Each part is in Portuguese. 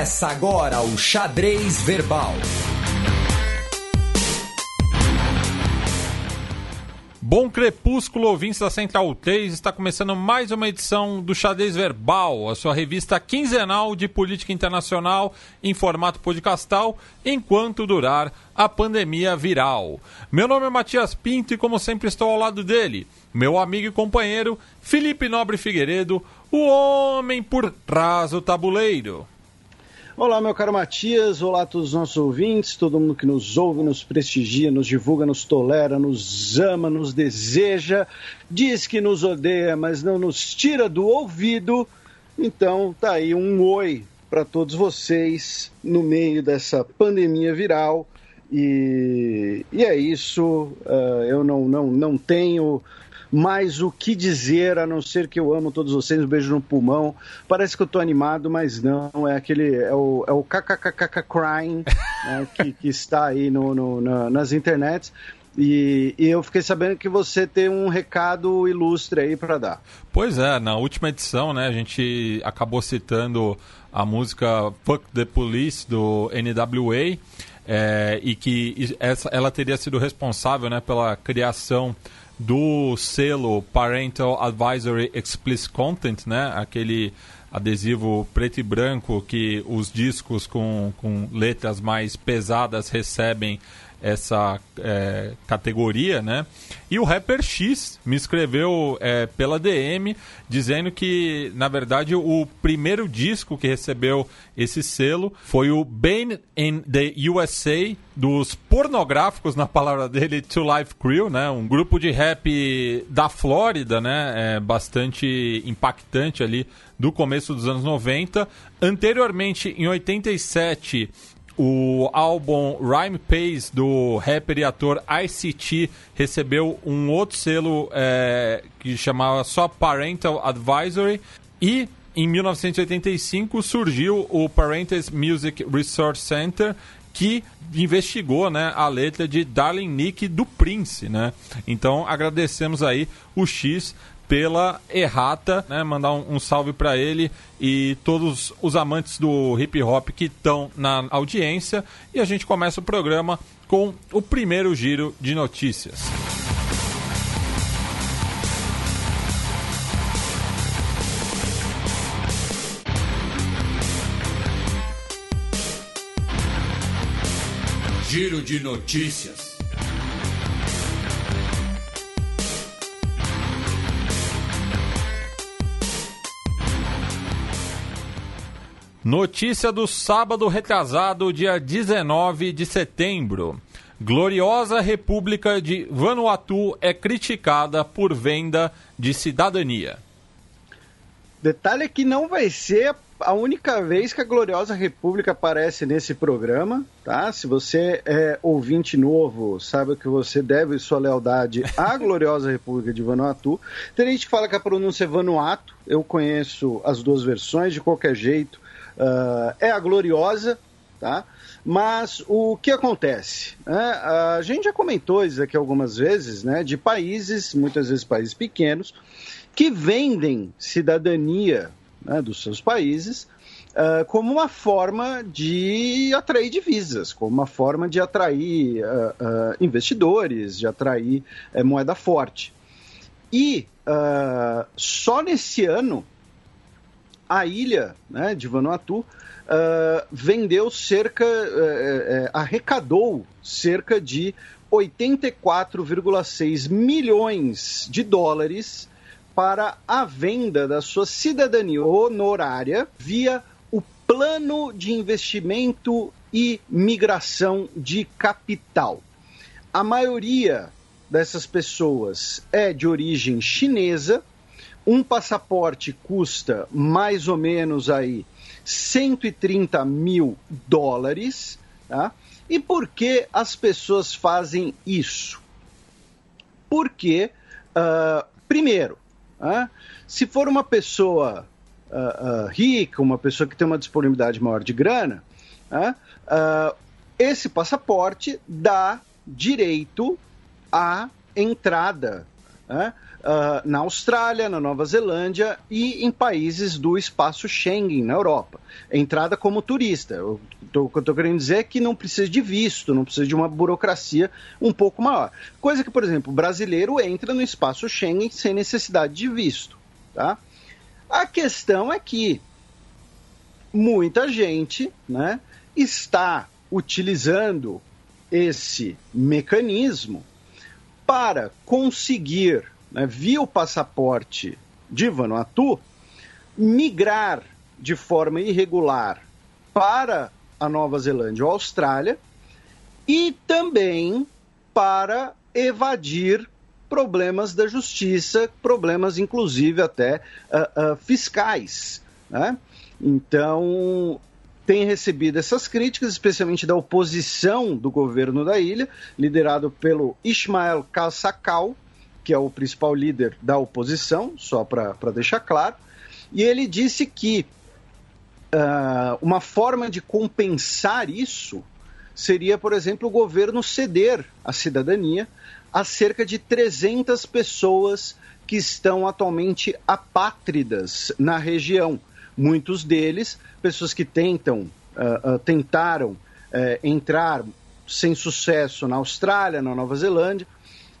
Começa agora o Xadrez Verbal. Bom crepúsculo, ouvintes da Central 3, está começando mais uma edição do Xadrez Verbal, a sua revista quinzenal de política internacional em formato podcastal, enquanto durar a pandemia viral. Meu nome é Matias Pinto e, como sempre, estou ao lado dele, meu amigo e companheiro Felipe Nobre Figueiredo, o homem por trás do tabuleiro. Olá, meu caro Matias, olá a todos os nossos ouvintes, todo mundo que nos ouve, nos prestigia, nos divulga, nos tolera, nos ama, nos deseja, diz que nos odeia, mas não nos tira do ouvido. Então, tá aí um oi para todos vocês no meio dessa pandemia viral. E, e é isso, uh, eu não, não, não tenho mais o que dizer, a não ser que eu amo todos vocês, um beijo no pulmão. Parece que eu tô animado, mas não, é aquele, é o, é o kkkk crying né, que, que está aí no, no na, nas internets. E, e, eu fiquei sabendo que você tem um recado ilustre aí para dar. Pois é, na última edição, né, a gente acabou citando a música Fuck the Police do NWA. É, e que essa, ela teria sido responsável né, pela criação do selo Parental Advisory Explicit Content, né? Aquele adesivo preto e branco que os discos com, com letras mais pesadas recebem essa é, categoria, né? E o Rapper X me escreveu é, pela DM dizendo que, na verdade, o primeiro disco que recebeu esse selo foi o Bane in the USA dos pornográficos, na palavra dele, To Life Crew, né? Um grupo de rap da Flórida, né? É bastante impactante ali do começo dos anos 90. Anteriormente, em 87, o álbum Rhyme Pace do rapper e ator ICT recebeu um outro selo é, que chamava só Parental Advisory e em 1985 surgiu o Parental Music Resource Center que investigou né, a letra de Darling Nick do Prince, né? Então agradecemos aí o X pela errata, né? Mandar um, um salve para ele e todos os amantes do hip hop que estão na audiência. E a gente começa o programa com o primeiro giro de notícias. Giro de notícias. Notícia do sábado retrasado, dia 19 de setembro. Gloriosa República de Vanuatu é criticada por venda de cidadania. Detalhe é que não vai ser a única vez que a Gloriosa República aparece nesse programa, tá? Se você é ouvinte novo, sabe que você deve sua lealdade à Gloriosa República de Vanuatu. Tem gente que fala que a pronúncia é Vanuatu, eu conheço as duas versões, de qualquer jeito uh, é a gloriosa, tá? Mas o que acontece? É, a gente já comentou isso aqui algumas vezes, né? De países, muitas vezes países pequenos, que vendem cidadania né, dos seus países uh, como uma forma de atrair divisas, como uma forma de atrair uh, uh, investidores, de atrair eh, moeda forte. E só nesse ano a ilha né, de Vanuatu uh, vendeu cerca, uh, arrecadou cerca de 84,6 milhões de dólares para a venda da sua cidadania honorária via o Plano de Investimento e Migração de Capital. A maioria dessas pessoas é de origem chinesa. Um passaporte custa mais ou menos aí 130 mil dólares. Tá? E por que as pessoas fazem isso? Porque, uh, primeiro, uh, se for uma pessoa uh, rica, uma pessoa que tem uma disponibilidade maior de grana, esse passaporte dá direito à entrada uh, na Austrália, na Nova Zelândia e em países do espaço Schengen, na Europa. Entrada como turista. O que eu estou querendo dizer é que não precisa de visto, não precisa de uma burocracia um pouco maior. Coisa que, por exemplo, o brasileiro entra no espaço Schengen sem necessidade de visto. Tá? A questão é que muita gente né, está utilizando esse mecanismo para conseguir, né, via o passaporte de Vanuatu, migrar de forma irregular para a Nova Zelândia ou Austrália e também para evadir problemas da justiça, problemas inclusive até uh, uh, fiscais. Né? Então, tem recebido essas críticas, especialmente da oposição do governo da ilha, liderado pelo Ismael Kalsakal, que é o principal líder da oposição, só para deixar claro. E ele disse que uh, uma forma de compensar isso seria, por exemplo, o governo ceder a cidadania a cerca de 300 pessoas que estão atualmente apátridas na região muitos deles, pessoas que tentam, uh, uh, tentaram uh, entrar sem sucesso na Austrália, na Nova Zelândia.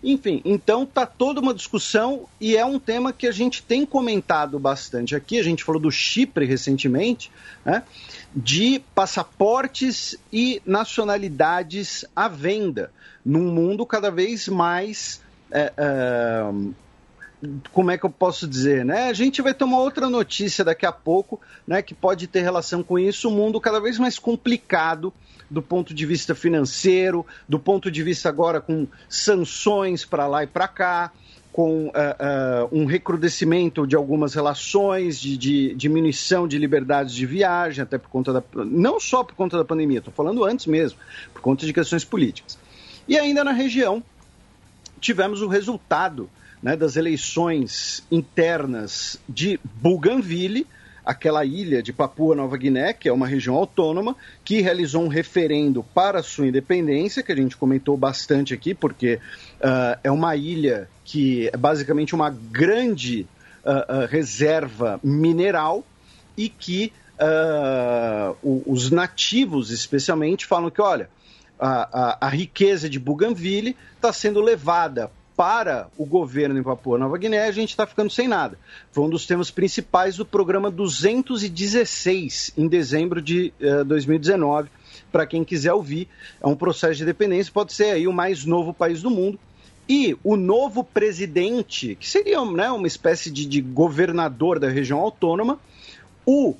Enfim, então tá toda uma discussão e é um tema que a gente tem comentado bastante aqui. A gente falou do Chipre recentemente, né, de passaportes e nacionalidades à venda num mundo cada vez mais é, é, como é que eu posso dizer, né? A gente vai ter uma outra notícia daqui a pouco, né, que pode ter relação com isso, um mundo cada vez mais complicado do ponto de vista financeiro, do ponto de vista agora com sanções para lá e para cá, com uh, uh, um recrudescimento de algumas relações, de, de, diminuição de liberdades de viagem, até por conta da. não só por conta da pandemia, estou falando antes mesmo, por conta de questões políticas. E ainda na região, tivemos o resultado né, das eleições internas de Bougainville, aquela ilha de Papua Nova Guiné, que é uma região autônoma, que realizou um referendo para sua independência, que a gente comentou bastante aqui, porque uh, é uma ilha que é basicamente uma grande uh, uh, reserva mineral e que os nativos, especialmente, falam que, olha, a, a, a riqueza de Bougainville está sendo levada para o governo em Papua Nova Guiné, a gente está ficando sem nada. Foi um dos temas principais do programa 216, em dezembro de uh, eh, 2019. Para quem quiser ouvir, é um processo de independência, pode ser aí o mais novo país do mundo. E o novo presidente, que seria né, uma espécie de, de, governador da região autônoma, o uh,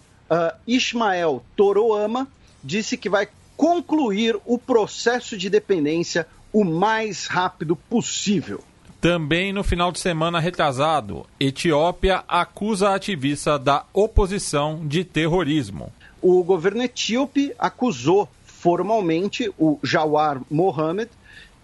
Ismael Toroama, disse que vai concluir o processo de dependência o mais rápido possível. Também no final de semana retrasado, Etiópia acusa ativista da oposição de terrorismo. O governo etíope acusou formalmente o Jawar Mohamed,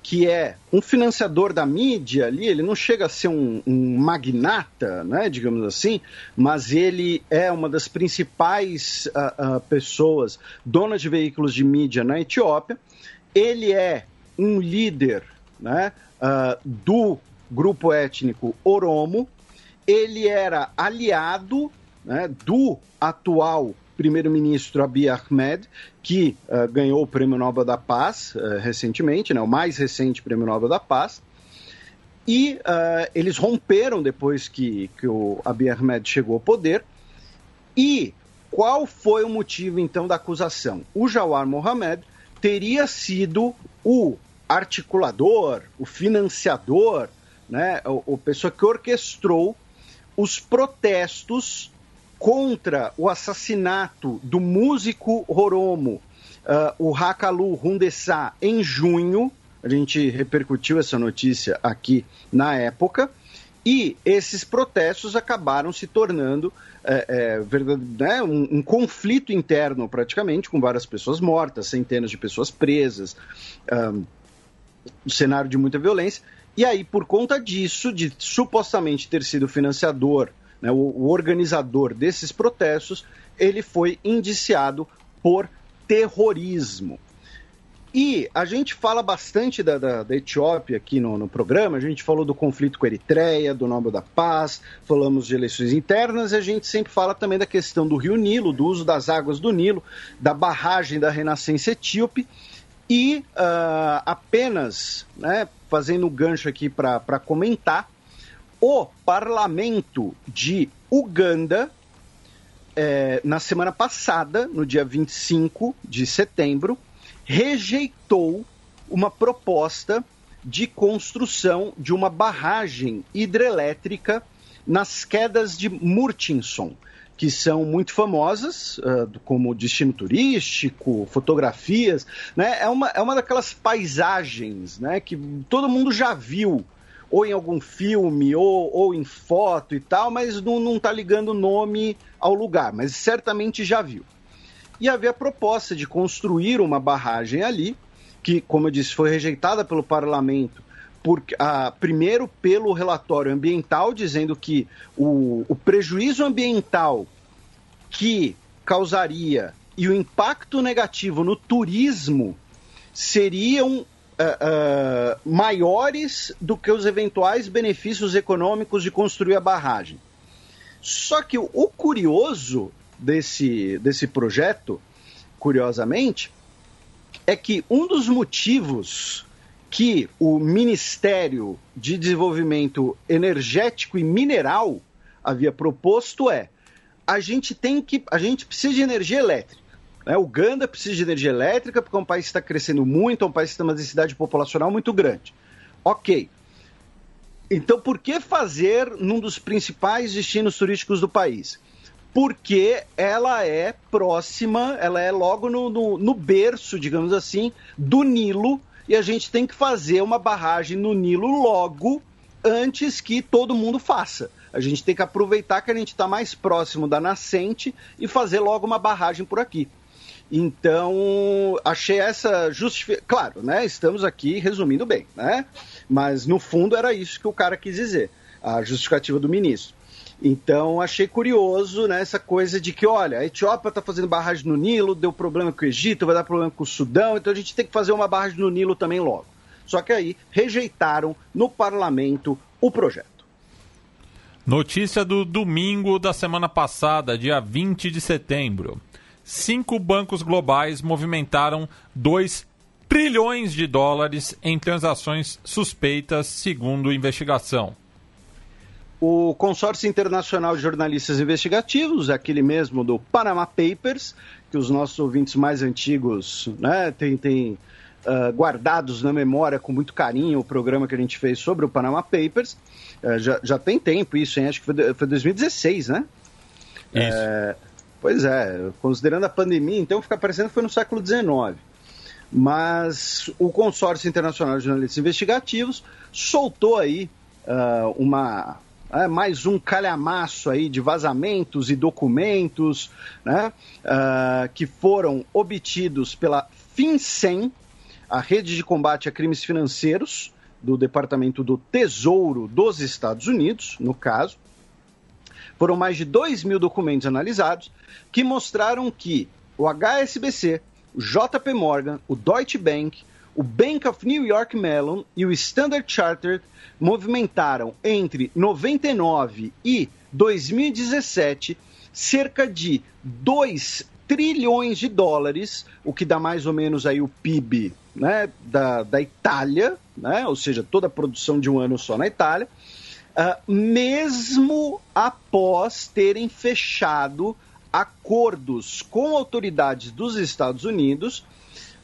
que é um financiador da mídia ali, ele não chega a ser um, um, magnata, né, digamos assim, mas ele é uma das principais uh, uh, pessoas donas de veículos de mídia na Etiópia. Ele é um líder né, uh, do grupo étnico Oromo. Ele era aliado né, do atual primeiro-ministro Abiy Ahmed, que uh, ganhou o Prêmio Nobel da Paz uh, recentemente, né, o mais recente Prêmio Nobel da Paz. E uh, eles romperam depois que, que o Abiy Ahmed chegou ao poder. E qual foi o motivo então da acusação? O Jawar Mohamed teria sido o articulador, o financiador, né, o, o pessoa que orquestrou os protestos contra o assassinato do músico Roromo, uh, o Hakalu Hundessa, em junho. A gente repercutiu essa notícia aqui na época. E esses protestos acabaram se tornando é, é, né, um, um, conflito interno, praticamente, com várias pessoas mortas, centenas de pessoas presas, um, um cenário de muita violência. E aí, por conta disso, de supostamente ter sido financiador, né, o, o organizador desses protestos, ele foi indiciado por terrorismo. E a gente fala bastante da, da, da Etiópia aqui no, no, programa, a gente falou do conflito com a Eritreia, do Nobel da Paz, falamos de eleições internas e a gente sempre fala também da questão do Rio Nilo, do uso das águas do Nilo, da barragem da Renascença Etíope. E uh, apenas, né, fazendo um gancho aqui para comentar, o parlamento de Uganda, é, na semana passada, no dia 25 de setembro, rejeitou uma proposta de construção de uma barragem hidrelétrica nas quedas de Murchison, que são muito famosas, uh, como destino turístico, fotografias. Né? É, uma, é uma daquelas paisagens né, que todo mundo já viu, ou em algum filme, ou, ou em foto e tal, mas não está ligando o nome ao lugar, mas certamente já viu e havia a proposta de construir uma barragem ali, que, como eu disse, foi rejeitada pelo parlamento, por, ah, primeiro pelo relatório ambiental, dizendo que o, o prejuízo ambiental que causaria e o impacto negativo no turismo seriam uh, uh, maiores do que os eventuais benefícios econômicos de construir a barragem. Só que o curioso desse, desse projeto, curiosamente, é que um dos motivos que o Ministério de Desenvolvimento Energético e Mineral havia proposto é a gente tem que a gente precisa de energia elétrica. Né? Uganda precisa de energia elétrica porque é um país que está crescendo muito, é um país que tem uma densidade populacional muito grande. Ok. Então, por que fazer num dos principais destinos turísticos do país? porque ela é próxima, ela é logo no, no, no, berço, digamos assim, do Nilo, e a gente tem que fazer uma barragem no Nilo logo antes que todo mundo faça. A gente tem que aproveitar que a gente está mais próximo da nascente e fazer logo uma barragem por aqui. Então, achei essa justificativa. Claro, né? Estamos aqui resumindo bem, né? Mas no fundo era isso que o cara quis dizer, a justificativa do ministro. Então achei curioso né, essa coisa de que, olha, a Etiópia está fazendo barragem no Nilo, deu problema com o Egito, vai dar problema com o Sudão, então a gente tem que fazer uma barragem no Nilo também logo. Só que aí rejeitaram no parlamento o projeto. Notícia do domingo da semana passada, dia 20 de setembro. Cinco bancos globais movimentaram 2 trilhões de dólares em transações suspeitas, segundo investigação. O Consórcio Internacional de Jornalistas Investigativos, aquele mesmo do Panama Papers, que os nossos ouvintes mais antigos né, têm, têm uh, guardados na memória com muito carinho o programa que a gente fez sobre o Panama Papers. Uh, já, já tem tempo isso, hein? acho que foi, foi 2016, né? Isso. É, pois é, considerando a pandemia, então fica parecendo que foi no século XIX. Mas o Consórcio Internacional de Jornalistas Investigativos soltou aí uh, uma é, mais um calhamaço aí de vazamentos e documentos né, uh, que foram obtidos pela FinCEN, a rede de combate a crimes financeiros do Departamento do Tesouro dos Estados Unidos, no caso. Foram mais de 2 mil documentos analisados que mostraram que o HSBC, o JP Morgan, o Deutsche Bank, o Bank of New York Mellon e o Standard Chartered movimentaram entre 99 e 2017 cerca de 2 trilhões de dólares, o que dá mais ou menos aí o PIB né, da, da Itália, né, ou seja, toda a produção de um ano só na Itália, uh, mesmo após terem fechado acordos com autoridades dos Estados Unidos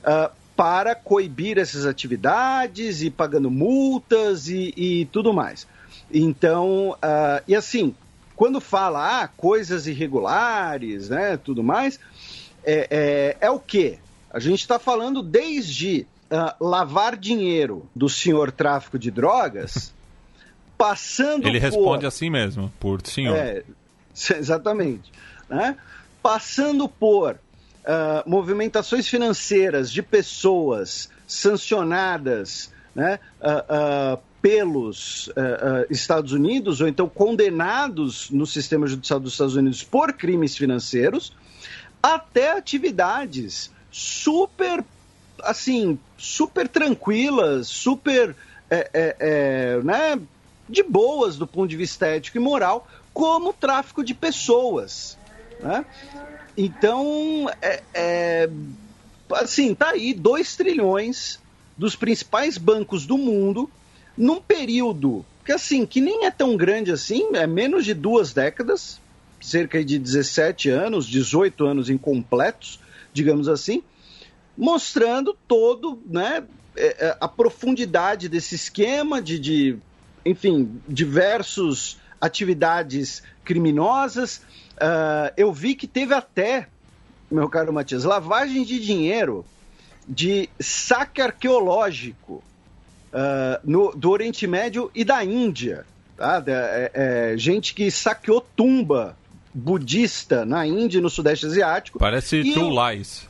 uh, para coibir essas atividades e pagando multas e, e tudo mais. Então, uh, e assim, quando fala ah, coisas irregulares, né, tudo mais, é, é, é o quê? A gente está falando desde uh, lavar dinheiro do senhor tráfico de drogas, passando Ele por... responde assim mesmo, por senhor. É, exatamente. Né? Passando por uh, movimentações financeiras de pessoas sancionadas né, uh, uh, pelos Estados Unidos, ou então condenados no sistema judicial dos Estados Unidos por crimes financeiros, até atividades super, assim, super tranquilas, super, é, é, é, né, de boas do ponto de vista ético e moral, como tráfico de pessoas. Né? Então, é, é, assim, tá aí 2 trilhões dos principais bancos do mundo num período que, assim, que nem é tão grande assim, é menos de duas décadas, cerca de 17 anos, 18 anos incompletos, digamos assim, mostrando todo, né, é, é, a profundidade desse esquema de, de enfim, diversos atividades criminosas, Uh, eu vi que teve até, meu caro Matias, lavagem de dinheiro de saque arqueológico uh, no, do Oriente Médio e da Índia. Tá? É, é, gente que saqueou tumba budista na Índia e no Sudeste Asiático. Parece e... True Lies.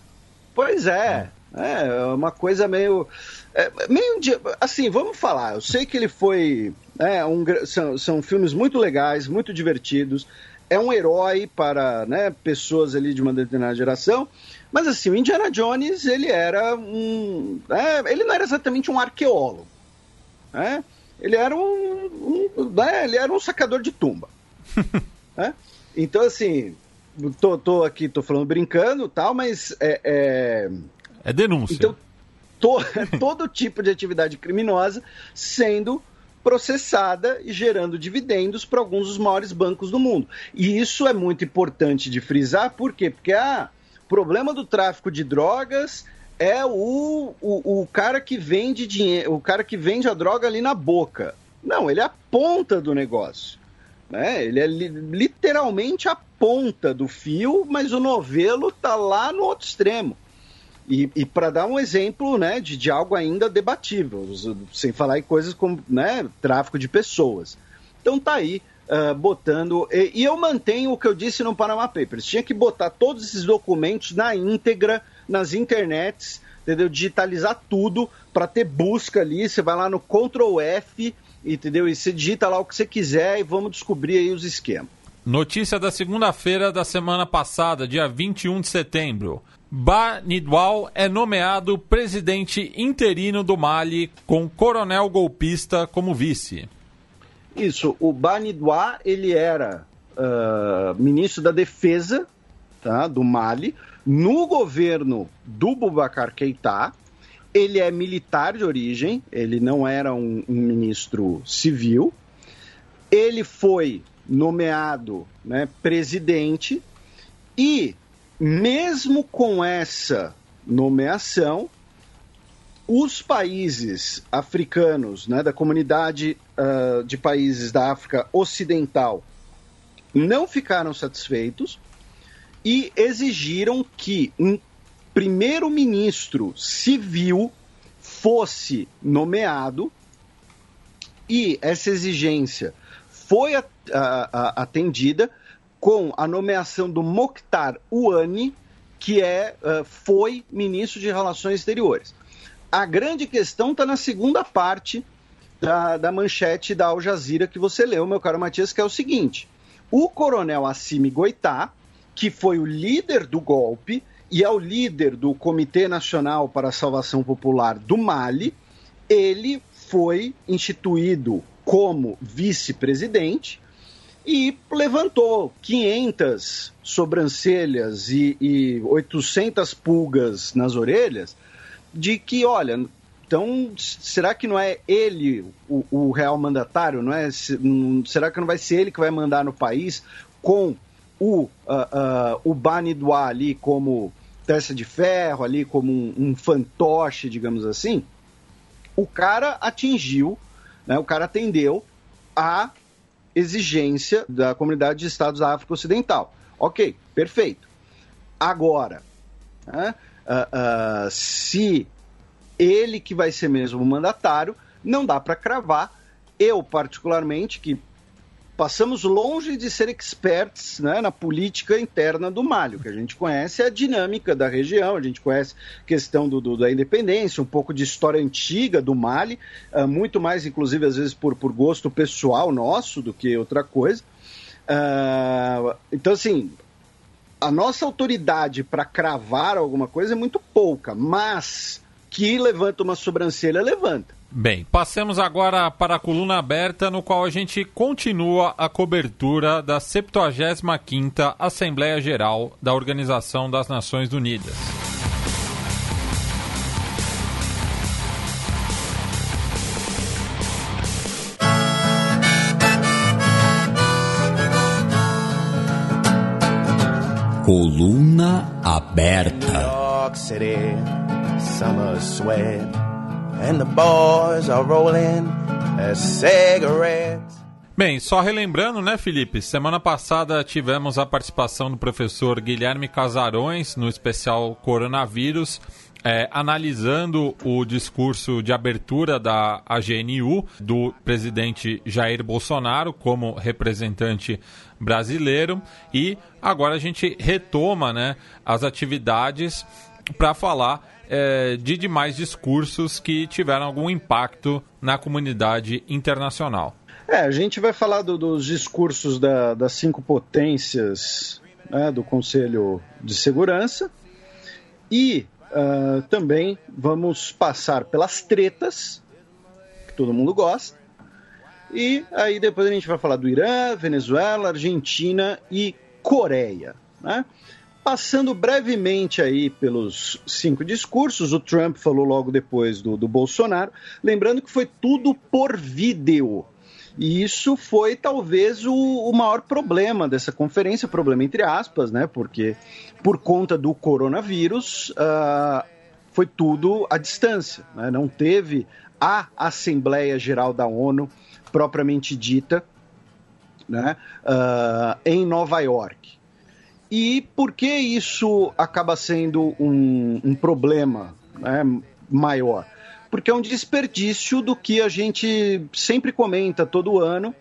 Pois é. É, é uma coisa meio. É, meio de, assim, vamos falar. Eu sei que ele foi. É, um, são, são filmes muito legais, muito divertidos é um herói para né, pessoas ali de uma determinada geração. Mas assim, o Indiana Jones, ele era um. É, ele não era exatamente um arqueólogo. Né? Ele era um. um né, ele era um sacador de tumba. né? Então, assim, tô, tô aqui, tô falando brincando tal, mas. É, é... é denúncia. Então, to, todo tipo de atividade criminosa sendo processada e gerando dividendos para alguns dos maiores bancos do mundo. E isso é muito importante de frisar, por quê? Porque ah, o problema do tráfico de drogas é o, o, o cara que vende dinheiro, o cara que vende a droga ali na boca. Não, ele é a ponta do negócio. Né? Ele é li, literalmente a ponta do fio, mas o novelo está lá no outro extremo. E, e para dar um exemplo né, de, de algo ainda debatível, sem falar em coisas como né, tráfico de pessoas. Então tá aí, uh, botando. E, e, eu mantenho o que eu disse no Panama Papers. Tinha que botar todos esses documentos na íntegra, nas internets, entendeu? Digitalizar tudo para ter busca ali. Você vai lá no Ctrl F, entendeu? E você digita lá o que você quiser e vamos descobrir aí os esquemas. Notícia da segunda-feira da semana passada, dia 21 de setembro. Banidwal é nomeado presidente interino do Mali, com coronel golpista como vice. Isso, o Banidwal ele era uh, ministro da Defesa tá, do Mali, no governo do Boubacar Keïta. Ele é militar de origem, ele não era um, um ministro civil. Ele foi nomeado né, presidente e mesmo com essa nomeação, os países africanos, né, da comunidade uh, de países da África Ocidental, não ficaram satisfeitos e exigiram que um primeiro-ministro civil fosse nomeado e essa exigência foi atendida com a nomeação do Mokhtar Ouani, que é, uh, foi ministro de Relações Exteriores. A grande questão está na segunda parte da, da manchete da Al Jazeera que você leu, meu caro Matias, que é o seguinte: o coronel Assimi Goitá, que foi o líder do golpe e é o líder do Comitê Nacional para a Salvação Popular do Mali, ele foi instituído como vice-presidente e levantou 500 sobrancelhas e, e 800 pulgas nas orelhas de que, olha, então será que não é ele o, o real mandatário? Não é? Será que não vai ser ele que vai mandar no país com o, uh, uh, o ali como testa de ferro, ali como um, um fantoche, digamos assim, o cara atingiu, né, o cara atendeu a exigência da comunidade de estados da África Ocidental. Ok, perfeito. Agora, né, uh, uh, se ele que vai ser mesmo o mandatário, não dá para cravar. Eu, particularmente, que passamos longe de ser experts né, na política interna do Mali. O que a gente conhece é a dinâmica da região, a gente conhece a questão do, do, da independência, um pouco de história antiga do Mali, uh, muito mais, inclusive, às vezes por, por gosto pessoal nosso do que outra coisa. Uh, então, assim, a nossa autoridade para cravar alguma coisa é muito pouca, mas que levanta uma sobrancelha, levanta. Bem, passemos agora para a coluna aberta, no qual a gente continua a cobertura da 75ª Assembleia Geral da Organização das Nações Unidas. Coluna aberta. And the boys are rolling cigarettes. Bem, só relembrando, né, Felipe? Semana passada tivemos a participação do professor Guilherme Casarões no especial Coronavírus, é, analisando o discurso de abertura da AGNU do presidente Jair Bolsonaro como representante brasileiro e agora a gente retoma, né, as atividades para falar é, de demais discursos que tiveram algum impacto na comunidade internacional. É, a gente vai falar do, dos discursos da, das cinco potências né, do Conselho de Segurança e uh, também vamos passar pelas tretas, que todo mundo gosta, e aí depois a gente vai falar do Irã, Venezuela, Argentina e Coreia. Né? Passando brevemente aí pelos cinco discursos, o Trump falou logo depois do, do Bolsonaro, lembrando que foi tudo por vídeo. E isso foi talvez o, o, maior problema dessa conferência, problema entre aspas, né? Porque por conta do coronavírus uh, foi tudo à distância, né? não teve a Assembleia Geral da ONU propriamente dita né? Uh, em Nova York. E por que isso acaba sendo um, um problema né, maior? Porque é um desperdício do que a gente sempre comenta todo ano,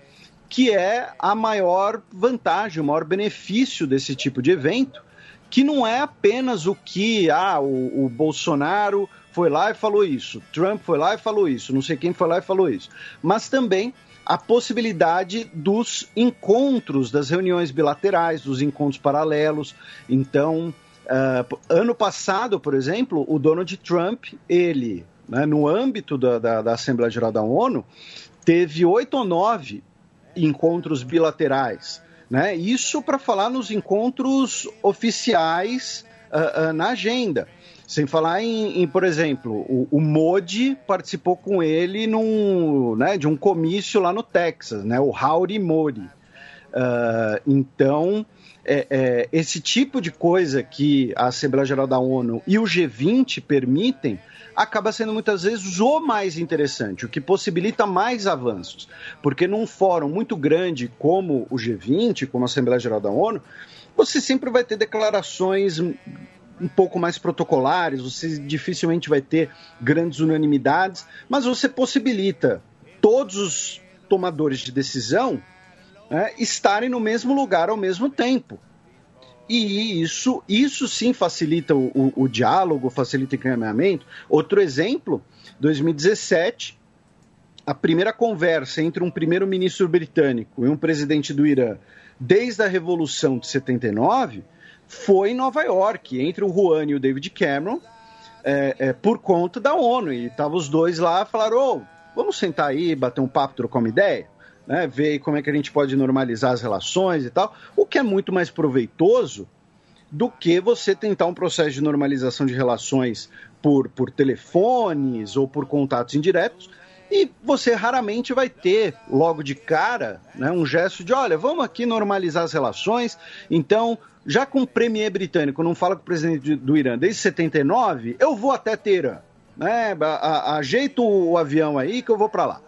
que é a maior vantagem, o maior benefício desse tipo de evento, que não é apenas o que ah, o, o Bolsonaro foi lá e falou isso, Trump foi lá e falou isso, não sei quem foi lá e falou isso, mas também a possibilidade dos encontros, das reuniões bilaterais, dos encontros paralelos. Então, uh, ano passado, por exemplo, o Donald Trump, ele, né, no âmbito da, da, da Assembleia Geral da ONU, teve oito ou nove encontros bilaterais. Né? Isso para falar nos encontros oficiais uh, uh, na agenda. Sem falar em, em por exemplo, o, o, Modi participou com ele num, né, de um comício lá no Texas, né, o Howdy Modi. Uh, então, é, é, esse tipo de coisa que a Assembleia Geral da ONU e o G20 permitem acaba sendo muitas vezes o mais interessante, o que possibilita mais avanços. Porque num fórum muito grande como o G20, como a Assembleia Geral da ONU, você sempre vai ter declarações um pouco mais protocolares, você dificilmente vai ter grandes unanimidades, mas você possibilita todos os tomadores de decisão né, estarem no mesmo lugar ao mesmo tempo. E isso, isso sim facilita o, o, o diálogo, facilita o encaminhamento. Outro exemplo, 2017, a primeira conversa entre um primeiro-ministro britânico e um presidente do Irã, desde a Revolução de 79, foi em Nova York, entre o Juan e o David Cameron, é, é, por conta da ONU. E estavam os dois lá falaram: oh, vamos sentar aí, bater um papo, trocar uma ideia, né? ver como é que a gente pode normalizar as relações e tal. O que é muito mais proveitoso do que você tentar um processo de normalização de relações por, por telefones ou por contatos indiretos, E você raramente vai ter, logo de cara, né, um gesto de: olha, vamos aqui normalizar as relações. Então, já com o premier britânico não fala com o presidente do Irã desde 79, eu vou até Teherã. Né? Ajeito o avião aí que eu vou para lá.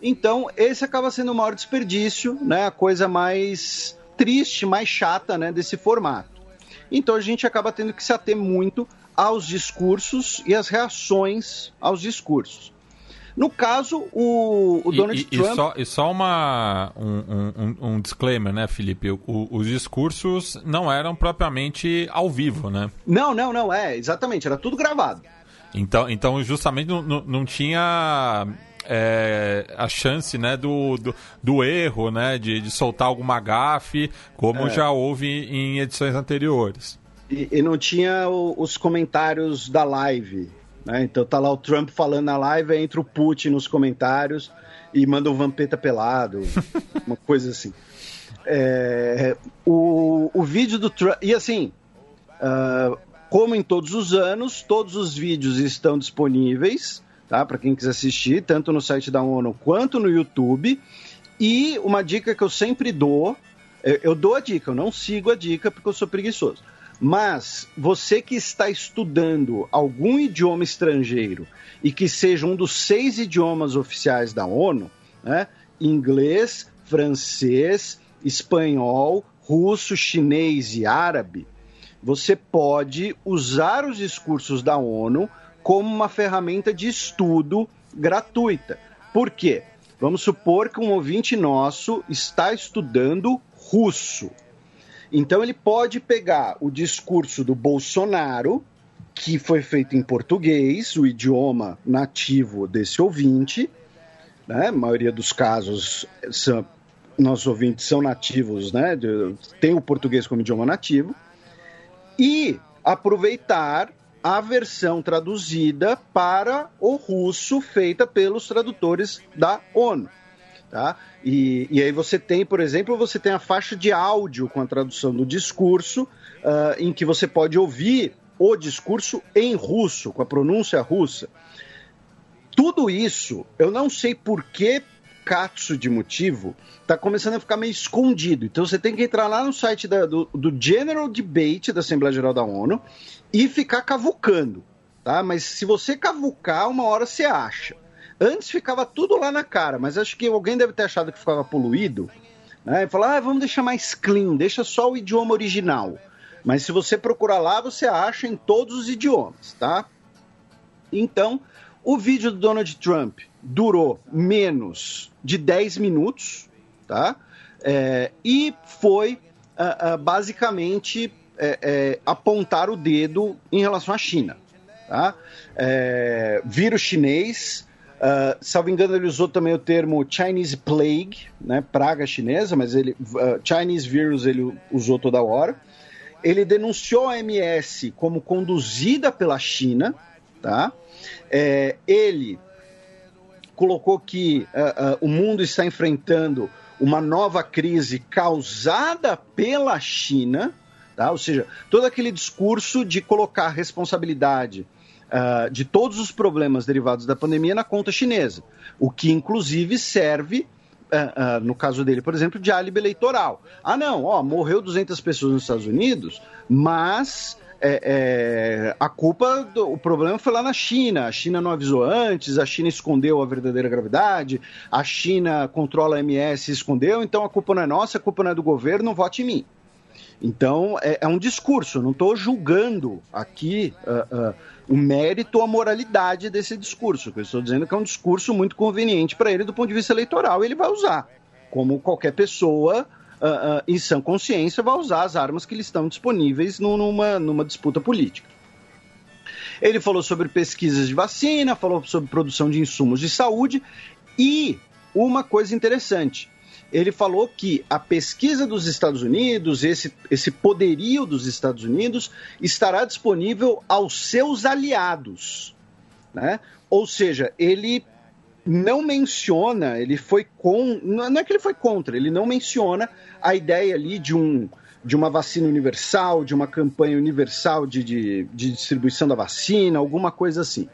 Então, esse acaba sendo o maior desperdício, né? a coisa mais triste, mais chata né, desse formato. Então, a gente acaba tendo que se ater muito aos discursos e às reações aos discursos. No caso, o, o Donald e, Trump. E só, e só uma, um, um, um disclaimer, né, Felipe? O, os discursos não eram propriamente ao vivo, né? Não, não, não, é, exatamente, era tudo gravado. Então, então justamente não, não, não tinha é, a chance né, do, do, do, erro, né, de, de soltar alguma gafe, como é. já houve em edições anteriores. E, e não tinha o, os comentários da live. Né? Então tá lá o Trump falando na live, entra o Putin nos comentários e manda um vampeta pelado, uma coisa assim. É, o, o vídeo do Trump. E assim, uh, como em todos os anos, todos os vídeos estão disponíveis, tá? Para quem quiser assistir, tanto no site da ONU quanto no YouTube. E uma dica que eu sempre dou, eu dou a dica, eu não sigo a dica porque eu sou preguiçoso. Mas você que está estudando algum idioma estrangeiro e que seja um dos seis idiomas oficiais da ONU, né? inglês, francês, espanhol, russo, chinês e árabe, você pode usar os discursos da ONU como uma ferramenta de estudo gratuita. Por quê? Vamos supor que um ouvinte nosso está estudando russo. Então ele pode pegar o discurso do Bolsonaro, que foi feito em português, o idioma nativo desse ouvinte, né? A maioria dos casos são, nossos ouvintes são nativos, né? Tem o português como idioma nativo. E aproveitar a versão traduzida para o russo feita pelos tradutores da ONU. Tá? E, e aí você tem, por exemplo, você tem a faixa de áudio com a tradução do discurso, uh, em que você pode ouvir o discurso em russo, com a pronúncia russa. Tudo isso, eu não sei por que catso de motivo, está começando a ficar meio escondido. Então você tem que entrar lá no site da, do, do General Debate da Assembleia Geral da ONU e ficar cavucando, tá? Mas se você cavucar, uma hora você acha. Antes ficava tudo lá na cara, mas acho que alguém deve ter achado que ficava poluído. Né? E falar, ah, vamos deixar mais clean, deixa só o idioma original. Mas se você procurar lá, você acha em todos os idiomas, tá? Então, o vídeo do Donald Trump durou menos de 10 minutos, tá? É, e foi uh, uh, basicamente é, é, apontar o dedo em relação à China. Tá? É, vírus chinês Uh, salvo engano, ele usou também o termo Chinese Plague, né, praga chinesa, mas ele uh, Chinese Virus ele usou toda hora. Ele denunciou a MS como conduzida pela China, tá? É, ele colocou que uh, o mundo está enfrentando uma nova crise causada pela China, tá? Ou seja, todo aquele discurso de colocar responsabilidade uh, de todos os problemas derivados da pandemia na conta chinesa, o que inclusive serve Uh, uh, no caso dele, por exemplo, de álibi eleitoral. Ah, não, ó, morreu 200 pessoas nos Estados Unidos, mas é, é, a culpa, do, o problema foi lá na China. A China não avisou antes, a China escondeu a verdadeira gravidade, a China controla a MS e escondeu, então a culpa não é nossa, a culpa não é do governo, vote em mim. Então, é, é um discurso, não estou julgando aqui. Uh, o mérito ou a moralidade desse discurso. Eu estou dizendo que é um discurso muito conveniente para ele do ponto de vista eleitoral, ele vai usar. Como qualquer pessoa uh, uh, em sã consciência vai usar as armas que lhe estão disponíveis numa, numa disputa política. Ele falou sobre pesquisas de vacina, falou sobre produção de insumos de saúde e uma coisa interessante ele falou que a pesquisa dos Estados Unidos, esse, esse poderio dos Estados Unidos, estará disponível aos seus aliados. Né? Ou seja, ele não menciona, ele foi com. Não é que ele foi contra, ele não menciona a ideia ali de um. De uma vacina universal, de uma campanha universal de, de, de distribuição da vacina, alguma coisa assim.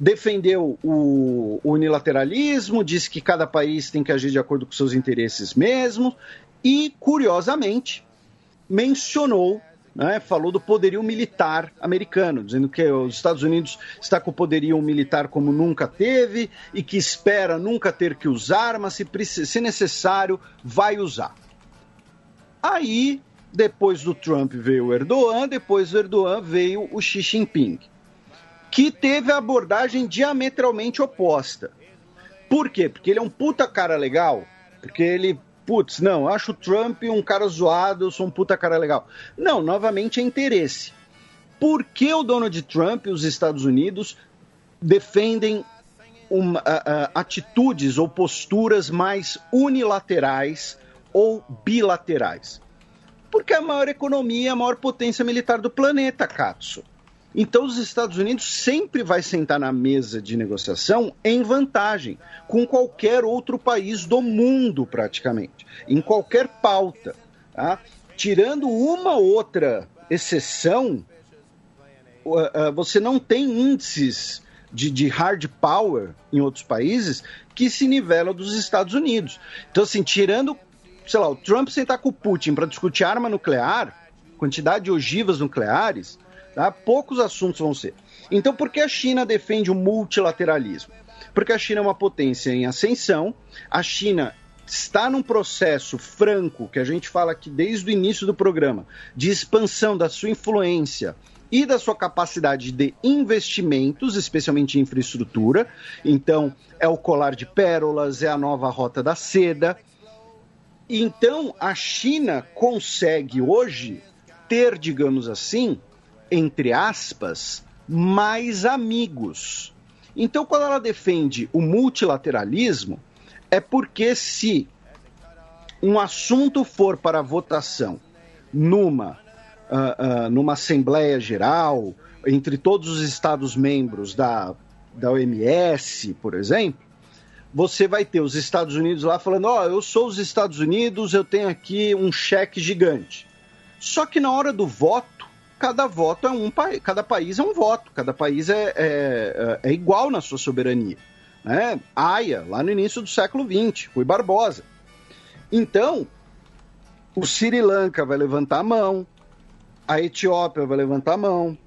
Defendeu o unilateralismo, disse que cada país tem que agir de acordo com seus interesses mesmo, e, curiosamente, mencionou né, falou do poderio militar americano, dizendo que os Estados Unidos está com o poderio militar como nunca teve e que espera nunca ter que usar, mas se, se necessário, vai usar. Aí, depois do Trump veio o Erdogan, depois do Erdogan veio o Xi Jinping, que teve a abordagem diametralmente oposta. Por quê? Porque ele é um puta cara legal, porque ele putz, não, acho o Trump um cara zoado, eu sou um puta cara legal. Não, novamente é interesse. Por que o Donald Trump e os Estados Unidos defendem uma, atitudes ou posturas mais unilaterais ou bilaterais? Porque é a maior economia, a maior potência militar do planeta, Katsu. Então, os Estados Unidos sempre vai sentar na mesa de negociação em vantagem com qualquer outro país do mundo, praticamente, em qualquer pauta. Tá? Tirando uma outra exceção, você não tem índices de, de, hard power em outros países que se nivelam dos Estados Unidos. Então, assim, tirando, sei lá, o Trump sentar com o Putin para discutir arma nuclear, quantidade de ogivas nucleares Tá? Poucos assuntos vão ser. Então, por que a China defende o multilateralismo? Porque a China é uma potência em ascensão, a China está num processo franco, que a gente fala aqui desde o início do programa, de expansão da sua influência e da sua capacidade de investimentos, especialmente em infraestrutura. Então, é o colar de pérolas, é a nova rota da seda. Então, a China consegue hoje ter, digamos assim, entre aspas, mais amigos. Então, quando ela defende o multilateralismo, é porque se um assunto for para votação numa, uh, uh, numa Assembleia Geral, entre todos os Estados-membros da, da OMS, por exemplo, você vai ter os Estados Unidos lá falando: Ó, oh, eu sou os Estados Unidos, eu tenho aqui um cheque gigante. Só que na hora do voto, cada voto é um país, cada país é um voto, cada país é, é, é igual na sua soberania. Né? Aia, lá no início do século XX, Rui Barbosa. Então, o Sri Lanka vai levantar a mão, a Etiópia vai levantar a mão,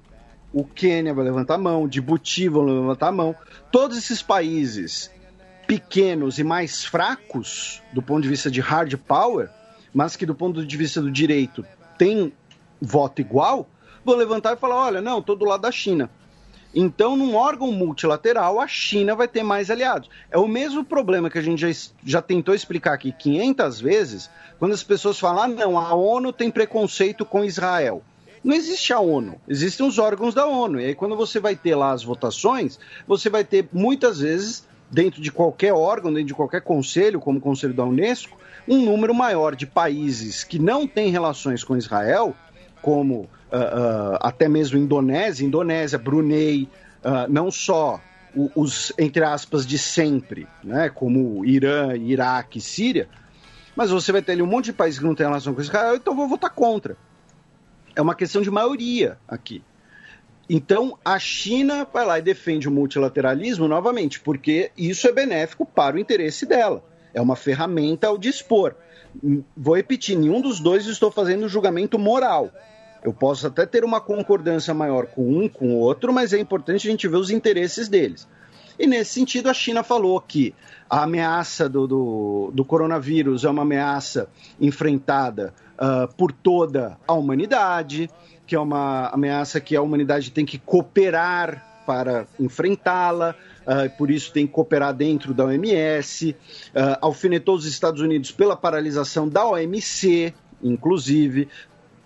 o Quênia vai levantar a mão, Djibouti vão levantar a mão. Todos esses países pequenos e mais fracos do ponto de vista de hard power, mas que do ponto de vista do direito têm voto igual, vou levantar e falar: olha, não, estou do lado da China. Então, num órgão multilateral, a China vai ter mais aliados. É o mesmo problema que a gente já, já tentou explicar aqui 500 vezes, quando as pessoas falam: ah, não, a ONU tem preconceito com Israel. Não existe a ONU, existem os órgãos da ONU. E aí, quando você vai ter lá as votações, você vai ter muitas vezes, dentro de qualquer órgão, dentro de qualquer conselho, como o Conselho da Unesco, um número maior de países que não têm relações com Israel, como uh, até mesmo Indonésia, Indonésia, Brunei, uh, não só os, entre aspas, de sempre, né, como Irã, Iraque, Síria, mas você vai ter ali um monte de países que não tem relação com Israel, então vou votar contra. É uma questão de maioria aqui. Então, a China vai lá e defende o multilateralismo novamente, porque isso é benéfico para o interesse dela. É uma ferramenta ao dispor. Vou repetir: nenhum dos dois estou fazendo julgamento moral. Eu posso até ter uma concordância maior com um, com o outro, mas é importante a gente ver os interesses deles. E nesse sentido, a China falou que a ameaça do, do, do coronavírus é uma ameaça enfrentada uh, por toda a humanidade, que é uma ameaça que a humanidade tem que cooperar para enfrentá-la, uh, por isso tem que cooperar dentro da OMS, uh, alfinetou os Estados Unidos pela paralisação da OMC, inclusive,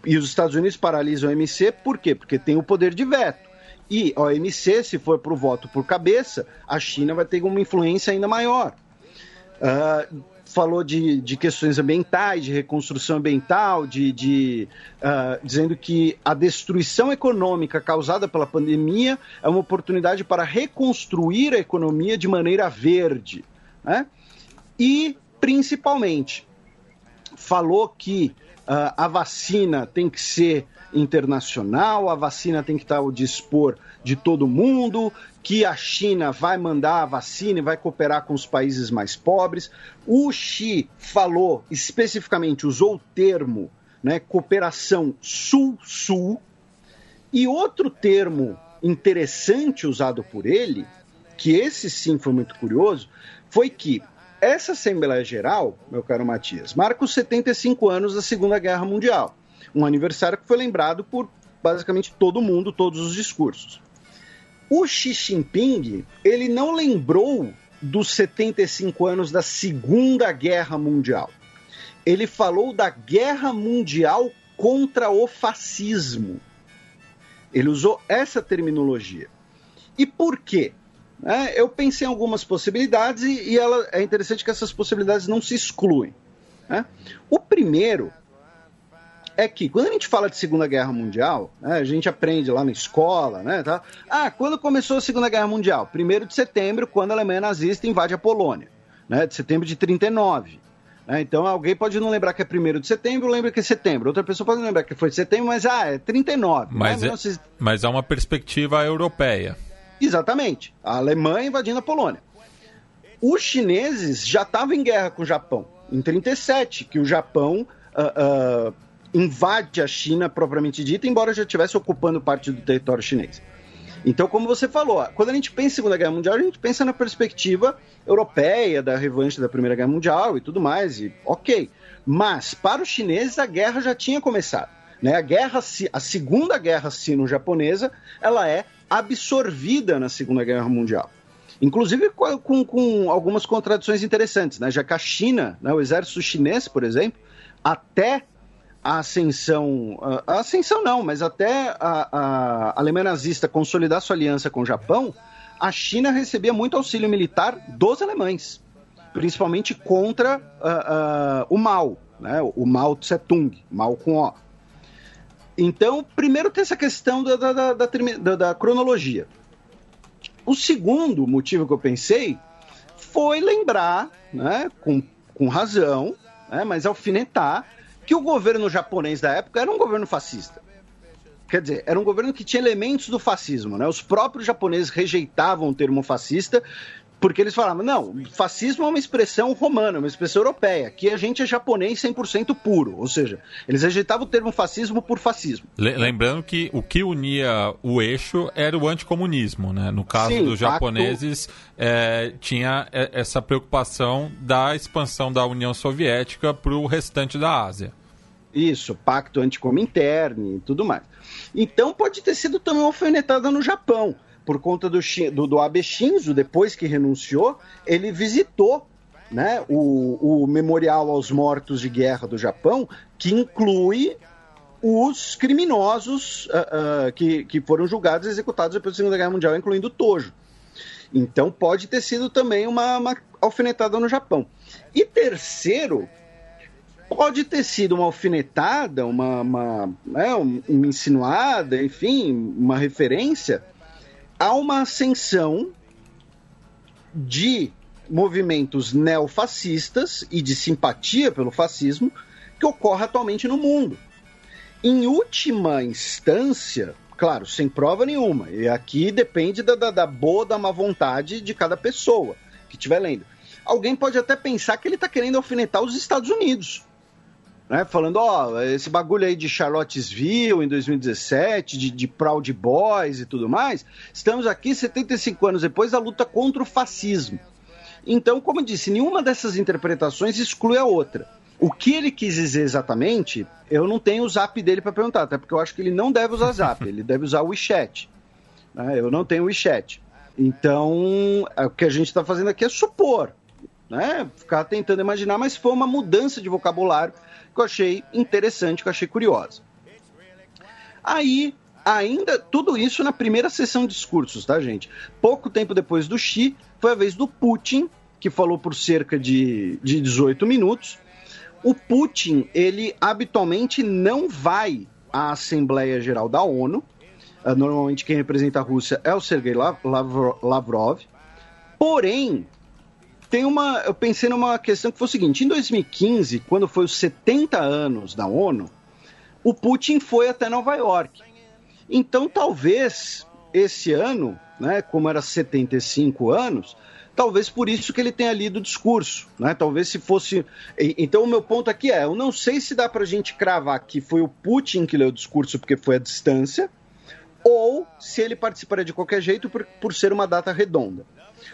e os Estados Unidos paralisam a OMC por quê? Porque tem o poder de veto. E a OMC, se for para o voto por cabeça, a China vai ter uma influência ainda maior. Uh, falou de, de questões ambientais, de reconstrução ambiental, de, de uh, dizendo que a destruição econômica causada pela pandemia é uma oportunidade para reconstruir a economia de maneira verde. Né? E, principalmente, falou que uh, a vacina tem que ser internacional, a vacina tem que estar ao dispor de todo mundo, que a China vai mandar a vacina e vai cooperar com os países mais pobres. O Xi falou especificamente, usou o termo né, cooperação sul-sul. E outro termo interessante usado por ele, que esse sim foi muito curioso, foi que essa Assembleia Geral, meu caro Matias, marca os 75 anos da Segunda Guerra Mundial. Um aniversário que foi lembrado por basicamente todo mundo, todos os discursos. O Xi Jinping, ele não lembrou dos 75 anos da Segunda Guerra Mundial. Ele falou da guerra mundial contra o fascismo. Ele usou essa terminologia. E por quê? É, eu pensei em algumas possibilidades e, e ela, é interessante que essas possibilidades não se excluem. Né? O primeiro é que quando a gente fala de Segunda Guerra Mundial, né, a gente aprende lá na escola, né? Tá? Ah, quando começou a Segunda Guerra Mundial? 1 de setembro, quando a Alemanha nazista invade a Polônia, né? De setembro de 39. Né? Então alguém pode não lembrar que é 1 de setembro, lembra que é setembro. Outra pessoa pode não lembrar que foi setembro, mas ah, é 39. Mas, né? é, mas é uma perspectiva europeia. Exatamente. A Alemanha invadindo a Polônia. Os chineses já estavam em guerra com o Japão, em 37, que o Japão uh, uh, invade a China propriamente dita, embora já estivesse ocupando parte do território chinês. Então, como você falou, quando a gente pensa em Segunda Guerra Mundial, a gente pensa na perspectiva europeia da revanche da Primeira Guerra Mundial e tudo mais, e ok. Mas, para os chineses, a guerra já tinha começado. Né? A, guerra, a Segunda Guerra Sino-Japonesa, ela é absorvida na Segunda Guerra Mundial. Inclusive com, com, algumas contradições interessantes, né? já que a China, né, o exército chinês, por exemplo, até a ascensão, a ascensão não, mas até a, a Alemanha nazista consolidar sua aliança com o Japão, a China recebia muito auxílio militar dos alemães, principalmente contra uh, uh, o Mao, né, o Mao Tse-tung, Mao com O. Então, primeiro tem essa questão da, da, da, da, cronologia. O segundo motivo que eu pensei foi lembrar, né, com, com razão, né, mas alfinetar, que o governo japonês da época era um governo fascista. Quer dizer, era um governo que tinha elementos do fascismo. Né? Os próprios japoneses rejeitavam o termo fascista porque eles falavam, não, fascismo é uma expressão romana, uma expressão europeia. Aqui a gente é japonês 100% puro. Ou seja, eles rejeitavam o termo fascismo por fascismo. Lembrando que o que unia o eixo era o anticomunismo, né? No caso Sim, dos japoneses, pacto... é, tinha essa preocupação da expansão da União Soviética para o restante da Ásia. Isso, pacto anticominterne e tudo mais. Então pode ter sido também uma alfinetada no Japão por conta do, do, do Abe Shinzo, depois que renunciou, ele visitou né, o, o Memorial aos Mortos de Guerra do Japão, que inclui os criminosos uh, uh, que, que foram julgados e executados depois da Segunda Guerra Mundial, incluindo Tojo. Então pode ter sido também uma, uma alfinetada no Japão. E terceiro, pode ter sido uma alfinetada, uma, uma, né, uma insinuada, enfim, uma referência há uma ascensão de movimentos neofascistas e de simpatia pelo fascismo que ocorre atualmente no mundo. Em última instância, claro, sem prova nenhuma, e aqui depende da, da, da boa, da má vontade de cada pessoa que estiver lendo. Alguém pode até pensar que ele está querendo alfinetar os Estados Unidos né, falando, ó, esse bagulho aí de Charlottesville em 2017, de, de Proud Boys e tudo mais, estamos aqui 75 anos depois da luta contra o fascismo. Então, como eu disse, nenhuma dessas interpretações exclui a outra. O que ele quis dizer exatamente, eu não tenho o zap dele para perguntar, até porque eu acho que ele não deve usar zap, ele deve usar o WeChat. Né? Eu não tenho o WeChat. Então, é, o que a gente está fazendo aqui é supor, né? ficar tentando imaginar, mas foi uma mudança de vocabulário que eu achei interessante, que eu achei curiosa. Aí, ainda, tudo isso na primeira sessão de discursos, tá, gente? Pouco tempo depois do Xi, foi a vez do Putin, que falou por cerca de, de 18 minutos. O Putin, ele habitualmente não vai à Assembleia Geral da ONU. Uh, normalmente quem representa a Rússia é o Sergei Lavrov. Porém, tem uma. Eu pensei numa questão que foi o seguinte: em 2015, quando foi os 70 anos da ONU, o Putin foi até Nova York. Então, talvez esse ano, né, como era 75 anos, talvez por isso que ele tenha lido o discurso, né? Talvez se fosse. Então, o meu ponto aqui é: eu não sei se dá para a gente cravar que foi o Putin que leu o discurso porque foi à distância, ou se ele participaria de qualquer jeito por, por ser uma data redonda.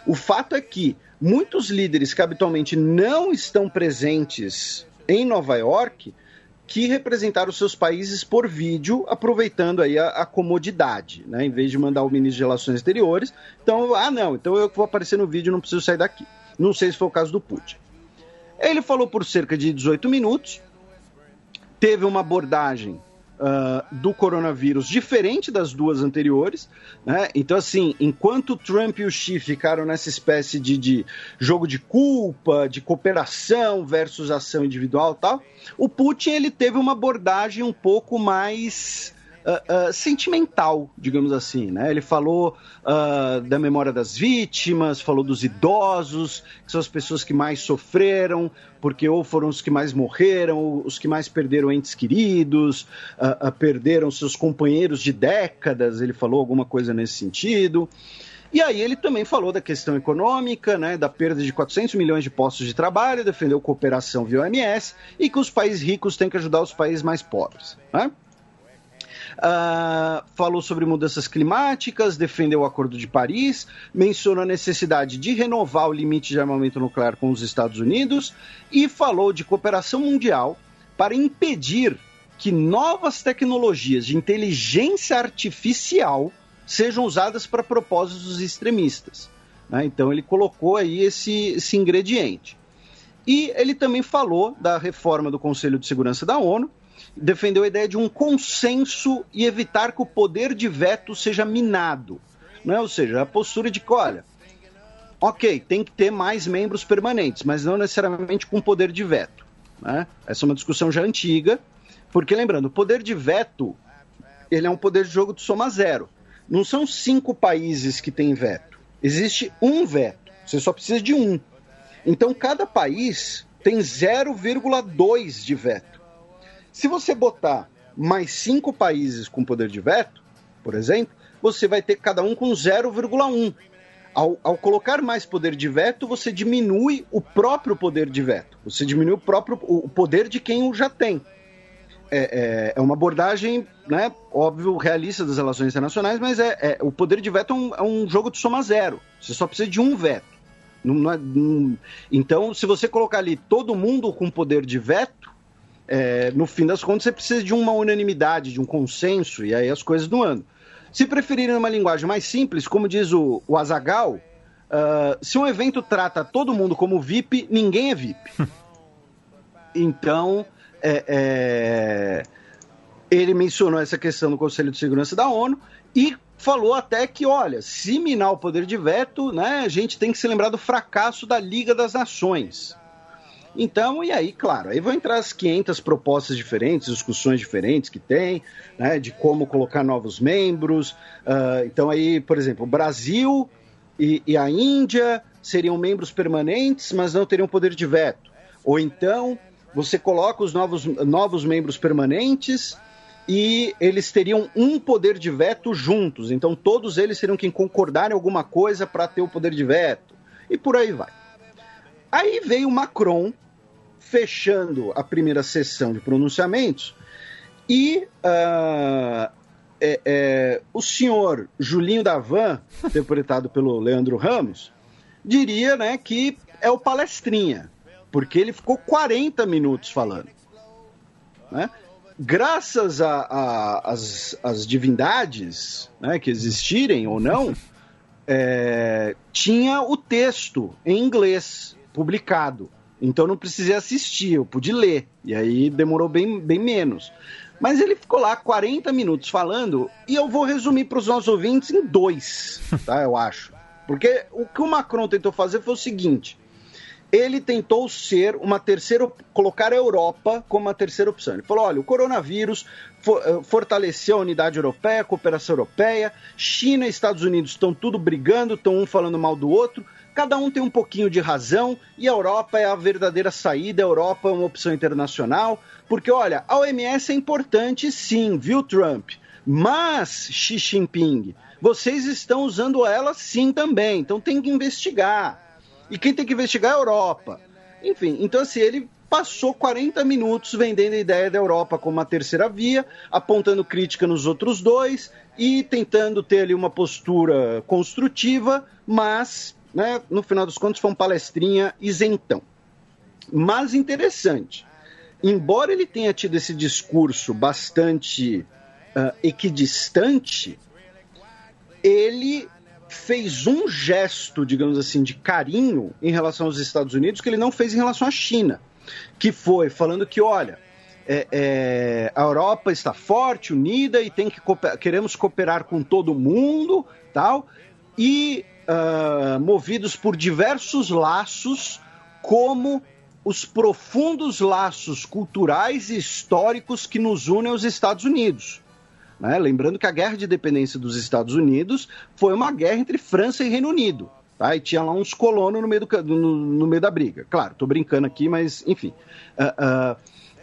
O fato é que muitos líderes que habitualmente não estão presentes em Nova York que representaram seus países por vídeo, aproveitando aí a, a, comodidade, né? Em vez de mandar o ministro de Relações Exteriores. Então, ah, não, então eu vou aparecer no vídeo, não preciso sair daqui. Não sei se foi o caso do Putin. Ele falou por cerca de 18 minutos, teve uma abordagem uh, do coronavírus diferente das duas anteriores. Né? Então, assim, enquanto Trump e o Xi ficaram nessa espécie de, de jogo de culpa, de cooperação versus ação individual tal, o Putin ele teve uma abordagem um pouco mais uh, sentimental, digamos assim. Né? Ele falou uh, da memória das vítimas, falou dos idosos, que são as pessoas que mais sofreram, porque ou foram os que mais morreram, ou os que mais perderam entes queridos, perderam seus companheiros de décadas. Ele falou alguma coisa nesse sentido. E aí ele também falou da questão econômica, né, da perda de 400 milhões de postos de trabalho, defendeu cooperação via OMS e que os países ricos têm que ajudar os países mais pobres. Né? Uh, falou sobre mudanças climáticas, defendeu o Acordo de Paris, mencionou a necessidade de renovar o limite de armamento nuclear com os Estados Unidos e falou de cooperação mundial para impedir que novas tecnologias de inteligência artificial sejam usadas para propósitos extremistas. Né? Então ele colocou aí esse, esse ingrediente. E ele também falou da reforma do Conselho de Segurança da ONU, defendeu a ideia de um consenso e evitar que o poder de veto seja minado. Né? Ou seja, a postura de que, olha, ok, tem que ter mais membros permanentes, mas não necessariamente com poder de veto. Né? Essa é uma discussão já antiga, porque lembrando, o poder de veto ele é um poder de jogo de soma zero. Não são cinco países que têm veto. Existe um veto. Você só precisa de um. Então cada país tem 0,2 de veto. Se você botar mais cinco países com poder de veto, por exemplo, você vai ter cada um com 0,1. Ao, ao, colocar mais poder de veto, você diminui o próprio poder de veto. Você diminui o próprio o poder de quem o já tem. É, é, é uma abordagem, né, óbvio, realista das relações internacionais, mas é, é o poder de veto é um, é um, jogo de soma zero. Você só precisa de um veto. Não, não, é, não... Então, se você colocar ali todo mundo com poder de veto, é, no fim das contas, você precisa de uma unanimidade, de um consenso, e aí as coisas não andam. Se preferirem uma linguagem mais simples, como diz o, o Azagal, uh, se um evento trata todo mundo como VIP, ninguém é VIP. então, é, é, ele mencionou essa questão no Conselho de Segurança da ONU e falou até que, olha, se minar o poder de veto, né, a gente tem que se lembrar do fracasso da Liga das Nações. Então, e aí, claro, aí vão entrar as 500 propostas diferentes, discussões diferentes que tem, né, de como colocar novos membros. Uh, então, aí, por exemplo, o Brasil e, e, a Índia seriam membros permanentes, mas não teriam poder de veto. Ou então, você coloca os novos, novos membros permanentes e eles teriam um poder de veto juntos. Então, todos eles teriam que concordar em alguma coisa para ter o poder de veto. E por aí vai. Aí veio Macron fechando a primeira sessão de pronunciamentos e uh, é, é, o senhor Julinho Davan, interpretado pelo Leandro Ramos, diria né, que é o palestrinha, porque ele ficou 40 minutos falando. Né? Graças às divindades né, que existirem ou não, é, tinha o texto em inglês publicado. Então não precisei assistir, eu pude ler. E aí demorou bem, bem menos. Mas ele ficou lá 40 minutos falando, e eu vou resumir para os nossos ouvintes em dois, tá? Eu acho. Porque o que o Macron tentou fazer foi o seguinte: ele tentou ser uma terceira, colocar a Europa como uma terceira opção. Ele falou: olha, o coronavírus eh, fortaleceu a unidade europeia, a cooperação europeia, China e Estados Unidos estão tudo brigando, estão um falando mal do outro, cada um tem um pouquinho de razão e a Europa é a verdadeira saída, a Europa é uma opção internacional, porque olha, a OMS é importante sim, viu, Trump? Mas, Xi Jinping, vocês estão usando ela sim também, então tem que investigar. E quem tem que investigar é a Europa. Enfim, então assim, ele passou 40 minutos vendendo a ideia da Europa como uma terceira via, apontando crítica nos outros dois e tentando ter ali uma postura construtiva, mas, né, no final dos contos, foi um palestrinha isentão. Mas interessante, embora ele tenha tido esse discurso bastante uh, equidistante, ele fez um gesto, digamos assim, de carinho em relação aos Estados Unidos que ele não fez em relação à China, que foi falando que, olha, é, é, a Europa está forte, unida e tem que queremos cooperar com todo mundo, tal, e uh, movidos por diversos laços, como os profundos laços culturais e históricos que nos unem aos Estados Unidos. Né? Lembrando que a guerra de independência dos Estados Unidos foi uma guerra entre França e Reino Unido. Tá? E tinha lá uns colonos no meio, do, no, no meio da briga. Claro, estou brincando aqui, mas enfim. Uh, uh,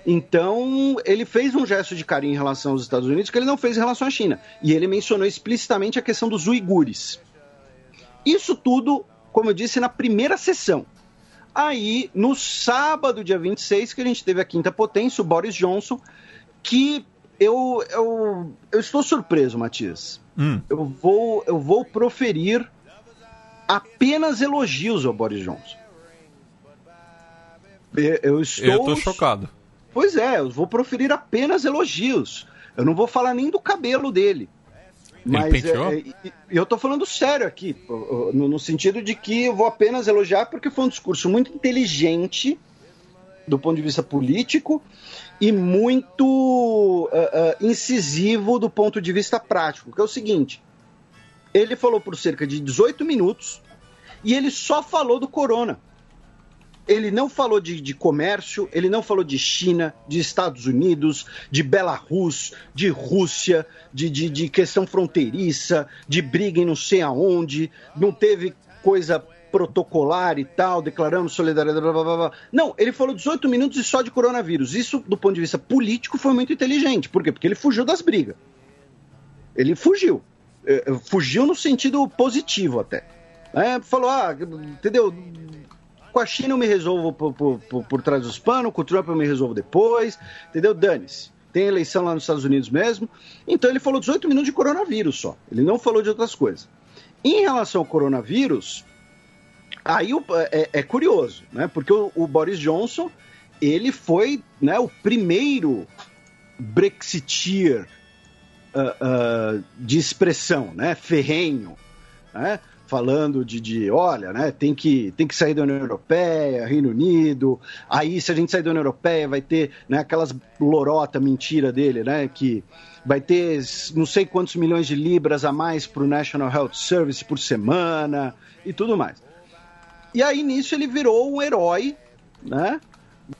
então, ele fez um gesto de carinho em relação aos Estados Unidos que ele não fez em relação à China. E ele mencionou explicitamente a questão dos uigures. Isso tudo, como eu disse, na primeira sessão. Aí, no sábado, dia 26, que a gente teve a quinta potência, o Boris Johnson, que eu, eu, eu estou surpreso, Matias. Hum. Eu, vou, eu vou proferir apenas elogios ao Boris Johnson. Eu estou. Eu estou chocado. Pois é, eu vou proferir apenas elogios. Eu não vou falar nem do cabelo dele. Mas é, é, eu estou falando sério aqui, no, no, sentido de que eu vou apenas elogiar porque foi um discurso muito inteligente do ponto de vista político e muito uh, uh, incisivo do ponto de vista prático, que é o seguinte: ele falou por cerca de 18 minutos e ele só falou do corona. Ele não falou de, de, comércio, ele não falou de China, de Estados Unidos, de Belarus, de Rússia, de, de, de questão fronteiriça, de briga em não sei aonde, não teve coisa protocolar e tal, declaramos solidariedade, blá, blá, blá. Não, ele falou 18 minutos e só de coronavírus. Isso, do ponto de vista político, foi muito inteligente. Por quê? Porque ele fugiu das brigas. Ele fugiu. É, fugiu no sentido positivo até. É, falou, ah, entendeu? Com a China eu me resolvo por, por, por, por trás dos panos, com o Trump eu me resolvo depois, entendeu? Dane-se. Tem eleição lá nos Estados Unidos mesmo. Então ele falou 18 minutos de coronavírus só. Ele não falou de outras coisas. Em relação ao coronavírus, Aí é, é curioso, né? Porque o, o, Boris Johnson ele foi né, o primeiro Brexiteer uh, uh, de expressão, né? Ferrenho, né? Falando de, de, olha, né, tem que, tem que sair da União Europeia, Reino Unido, aí se a gente sair da União Europeia vai ter, né, aquelas lorota mentira dele, né, que vai ter não sei quantos milhões de libras a mais para o National Health Service por semana e tudo mais. E aí nisso ele virou um herói, né?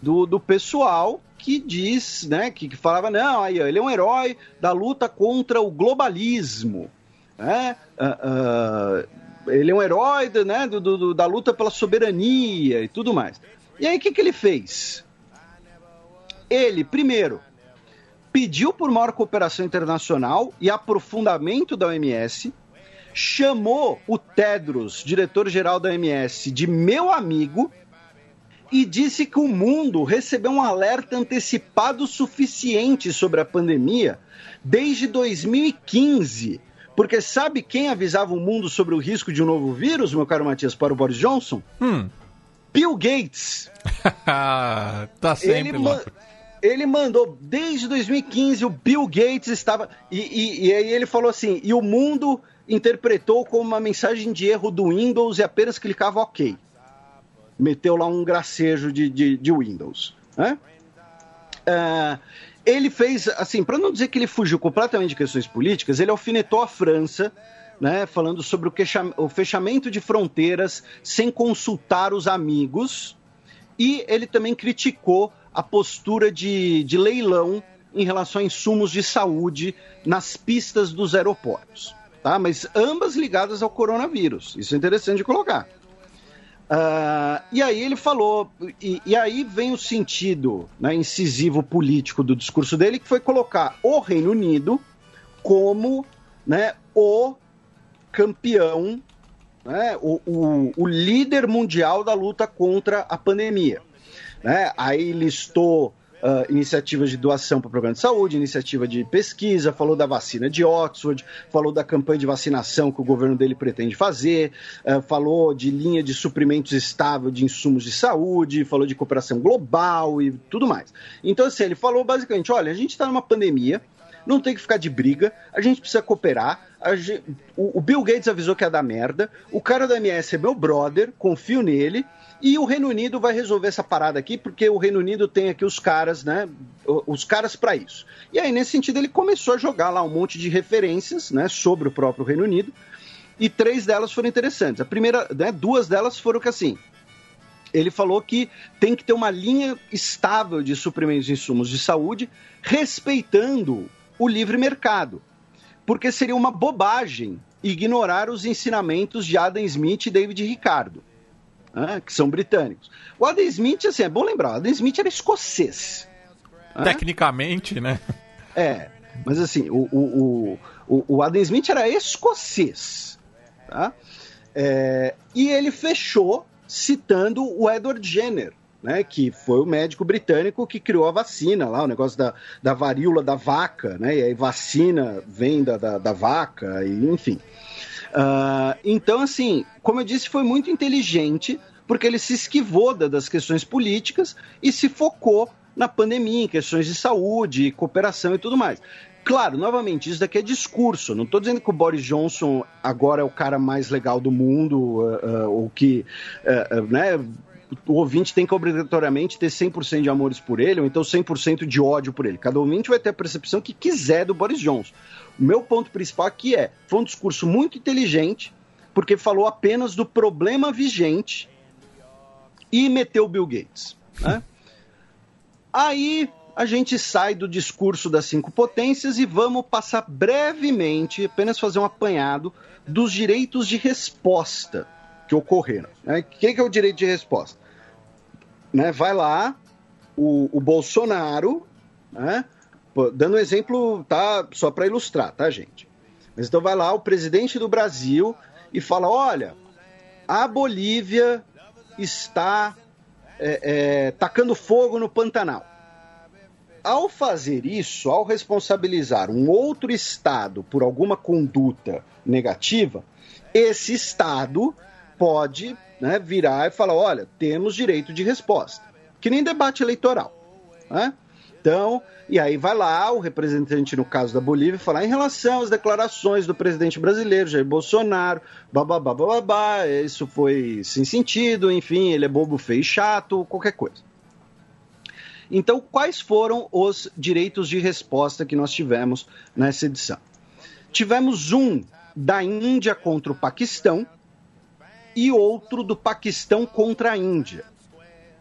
Do, do pessoal que diz, né? Que, que falava, não, aí ele é um herói da luta contra o globalismo, né? Uh, uh, ele é um herói né, do, do, da luta pela soberania e tudo mais. E aí o que, que ele fez? Ele, primeiro, pediu por maior cooperação internacional e aprofundamento da OMS, chamou o Tedros, diretor-geral da OMS, de meu amigo e disse que o mundo recebeu um alerta antecipado suficiente sobre a pandemia desde 2015. Porque sabe quem avisava o mundo sobre o risco de um novo vírus, meu caro Matias, para o Boris Johnson? Hum. Bill Gates. tá sempre ele, ele mandou, desde 2015, o Bill Gates estava. E, e, e aí ele falou assim: e o mundo interpretou como uma mensagem de erro do Windows e apenas clicava OK. Meteu lá um gracejo de, de, de Windows. Né? Uh, ele fez, assim, para não dizer que ele fugiu completamente de questões políticas, ele alfinetou a França né, falando sobre o fechamento de fronteiras sem consultar os amigos. E ele também criticou a postura de, de leilão em relação a insumos de saúde nas pistas dos aeroportos. Tá? Mas ambas ligadas ao coronavírus. Isso é interessante de colocar. Uh, e aí ele falou, e, e, aí vem o sentido né, incisivo político do discurso dele, que foi colocar o Reino Unido como né, o campeão, né, o, o, o líder mundial da luta contra a pandemia. Né? Aí listou uh, iniciativas de doação para o programa de saúde, iniciativa de pesquisa, falou da vacina de Oxford, falou da campanha de vacinação que o governo dele pretende fazer, uh, falou de linha de suprimentos estável de insumos de saúde, falou de cooperação global e tudo mais. Então, assim, ele falou basicamente: olha, a gente está numa pandemia, não tem que ficar de briga, a gente precisa cooperar. Gente, o, o Bill Gates avisou que ia dar merda, o cara da MS é meu brother, confio nele. E o Reino Unido vai resolver essa parada aqui, porque o Reino Unido tem aqui os caras, né? Os caras para isso. E aí, nesse sentido, ele começou a jogar lá um monte de referências, né? Sobre o próprio Reino Unido. E três delas foram interessantes. A primeira, né? Duas delas foram que assim. Ele falou que tem que ter uma linha estável de suprimentos e insumos de saúde, respeitando o livre mercado. Porque seria uma bobagem ignorar os ensinamentos de Adam Smith e David Ricardo né, que são britânicos. O Adam Smith, assim, é bom lembrar, o Adam Smith era escocês. Né? Tecnicamente, né? É, mas assim, o, o, o, o Adam Smith era escocês. Tá? É, e ele fechou citando o Edward Jenner, né, que foi o médico britânico que criou a vacina lá, o negócio da, da varíola da vaca, né, e aí vacina vem da, da, da vaca, e enfim. Uh, então, assim, como eu disse, foi muito inteligente, porque ele se esquivou das questões políticas e se focou na pandemia, em questões de saúde, cooperação e tudo mais. Claro, novamente, isso daqui é discurso. Não estou dizendo que o Boris Johnson agora é o cara mais legal do mundo, uh, uh, ou que uh, né, o ouvinte tem que obrigatoriamente ter 100% de amores por ele, ou então 100% de ódio por ele. Cada ouvinte vai ter a percepção que quiser do Boris Johnson. O meu ponto principal aqui é: foi um discurso muito inteligente, porque falou apenas do problema vigente e meteu o Bill Gates. Né? Aí a gente sai do discurso das cinco potências e vamos passar brevemente, apenas fazer um apanhado dos direitos de resposta que ocorreram. Né? O que é o direito de resposta? Né? Vai lá, o, o Bolsonaro, né? dando um exemplo, tá? Só para ilustrar, tá, gente? Mas então vai lá o presidente do Brasil e fala: olha, a Bolívia está é, é, tacando fogo no Pantanal. Ao fazer isso, ao responsabilizar um outro Estado por alguma conduta negativa, esse Estado pode né, virar e falar: olha, temos direito de resposta. Que nem debate eleitoral. Né? Então, e aí vai lá o representante, no caso da Bolívia, falar em relação às declarações do presidente brasileiro, Jair Bolsonaro, bababá, bababá, isso foi sem sentido, enfim, ele é bobo, feio e chato, qualquer coisa. Então, quais foram os direitos de resposta que nós tivemos nessa edição? Tivemos um da Índia contra o Paquistão e outro do Paquistão contra a Índia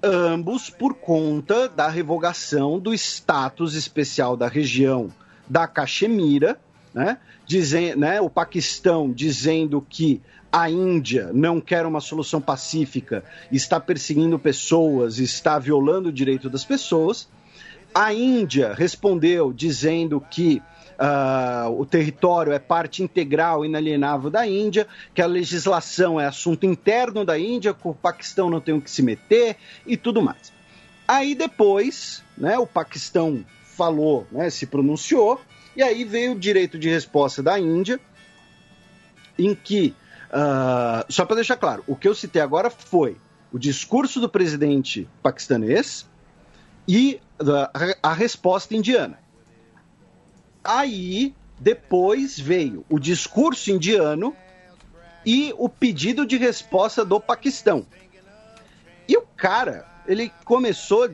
ambos por conta da revogação do status especial da região da Caxemira, né? Dizem, né, o Paquistão dizendo que a Índia não quer uma solução pacífica, está perseguindo pessoas, está violando o direito das pessoas. A Índia respondeu dizendo que uh, o território é parte integral, inalienável da Índia, que a legislação é assunto interno da Índia, que o Paquistão não tem o que se meter e tudo mais. Aí depois, né, o Paquistão falou, né, se pronunciou, e aí veio o direito de resposta da Índia, em que, uh, só para deixar claro, o que eu citei agora foi o discurso do presidente paquistanês e a, a resposta indiana. Aí, depois veio o discurso indiano e o pedido de resposta do Paquistão. E o cara, ele começou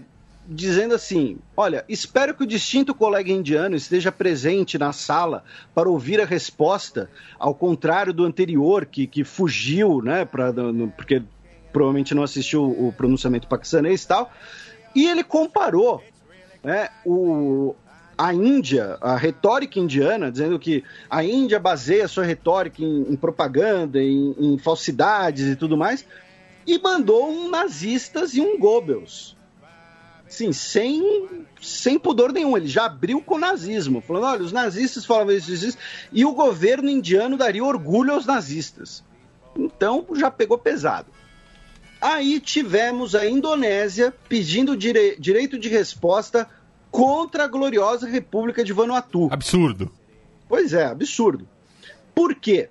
dizendo assim: Olha, espero que o distinto colega indiano esteja presente na sala para ouvir a resposta, ao contrário do anterior, que, que fugiu, né, pra, no, porque provavelmente não assistiu o pronunciamento paquistanês e tal. E ele comparou né, o, a Índia, a retórica indiana, dizendo que a Índia baseia sua retórica em, em propaganda, em, em, falsidades e tudo mais, e mandou um nazistas e um Goebbels. Sim, sem, sem pudor nenhum. Ele já abriu com o nazismo, falando: olha, os nazistas falavam isso, isso, isso, e o governo indiano daria orgulho aos nazistas. Então já pegou pesado. Aí tivemos a Indonésia pedindo dire... direito de resposta contra a gloriosa República de Vanuatu. Absurdo. Pois é, absurdo. Por quê?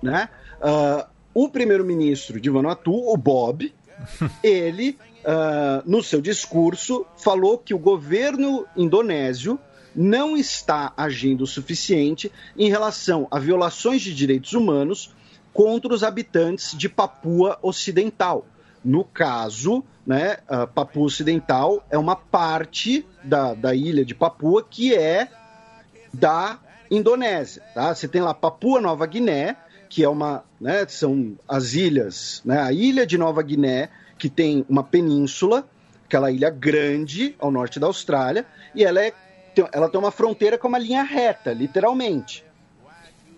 Né? Uh, o primeiro-ministro de Vanuatu, o Bob, ele, uh, no seu discurso, falou que o governo indonésio não está agindo o suficiente em relação a violações de direitos humanos contra os habitantes de Papua Ocidental. No caso, né, Papua Ocidental é uma parte da, da ilha de Papua que é da Indonésia. Tá? Você tem lá Papua Nova Guiné, que é uma, né, são as ilhas, né, a ilha de Nova Guiné, que tem uma península, aquela ilha grande ao norte da Austrália, e ela, é, ela tem uma fronteira com uma linha reta, literalmente.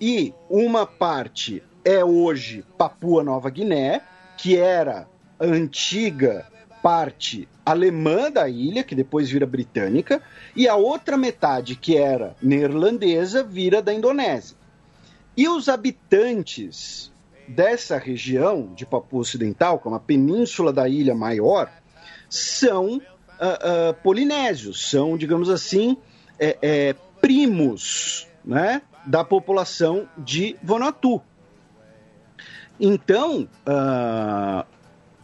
E uma parte é hoje Papua Nova Guiné, que era a antiga parte alemã da ilha, que depois vira britânica, e a outra metade, que era neerlandesa, vira da Indonésia. E os habitantes dessa região de Papua Ocidental, que é uma península da ilha maior, são uh, uh, polinésios, são, digamos assim, é, é, primos né, da população de Vanuatu. Então, uh,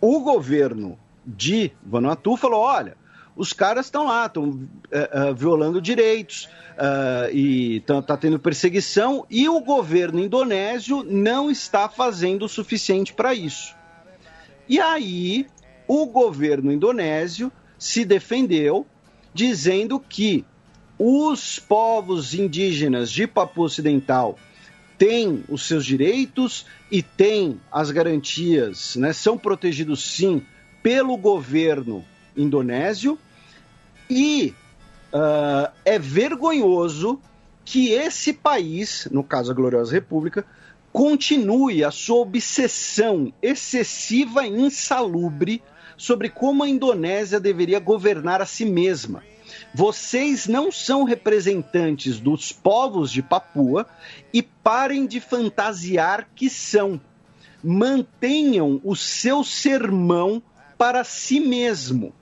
o governo de Vanuatu falou: olha, os caras estão lá, estão uh, uh, violando direitos uh, e está tendo perseguição e o governo indonésio não está fazendo o suficiente para isso. E aí o governo indonésio se defendeu dizendo que os povos indígenas de Papua Ocidental têm os seus direitos e têm as garantias, né, são protegidos sim pelo governo indonésio e uh, é vergonhoso que esse país, no caso a Gloriosa República, continue a sua obsessão excessiva e insalubre sobre como a Indonésia deveria governar a si mesma vocês não são representantes dos povos de Papua e parem de fantasiar que são. Mantenham o seu sermão para si mesmo.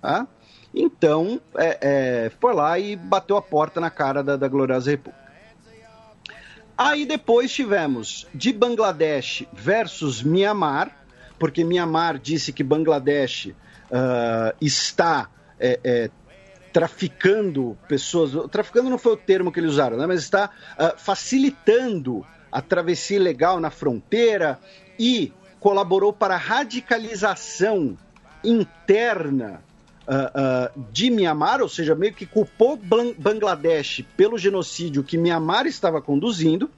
Tá? Então, é, é, foi lá e bateu a porta na cara da, da Gloriosa República. Aí depois tivemos de Bangladesh versus Mianmar, porque Mianmar disse que Bangladesh uh, está é, é, traficando pessoas. Traficando não foi o termo que eles usaram, né? mas está uh, facilitando a travessia ilegal na fronteira e colaborou para a radicalização interna uh, uh, de Mianmar, ou seja, meio que culpou Bangladesh pelo genocídio que Mianmar estava conduzindo.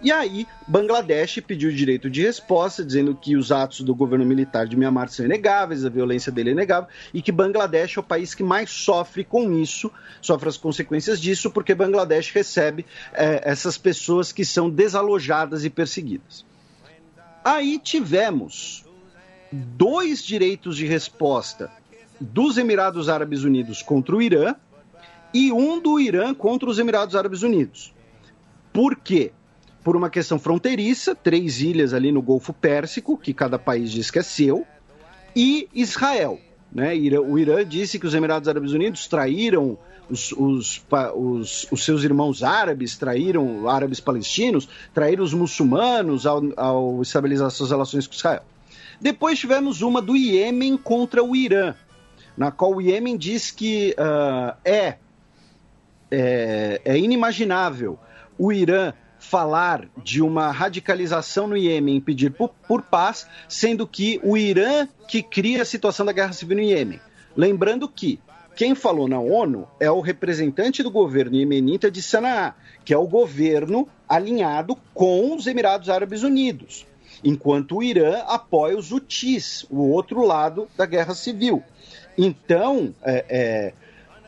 E aí, Bangladesh pediu direito de resposta, dizendo que os atos do governo militar de Myanmar são inegáveis, a violência dele é inegável, e que Bangladesh é o país que mais sofre com isso, sofre as consequências disso, porque Bangladesh recebe é, essas pessoas que são desalojadas e perseguidas. Aí tivemos dois direitos de resposta dos Emirados Árabes Unidos contra o Irã e um do Irã contra os Emirados Árabes Unidos. Por quê? por uma questão fronteiriça, três ilhas ali no Golfo Pérsico, que cada país diz que é seu, e Israel. Né? O Irã disse que os Emirados Árabes Unidos traíram os, os, os, os, seus irmãos árabes, traíram árabes palestinos, traíram os muçulmanos ao, ao estabilizar suas relações com Israel. Depois tivemos uma do Iêmen contra o Irã, na qual o Iêmen diz que uh, é, é, é inimaginável o Irã falar de uma radicalização no Iêmen pedir por, por, paz, sendo que o Irã que cria a situação da guerra civil no Iêmen. Lembrando que quem falou na ONU é o representante do governo iemenita de Sanaa, que é o governo alinhado com os Emirados Árabes Unidos, enquanto o Irã apoia os Houthis, o outro lado da guerra civil. Então, é, é,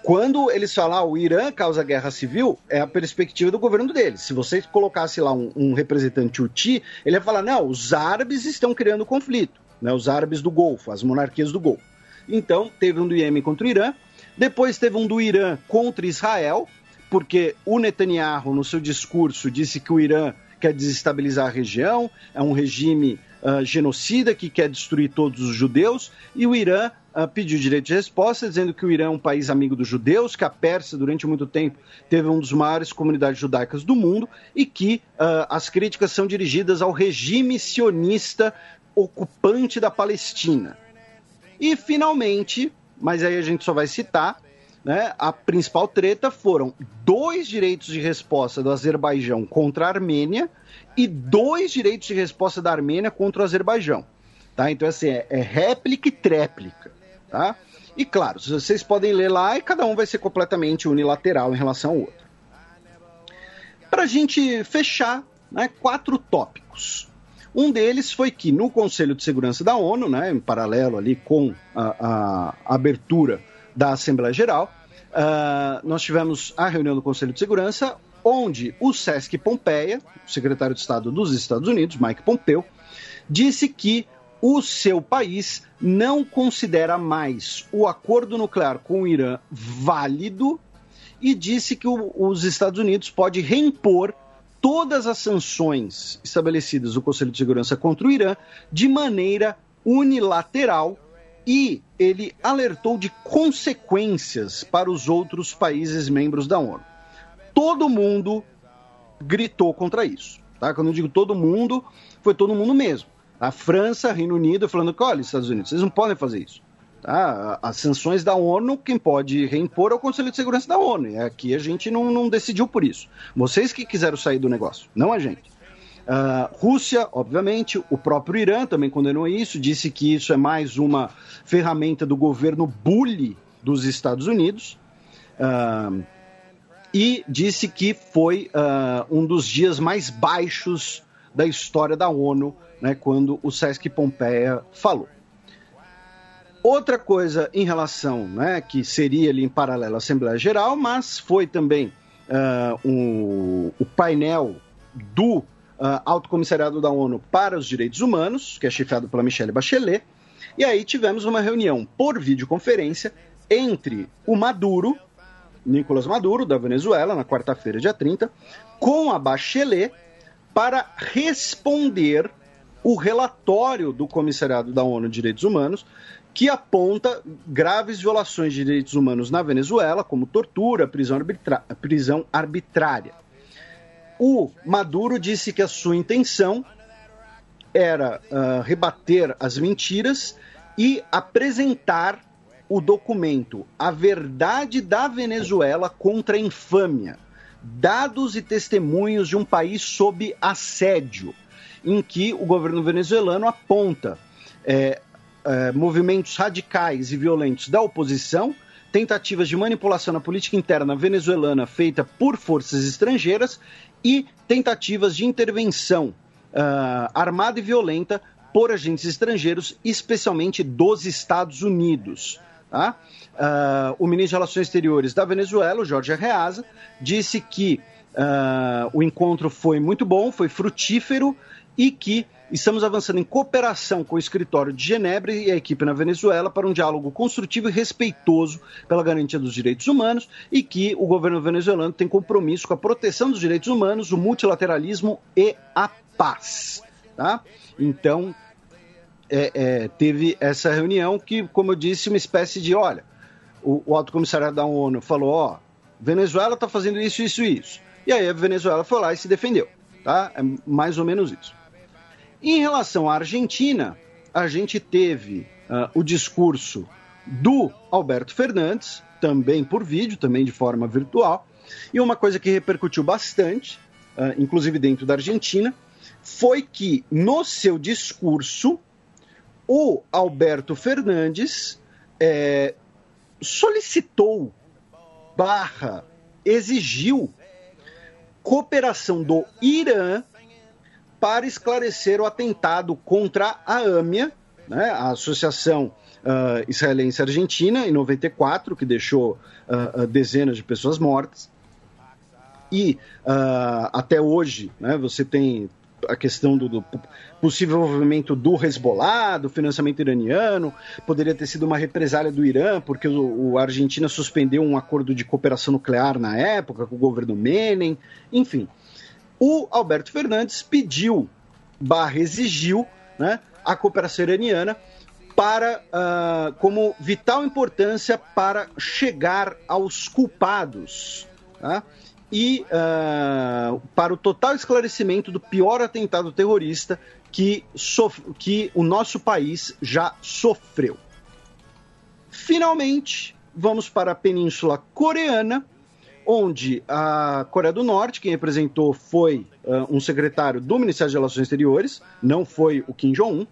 quando eles falam ah, o Irã causa guerra civil, é a perspectiva do governo deles. Se você colocasse lá um, um representante Houthi, ele ia falar: não, os árabes estão criando conflito, né, os árabes do Golfo, as monarquias do Golfo. Então, teve um do Iêmen contra o Irã, depois teve um do Irã contra Israel, porque o Netanyahu, no seu discurso, disse que o Irã quer desestabilizar a região, é um regime uh, genocida que quer destruir todos os judeus, e o Irã uh, pediu direito de resposta, dizendo que o Irã é um país amigo dos judeus, que a Pérsia, durante muito tempo, teve uma das maiores comunidades judaicas do mundo, e que uh, as críticas são dirigidas ao regime sionista ocupante da Palestina. E, finalmente, mas aí a gente só vai citar, né, a principal treta foram dois direitos de resposta do Azerbaijão contra a Armênia e dois direitos de resposta da Armênia contra o Azerbaijão. Tá? Então, assim, é, é réplica e tréplica. Tá? E claro, vocês podem ler lá e cada um vai ser completamente unilateral em relação ao outro. Para a gente fechar, né, quatro tópicos. Um deles foi que no Conselho de Segurança da ONU, né, em paralelo ali com a, a abertura da Assembleia Geral, uh, nós tivemos a reunião do Conselho de Segurança, onde o Sesc Pompeia, secretário de Estado dos Estados Unidos, Mike Pompeo, disse que o seu país não considera mais o acordo nuclear com o Irã válido e disse que o, os Estados Unidos pode reimpor todas as sanções estabelecidas no Conselho de Segurança contra o Irã de maneira unilateral e ele alertou de consequências para os outros países membros da ONU. Todo mundo gritou contra isso. Tá? Quando eu digo todo mundo, foi todo mundo mesmo. A França, Reino Unido, falando que, olha, Estados Unidos, vocês não podem fazer isso. Tá? As sanções da ONU, quem pode reimpor é o Conselho de Segurança da ONU. E aqui a gente não, não decidiu por isso. Vocês que quiseram sair do negócio, não a gente. Uh, Rússia, obviamente, o próprio Irã também condenou isso, disse que isso é mais uma ferramenta do governo bully dos Estados Unidos. Uh, e disse que foi uh, um dos dias mais baixos da história da ONU, né, quando o Sesc Pompeia falou. Outra coisa em relação, né, que seria ali em paralelo à Assembleia Geral, mas foi também uh, um, o painel do uh, Alto Comissariado da ONU para os Direitos Humanos, que é chefiado pela Michelle Bachelet, e aí tivemos uma reunião por videoconferência entre o Maduro, Nicolás Maduro, da Venezuela, na quarta-feira, dia 30, com a Bachelet, para responder o relatório do Comissariado da ONU de Direitos Humanos, que aponta graves violações de direitos humanos na Venezuela, como tortura, prisão, arbitra prisão arbitrária. O Maduro disse que a sua intenção era uh, rebater as mentiras e apresentar o documento A Verdade da Venezuela contra a Infâmia Dados e testemunhos de um país sob assédio, em que o governo venezuelano aponta é, é, movimentos radicais e violentos da oposição, tentativas de manipulação na política interna venezuelana feita por forças estrangeiras e tentativas de intervenção uh, armada e violenta por agentes estrangeiros, especialmente dos Estados Unidos. Tá? Uh, o ministro de Relações Exteriores da Venezuela, Jorge Arreaza, disse que uh, o encontro foi muito bom, foi frutífero e que Estamos avançando em cooperação com o escritório de Genebra e a equipe na Venezuela para um diálogo construtivo e respeitoso pela garantia dos direitos humanos e que o governo venezuelano tem compromisso com a proteção dos direitos humanos, o multilateralismo e a paz. Tá? Então, é, é, teve essa reunião que, como eu disse, uma espécie de, olha, o, o alto comissariado da ONU falou, ó, Venezuela está fazendo isso, isso e isso. E aí a Venezuela foi lá e se defendeu, tá? É mais ou menos isso. Em relação à Argentina, a gente teve uh, o discurso do Alberto Fernandes, também por vídeo, também de forma virtual, e uma coisa que repercutiu bastante, uh, inclusive dentro da Argentina, foi que no seu discurso o Alberto Fernandes é, solicitou barra exigiu cooperação do Irã para esclarecer o atentado contra a AMIA, né, a Associação uh, Israelense Argentina, em 94, que deixou uh, dezenas de pessoas mortas. E uh, até hoje, né, você tem a questão do, do, possível envolvimento do Hezbollah, do financiamento iraniano, poderia ter sido uma represália do Irã, porque o, o Argentina suspendeu um acordo de cooperação nuclear na época com o governo Menem, enfim. O Alberto Fernandes pediu, barra exigiu, né, a cooperação iraniana para uh, como vital importância para chegar aos culpados. Tá? e uh, para o total esclarecimento do pior atentado terrorista que, que o nosso país já sofreu. Finalmente, vamos para a Península Coreana, onde a Coreia do Norte, quem representou foi uh, um secretário do Ministério de Relações Exteriores, não foi o Kim Jong-un,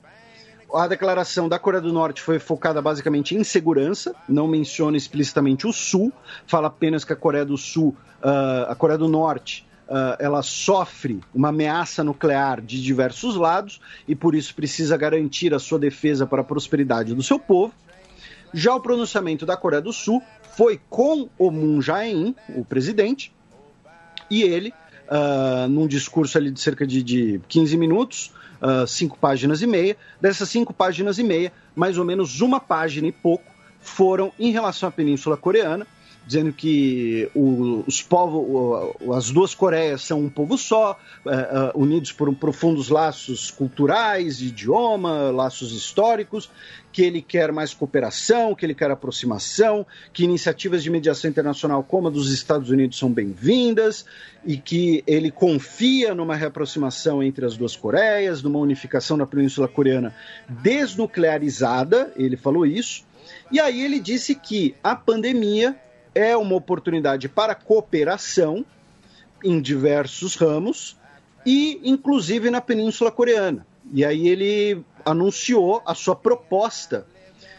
a declaração da Coreia do Norte foi focada basicamente em segurança, não menciona explicitamente o Sul, fala apenas que a Coreia do Sul, uh, a Coreia do Norte, uh, ela sofre uma ameaça nuclear de diversos lados e por isso precisa garantir a sua defesa para a prosperidade do seu povo. Já o pronunciamento da Coreia do Sul foi com o Moon Jae-in, o presidente, e ele, uh, num discurso ali de cerca de, de 15 minutos, uh, cinco páginas e meia. Dessas cinco páginas e meia, mais ou menos uma página e pouco foram em relação à Península Coreana, dizendo que o, os povos, as duas Coreias são um povo só, uh, uh, unidos por um profundos laços culturais, idioma, laços históricos, que ele quer mais cooperação, que ele quer aproximação, que iniciativas de mediação internacional como a dos Estados Unidos são bem-vindas e que ele confia numa reaproximação entre as duas Coreias, numa unificação da Península Coreana desnuclearizada, ele falou isso. E aí ele disse que a pandemia é uma oportunidade para cooperação em diversos ramos e inclusive na Península Coreana. E aí ele anunciou a sua proposta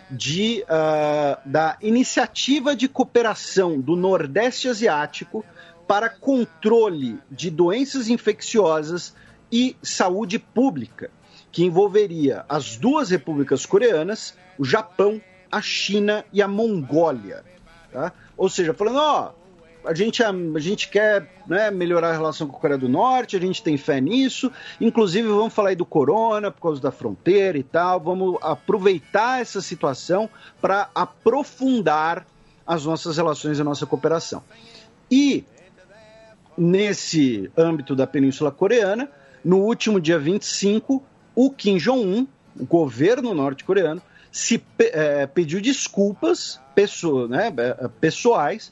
de, uh, da iniciativa de cooperação do Nordeste Asiático para controle de doenças infecciosas e saúde pública, que envolveria as duas repúblicas coreanas, o Japão, a China e a Mongólia. Tá? Ou seja, falando, ó, a gente, a, gente quer né, melhorar a relação com a Coreia do Norte, a gente tem fé nisso. Inclusive, vamos falar aí do corona, por causa da fronteira e tal. Vamos aproveitar essa situação para aprofundar as nossas relações e a nossa cooperação. E, nesse âmbito da Península Coreana, no último dia 25, o Kim Jong-un, o governo norte-coreano, se é, pediu desculpas pessoa, né, é, pessoais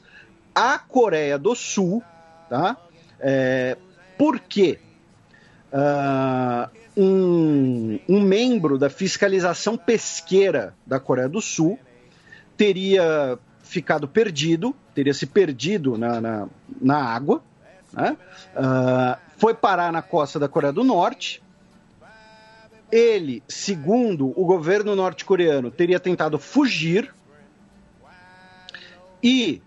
à Coreia do Sul, tá? É, porque uh, um, um membro da fiscalização pesqueira da Coreia do Sul teria ficado perdido, teria se perdido na, na, na água, né? uh, foi parar na costa da Coreia do Norte, ele, segundo o governo norte-coreano, teria tentado fugir e,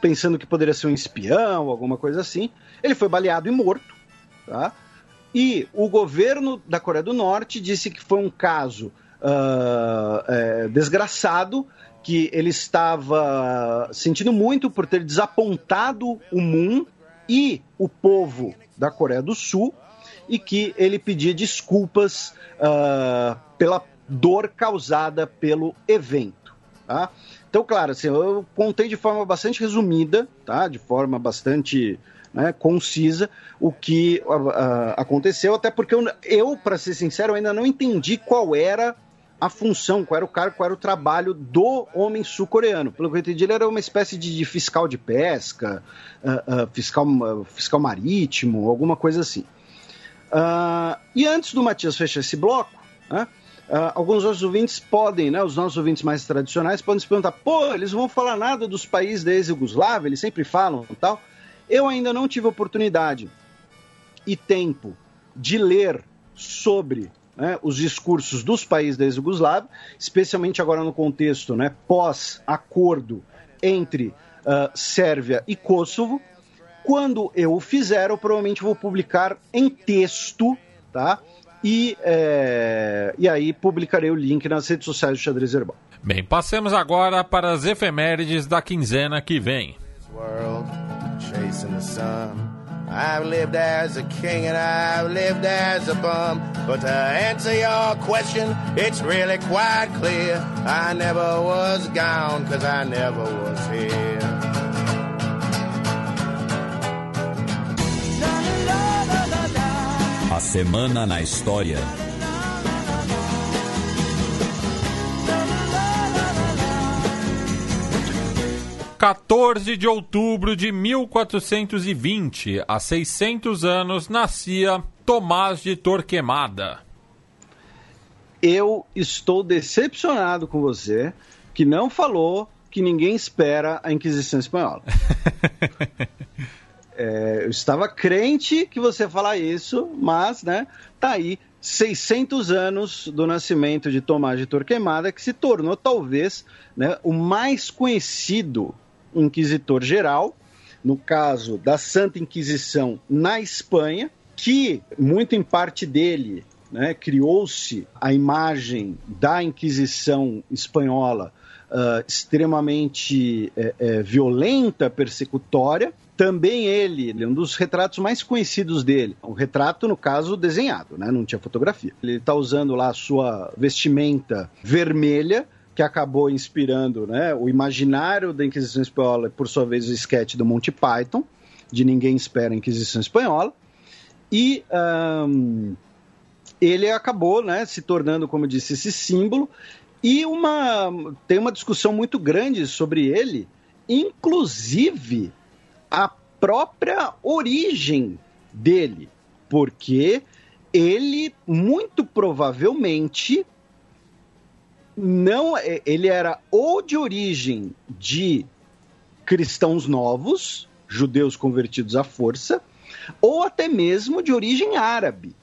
pensando que poderia ser um espião, alguma coisa assim, ele foi baleado e morto. Tá? E o governo da Coreia do Norte disse que foi um caso uh, é, desgraçado, que ele estava sentindo muito por ter desapontado o Moon e o povo da Coreia do Sul e que ele pedia desculpas uh, pela dor causada pelo evento. Tá? Então, claro, assim, eu contei de forma bastante resumida, tá? de forma bastante né, concisa, o que uh, uh, aconteceu, até porque eu, eu para ser sincero, ainda não entendi qual era a função, qual era o cargo, qual era o trabalho do homem sul-coreano. Pelo que eu entendi, ele era uma espécie de, fiscal de pesca, uh, fiscal, fiscal marítimo, alguma coisa assim. Uh, e antes do Matias fechar esse bloco, né, uh, alguns outros ouvintes podem, né, os nossos ouvintes mais tradicionais, podem se perguntar: pô, eles vão falar nada dos países da ex-Yugoslávia, eles sempre falam e tal. Eu ainda não tive oportunidade e tempo de ler sobre né, os discursos dos países da ex-Yugoslávia, especialmente agora no contexto né, pós-acordo entre uh, Sérvia e Kosovo. Quando eu o fizer, eu provavelmente vou publicar em texto, tá? E, é, e aí publicarei o link nas redes sociais do Xadrez Herbal. Bem, passemos agora para as efemérides da quinzena que vem. World, I've lived as a king and I've lived as a bum. But to answer your question, it's really quite clear. I never was gone, cause I never was here. Semana na História. 14 de outubro de 1420, há 600 anos, nascia Tomás de Torquemada. Eu estou decepcionado com você que não falou que ninguém espera a Inquisição Espanhola. é, eu estava crente que você ia falar isso, mas, né, tá aí 600 anos do nascimento de Tomás de Torquemada, que se tornou talvez né, o mais conhecido inquisitor geral, no caso da Santa Inquisição na Espanha, que muito em parte dele né, criou-se a imagem da Inquisição espanhola uh, extremamente é, é, violenta, persecutória. Também ele, um dos retratos mais conhecidos dele, um retrato, no caso, desenhado, né, não tinha fotografia. Ele está usando lá a sua vestimenta vermelha, que acabou inspirando né, o imaginário da Inquisição Espanhola, por sua vez o esquete do Monty Python, de Ninguém Espera a Inquisição Espanhola. E um, ele acabou né, se tornando, como eu disse, esse símbolo. E uma, tem uma discussão muito grande sobre ele, inclusive a própria origem dele, porque ele muito provavelmente não é, ele era ou de origem de cristãos novos, judeus convertidos à força, ou até mesmo de origem árabe.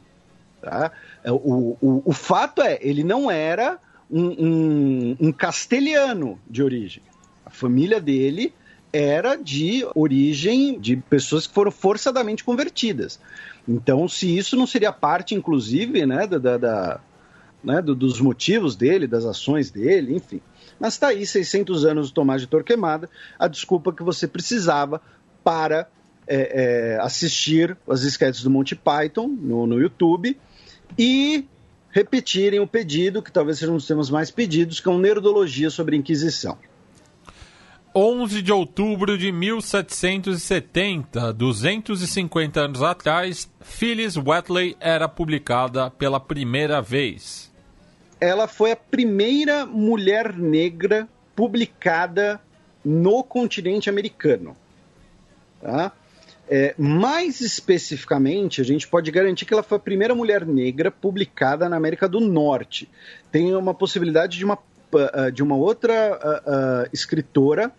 Tá? É, o, o, o fato é, ele não era um, um, um castelhano de origem. A família dele era de origem de pessoas que foram forçadamente convertidas. Então, se isso não seria parte, inclusive, né, da, da, né, do, dos motivos dele, das ações dele, enfim. Mas está aí, 600 anos do Tomás de Torquemada, a desculpa que você precisava para é, é, assistir as esquetes do Monty Python no, no YouTube e repetirem o pedido, que talvez seja um dos temas mais pedidos, que é uma nerdologia sobre Inquisição. 11 de outubro de 1770, 250 anos atrás, Phyllis Wheatley era publicada pela primeira vez ela foi a primeira mulher negra publicada no continente americano. Tá? É, mais especificamente, a gente pode garantir que ela foi a primeira mulher negra publicada na América do Norte. Tem uma possibilidade de uma, uh, de uma outra uh, uh, escritora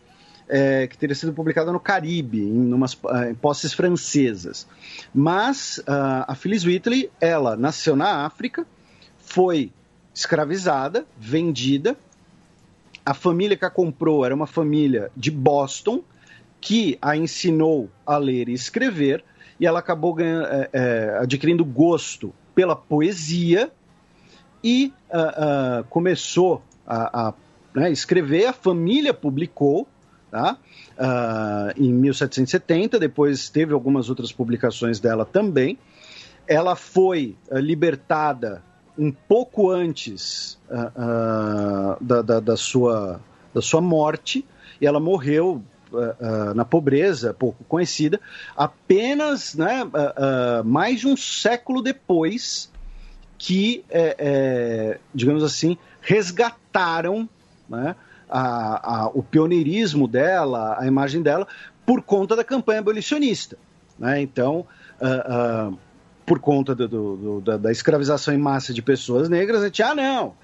é, que teria sido publicada no Caribe, em, umas, em posses francesas. Mas a Phyllis Whitley, ela nasceu na África, foi escravizada, vendida. A família que a comprou era uma família de Boston que a ensinou a ler e escrever e ela acabou ganhando, é, é, adquirindo gosto pela poesia e uh, uh, começou a, a né, escrever. A família publicou tá? Uh, em 1770, depois teve algumas outras publicações dela também. Ela foi libertada um pouco antes uh, uh, da, da, da, sua, da sua morte, e ela morreu uh, na pobreza, pouco conhecida, apenas né, mais de um século depois que, é, é, digamos assim, resgataram né, a, a, o pioneirismo dela, a imagem dela, por conta da campanha abolicionista. Né? Então, uh, uh, por conta do, do, do, da, da, escravização em massa de pessoas negras, a gente, ah, não,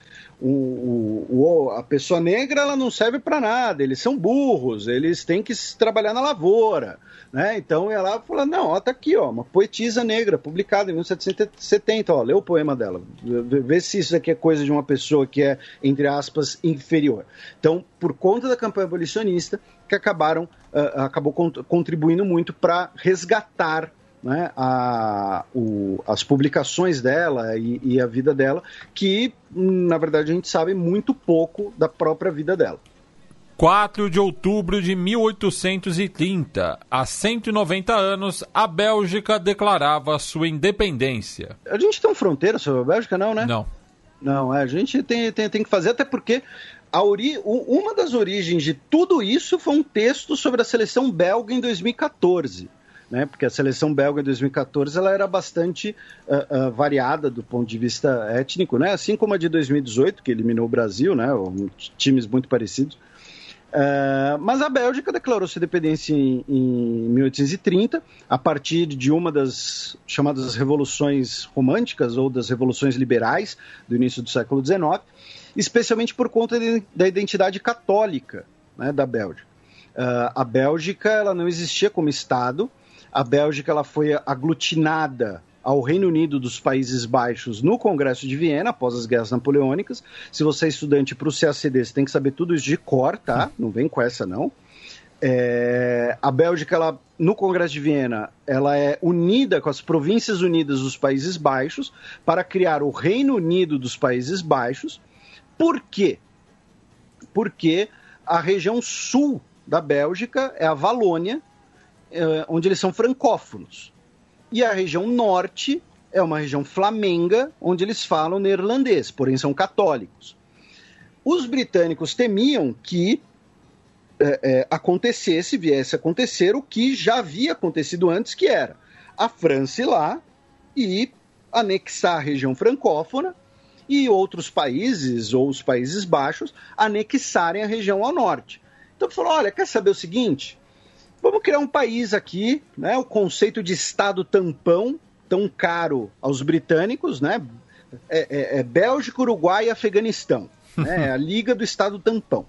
o, o, a pessoa negra ela não serve para nada, eles são burros, eles têm que trabalhar na lavoura. Né? Então ela fala: não, ó, tá aqui, ó, uma poetisa negra, publicada em 1770, ó, lê o poema dela, vê se isso aqui é coisa de uma pessoa que é, entre aspas, inferior. Então, por conta da campanha abolicionista, que acabaram, uh, acabou contribuindo muito para resgatar né, a, o, as publicações dela e, e, a vida dela, que na verdade a gente sabe muito pouco da própria vida dela. 4 de outubro de 1830, há 190 anos, a Bélgica declarava sua independência. A gente tem fronteira sobre a Bélgica, não, né? Não. Não, é, a gente tem, tem, tem que fazer, até porque a ori... uma das origens de tudo isso foi um texto sobre a seleção belga em 2014 né? Porque a seleção belga em 2014 ela era bastante uh, uh, variada do ponto de vista étnico, né? Assim como a de 2018 que eliminou o Brasil, né? Times muito parecidos. Uh, mas a Bélgica declarou sua independência em, em 1830, a partir de uma das chamadas revoluções românticas ou das revoluções liberais do início do século XIX, especialmente por conta de, da identidade católica né, da Bélgica. Uh, a Bélgica ela não existia como Estado, a Bélgica ela foi aglutinada ao Reino Unido dos Países Baixos no Congresso de Viena, após as guerras napoleônicas. Se você é estudante para o CACD, você tem que saber tudo isso de cor, tá? Não vem com essa, não. É, a Bélgica, ela, no Congresso de Viena, ela é unida com as Províncias Unidas dos Países Baixos para criar o Reino Unido dos Países Baixos. Por quê? Porque a região sul da Bélgica é a Valônia, onde eles são francófonos. E a região norte é uma região flamenga, onde eles falam neerlandês, porém são católicos. Os britânicos temiam que é, é, acontecesse, viesse a acontecer o que já havia acontecido antes, que era a França ir lá e anexar a região francófona e outros países, ou os Países Baixos, anexarem a região ao norte. Então falou: olha, quer saber o seguinte? Vamos criar um país aqui, né? O conceito de Estado tampão, tão caro aos britânicos, né? É, é, é Bélgica, Uruguai e Afeganistão. Né? É a Liga do Estado tampão.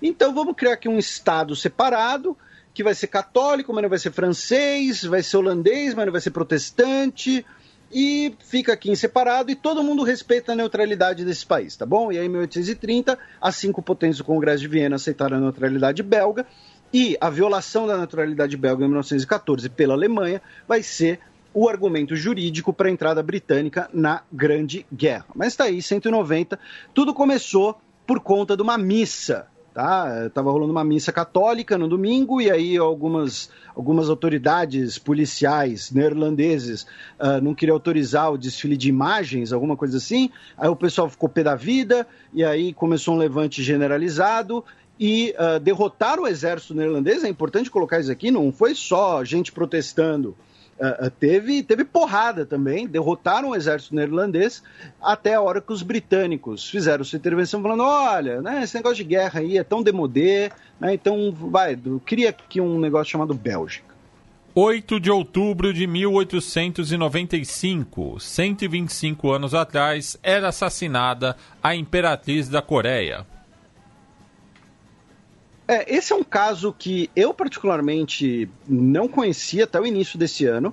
Então vamos criar aqui um Estado separado, que vai ser católico, mas não vai ser francês, vai ser holandês, mas não vai ser protestante, e fica aqui em separado e todo mundo respeita a neutralidade desse país, tá bom? E aí, em 1830, as cinco potências do Congresso de Viena aceitaram a neutralidade belga e a violação da naturalidade belga em 1914 pela Alemanha vai ser o argumento jurídico para a entrada britânica na Grande Guerra. Mas está aí, 190. Tudo começou por conta de uma missa. Tá? Estava rolando uma missa católica no domingo e aí algumas, algumas autoridades policiais neerlandeses uh, não queriam autorizar o desfile de imagens, alguma coisa assim. Aí o pessoal ficou pé da vida e aí começou um levante generalizado e uh, derrotar o exército neerlandês, é importante colocar isso aqui, não foi só gente protestando. Uh, teve, teve porrada também, derrotaram o exército neerlandês até a hora que os britânicos fizeram sua intervenção falando, olha, né, esse negócio de guerra aí é tão demodê, né, então vai, cria aqui um negócio chamado Bélgica. 8 de outubro de 1895, 125 anos atrás, era assassinada a imperatriz da Coreia. É, esse é um caso que eu particularmente não conhecia até o início desse ano.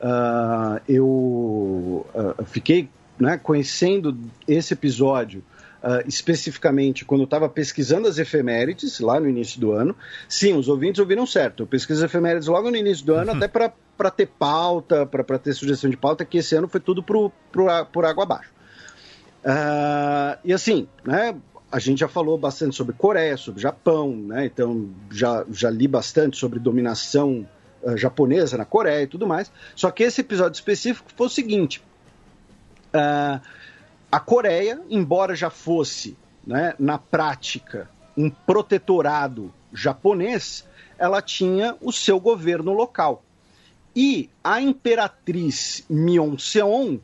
Uh, eu uh, fiquei né, conhecendo esse episódio uh, especificamente quando eu estava pesquisando as efemérides lá no início do ano. Sim, os ouvintes ouviram certo. Eu pesquisei as efemérides logo no início do ano, uhum. até para ter pauta, para ter sugestão de pauta, que esse ano foi tudo pro, pro, por água abaixo. e assim, né, a gente já falou bastante sobre Coreia, sobre Japão, né? Então já, já li bastante sobre dominação uh, japonesa na Coreia e tudo mais. Só que esse episódio específico foi o seguinte: uh, a Coreia, embora já fosse, né, na prática, um protetorado japonês, ela tinha o seu governo local. E a imperatriz Myeon-seon,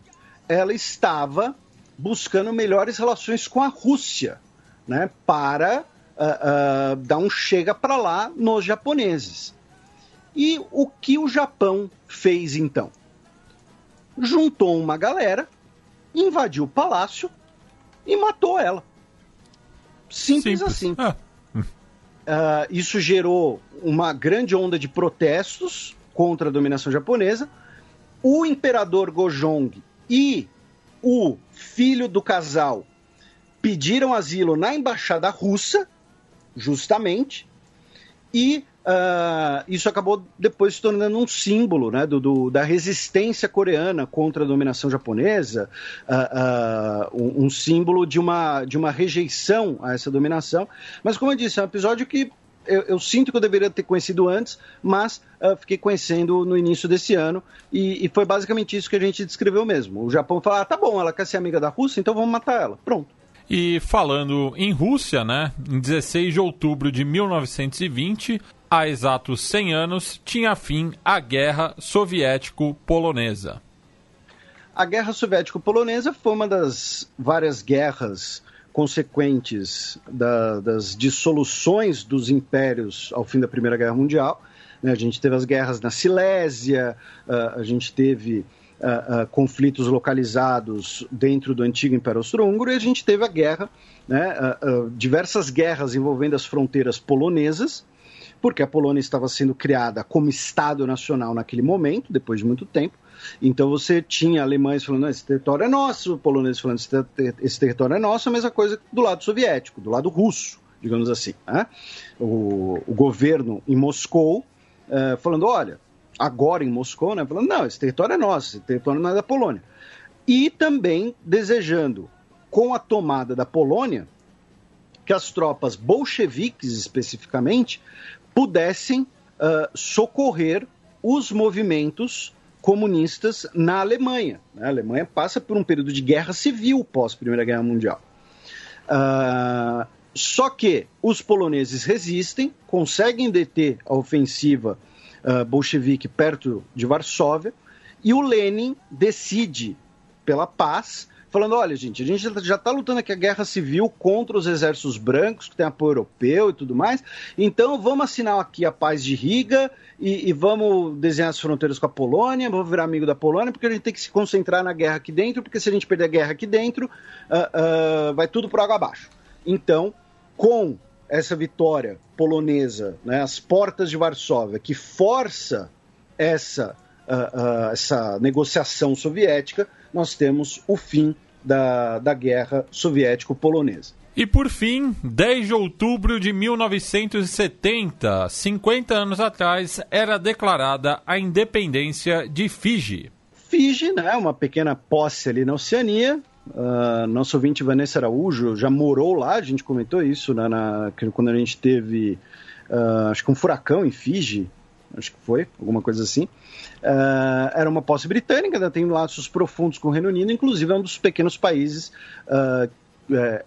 ela estava buscando melhores relações com a Rússia né, para uh, uh, dar um chega para lá nos japoneses. E o que o Japão fez então? Juntou uma galera, invadiu o palácio e matou ela. Simples, Simples. assim. Ah. Uh, isso gerou uma grande onda de protestos contra a dominação japonesa. O imperador Gojong e o filho do casal pediram asilo na embaixada russa, justamente, e uh, isso acabou depois se tornando um símbolo né, do, do, da resistência coreana contra a dominação japonesa, uh, uh, um, um, símbolo de uma, de uma rejeição a essa dominação. Mas, como eu disse, é um episódio que eu, eu, sinto que eu deveria ter conhecido antes, mas fiquei conhecendo no início desse ano e, e, foi basicamente isso que a gente descreveu mesmo. O Japão falou: ah, tá bom, ela quer ser amiga da Rússia, então vamos matar ela. Pronto. E falando em Rússia, né, em 16 de outubro de 1920, há exatos 100 anos, tinha fim a Guerra Soviético-Polonesa. A Guerra Soviético-Polonesa foi uma das várias guerras consequentes da, das dissoluções dos impérios ao fim da Primeira Guerra Mundial. Né? A gente teve as guerras na Silésia, uh, a gente teve uh, uh, conflitos localizados dentro do antigo Império Austro-Húngaro e a gente teve a guerra, né? diversas guerras envolvendo as fronteiras polonesas, porque a Polônia estava sendo criada como Estado nacional naquele momento, depois de muito tempo, então você tinha alemães falando, esse território é nosso, poloneses falando, esse território é nosso, a mesma coisa do lado soviético, do lado russo, digamos assim. Né? O, o, governo em Moscou uh, falando, olha, agora em Moscou, né, falando, não, esse território é nosso, esse território não é da Polônia. E também desejando, com a tomada da Polônia, que as tropas bolcheviques especificamente pudessem uh, socorrer os movimentos comunistas na Alemanha. A Alemanha passa por um período de guerra civil pós Primeira Guerra Mundial. Uh, só que os poloneses resistem, conseguem deter a ofensiva uh, bolchevique perto de Varsóvia, e o Lenin decide pela paz falando: olha, gente, a gente já está lutando aqui a guerra civil contra os exércitos brancos, que tem apoio europeu e tudo mais, então vamos assinar aqui a paz de Riga e, e, vamos desenhar as fronteiras com a Polônia, vamos virar amigo da Polônia, porque a gente tem que se concentrar na guerra aqui dentro, porque se a gente perder a guerra aqui dentro, uh, uh, vai tudo por água abaixo. Então, com essa vitória polonesa, né, as portas de Varsóvia, que força essa, uh, essa negociação soviética, nós temos o fim da, da guerra soviético-polonesa. E por fim, 10 de outubro de 1970, 50 anos atrás, era declarada a independência de Fiji. Fiji, né, uma pequena posse ali na Oceania. Uh, nosso ouvinte Vanessa Araújo já morou lá, a gente comentou isso né, na, quando a gente teve, uh, acho que um furacão em Fiji, acho que foi, alguma coisa assim. Uh, era uma posse britânica, ainda tem laços profundos com o Reino Unido, inclusive é um dos pequenos países uh, é,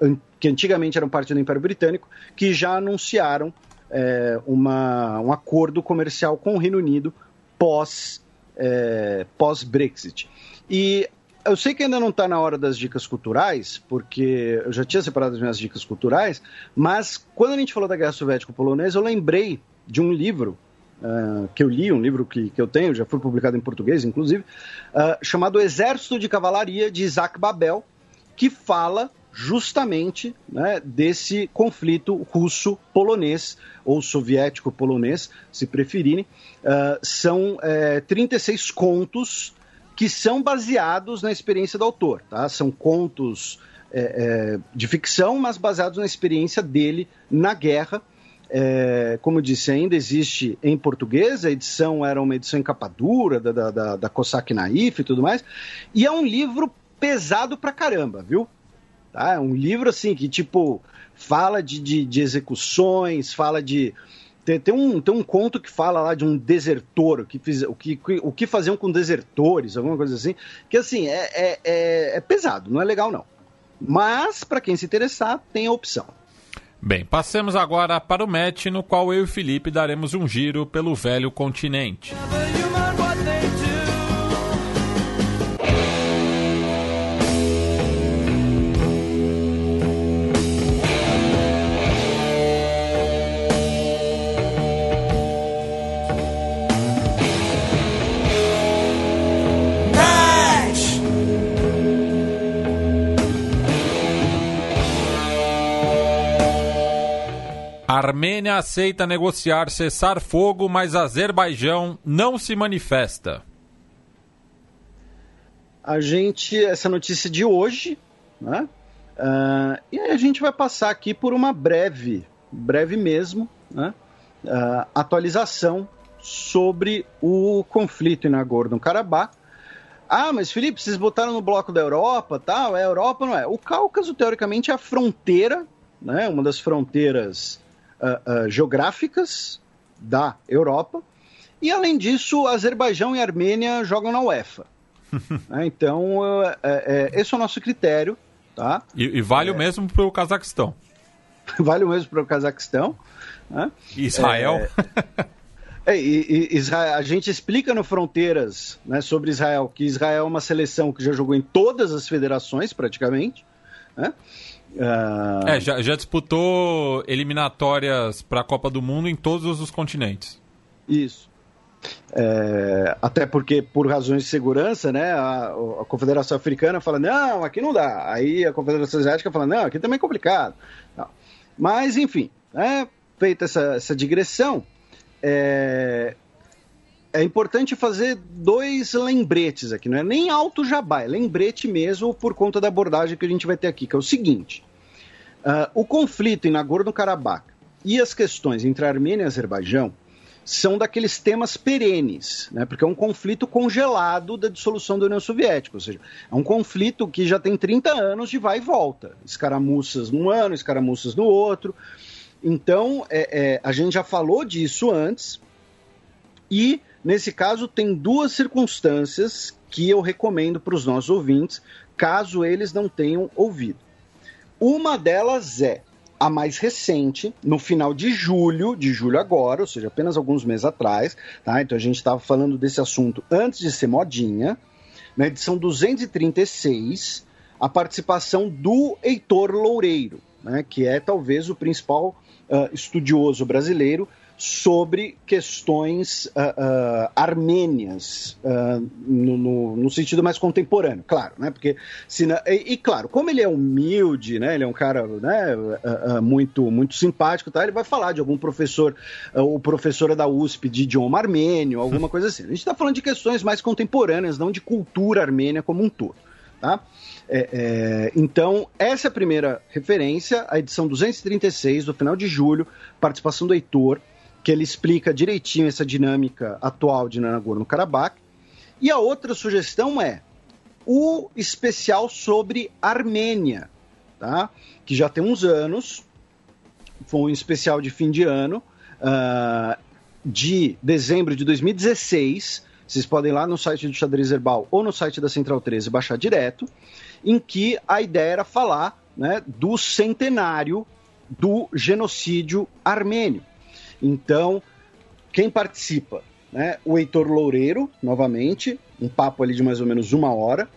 é, que antigamente eram parte do Império Britânico, que já anunciaram é, uma, um acordo comercial com o Reino Unido pós, é, pós-Brexit. E eu sei que ainda não está na hora das dicas culturais, porque eu já tinha separado as minhas dicas culturais, mas quando a gente falou da Guerra Soviético-Polonesa, eu lembrei de um livro uh, que eu li, um livro que, que eu tenho, já foi publicado em português, inclusive, uh, chamado Exército de Cavalaria, de Isaac Babel, que fala justamente né, desse conflito russo-polonês, ou soviético-polonês, se preferirem. Uh, são é, 36 contos que são baseados na experiência do autor. Tá? São contos é, é, de ficção, mas baseados na experiência dele na guerra é, como eu disse, ainda existe em português, a edição era uma edição em capa dura, da, da, da, da Cossack Naif e tudo mais, e é um livro pesado pra caramba, viu? Tá? É um livro, assim, que, tipo, fala de, de, de execuções, fala de... Tem, tem, um, tem um conto que fala lá de um desertor, que fiz, o, que, o que faziam com desertores, alguma coisa assim, que, assim, é, é, é, é pesado, não é legal, não. Mas, para quem se interessar, tem a opção. Bem, passemos agora para o match no qual eu e o Felipe daremos um giro pelo velho continente. Armênia aceita negociar cessar fogo, mas Azerbaijão não se manifesta. A gente, essa notícia de hoje, né? Uh, e a gente vai passar aqui por uma breve, breve mesmo, né? uh, atualização sobre o conflito em Nagorno-Karabakh. Ah, mas Felipe, vocês botaram no bloco da Europa, tal? É Europa, não é? O Cáucaso, teoricamente, é a fronteira, né? Uma das fronteiras uh, geográficas da Europa. E, além disso, Azerbaijão e Armênia jogam na UEFA. Né? então, é, é, esse é o nosso critério. Tá? E, e vale é... o mesmo para o Cazaquistão. vale o mesmo para o Cazaquistão. Né? Israel. É, e, e, Israel, a gente explica no Fronteiras né, sobre Israel que Israel é uma seleção que já jogou em todas as federações, praticamente. Né? Uh... É, já, já disputou eliminatórias para a Copa do Mundo em todos os continentes. Isso. É, até porque, por razões de segurança, né, a, a, Confederação Africana fala: não, aqui não dá. Aí a Confederação Asiática fala: não, aqui também é complicado. Não. Mas, enfim, é, feita essa, essa digressão, é, é importante fazer dois lembretes aqui, não é nem alto jabá, é lembrete mesmo por conta da abordagem que a gente vai ter aqui, que é o seguinte: uh, o conflito em Nagorno-Karabakh e as questões entre Armênia e Azerbaijão são daqueles temas perenes, né? porque é um conflito congelado da dissolução da União Soviética, ou seja, é um conflito que já tem 30 anos de vai e volta, escaramuças num ano, escaramuças no outro. Então, é, é, a gente já falou disso antes, e nesse caso tem duas circunstâncias que eu recomendo para os nossos ouvintes, caso eles não tenham ouvido. Uma delas é a mais recente, no final de julho, de julho agora, ou seja, apenas alguns meses atrás, tá? Então a gente estava falando desse assunto antes de ser modinha, na edição 236, a participação do Heitor Loureiro, né, que é talvez o principal uh, estudioso brasileiro sobre questões uh, uh, armênias uh, no, no, no, sentido mais contemporâneo, claro, né? Porque se e, e, claro, como ele é humilde, né? Ele é um cara, né? muito muito simpático, tá? Ele vai falar de algum professor ou professora da USP de idioma armênio, alguma coisa assim. A gente está falando de questões mais contemporâneas, não de cultura armênia como um todo, tá? É, é, então, essa é a primeira referência, a edição 236, do final de julho, participação do Heitor, que ele explica direitinho essa dinâmica atual de Nagorno-Karabakh. E a outra sugestão é o especial sobre Armênia, tá? que já tem uns anos, foi um especial de fim de ano, uh, de dezembro de 2016. Vocês podem ir lá no site do Xadrez Herbal ou no site da Central 13 baixar direto, em que a ideia era falar né, do centenário do genocídio armênio. Então, quem participa? Né? O Heitor Loureiro, novamente, um papo ali de mais ou menos uma hora.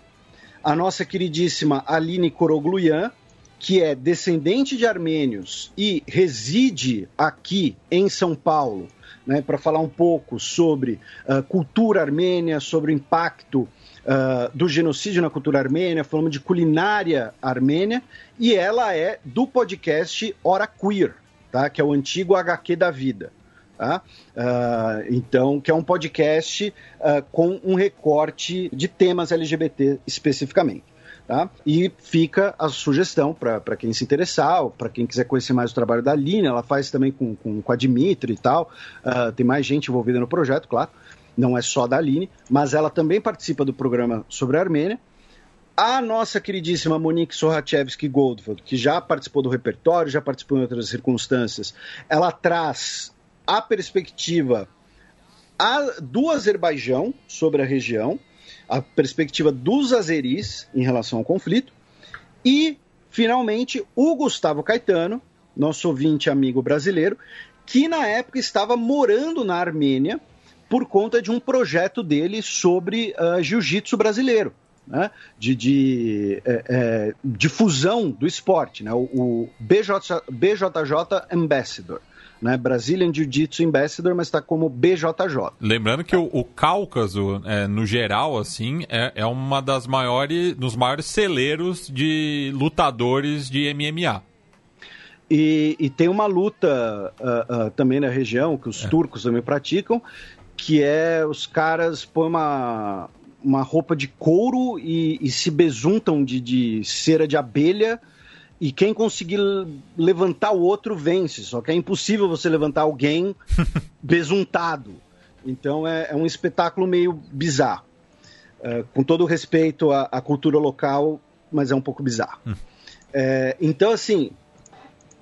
A nossa queridíssima Aline Korogluyan, que é descendente de armênios e reside aqui em São Paulo, né, para falar um pouco sobre uh, cultura armênia, sobre o impacto uh, do genocídio na cultura armênia, falando de culinária armênia, e ela é do podcast Hora Queer, tá? que é o antigo HQ da vida. Tá? Uh, então, que é um podcast uh, com um recorte de temas LGBT especificamente. Tá? E fica a sugestão para quem se interessar, para quem quiser conhecer mais o trabalho da Aline, ela faz também com, com, com a Dimitri e tal, uh, tem mais gente envolvida no projeto, claro, não é só da Aline, mas ela também participa do programa sobre a Armênia, a nossa queridíssima Monique Sorachevski Goldfeld, que já participou do repertório, já participou em outras circunstâncias, ela traz a perspectiva do Azerbaijão sobre a região, a perspectiva dos azeris em relação ao conflito, e, finalmente, o Gustavo Caetano, nosso ouvinte amigo brasileiro, que na época estava morando na Armênia por conta de um projeto dele sobre uh, jiu-jitsu brasileiro né, de, de é, é, difusão do esporte, né, o, o BJ, BJJ Ambassador. Né, Brazilian Jiu-Jitsu Ambassador, mas está como BJJ. Lembrando que o, o Cáucaso, é, no geral, assim, é, é uma das maiores, dos maiores celeiros de lutadores de MMA. E, e tem uma luta uh, uh, também na região, que os é. turcos também praticam, que é os caras põem uma, uma roupa de couro e, e se besuntam de, de cera de abelha e quem conseguir levantar o outro vence. Só que é impossível você levantar alguém besuntado. Então é, é um espetáculo meio bizarro. Uh, com todo respeito à, à, cultura local, mas é um pouco bizarro. Hum. É, então, assim,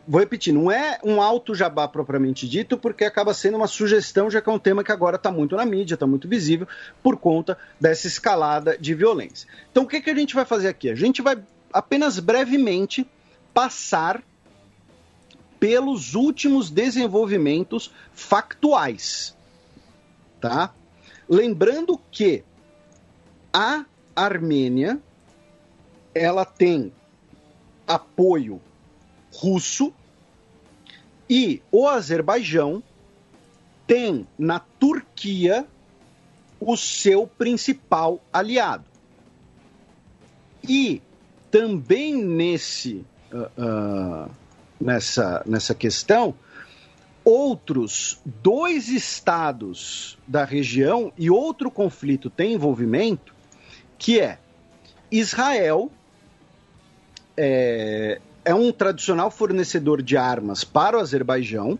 vou repetir, não é um alto jabá propriamente dito, porque acaba sendo uma sugestão, já que é um tema que agora está muito na mídia, está muito visível, por conta dessa escalada de violência. Então, o que, que a gente vai fazer aqui? A gente vai apenas brevemente passar pelos últimos desenvolvimentos factuais, tá? Lembrando que a Armênia ela tem apoio russo e o Azerbaijão tem na Turquia o seu principal aliado. E também nesse uh, nessa, nessa questão, outros dois estados da região e outro conflito tem envolvimento, que é Israel é, é um tradicional fornecedor de armas para o Azerbaijão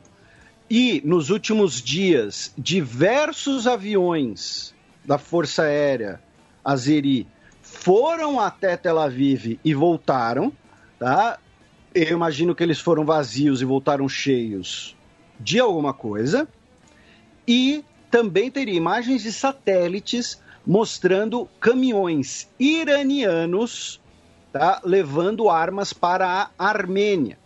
e nos últimos dias diversos aviões da Força Aérea Azeri foram até Tel Aviv e voltaram, tá? Eu imagino que eles foram vazios e voltaram cheios de alguma coisa. E também teria imagens de satélites mostrando caminhões iranianos tá, levando armas para a Armênia.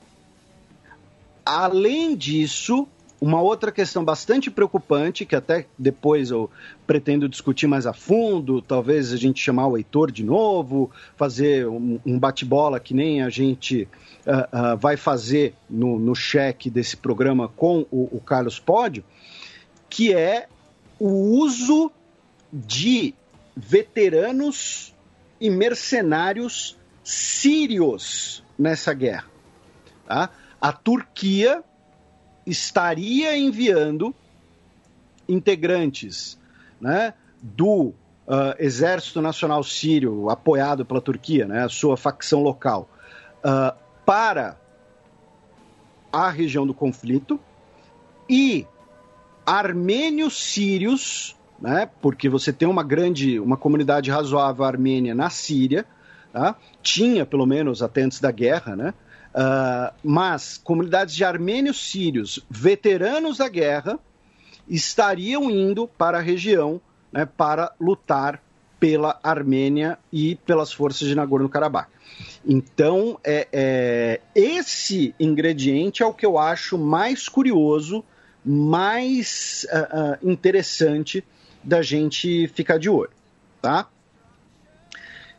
Além disso, uma outra questão bastante preocupante, que até depois eu pretendo discutir mais a fundo, talvez a gente chamar o Heitor de novo, fazer um, um bate-bola que nem a gente uh, uh, vai fazer no, no cheque desse programa com o, o Carlos Pódio, que é o uso de veteranos e mercenários sírios nessa guerra. Tá? A Turquia estaria enviando integrantes né, do uh, Exército Nacional Sírio, apoiado pela Turquia, né, a sua facção local, uh, para a região do conflito e armênios sírios, né, porque você tem uma grande, uma comunidade razoável armênia na Síria, tá, tinha pelo menos até antes da guerra, né, Uh, mas comunidades de armênios sírios, veteranos da guerra, estariam indo para a região né, para lutar pela Armênia e pelas forças de Nagorno-Karabakh. Então, é, é, esse ingrediente é o que eu acho mais curioso, mais uh, uh, interessante da gente ficar de olho, tá?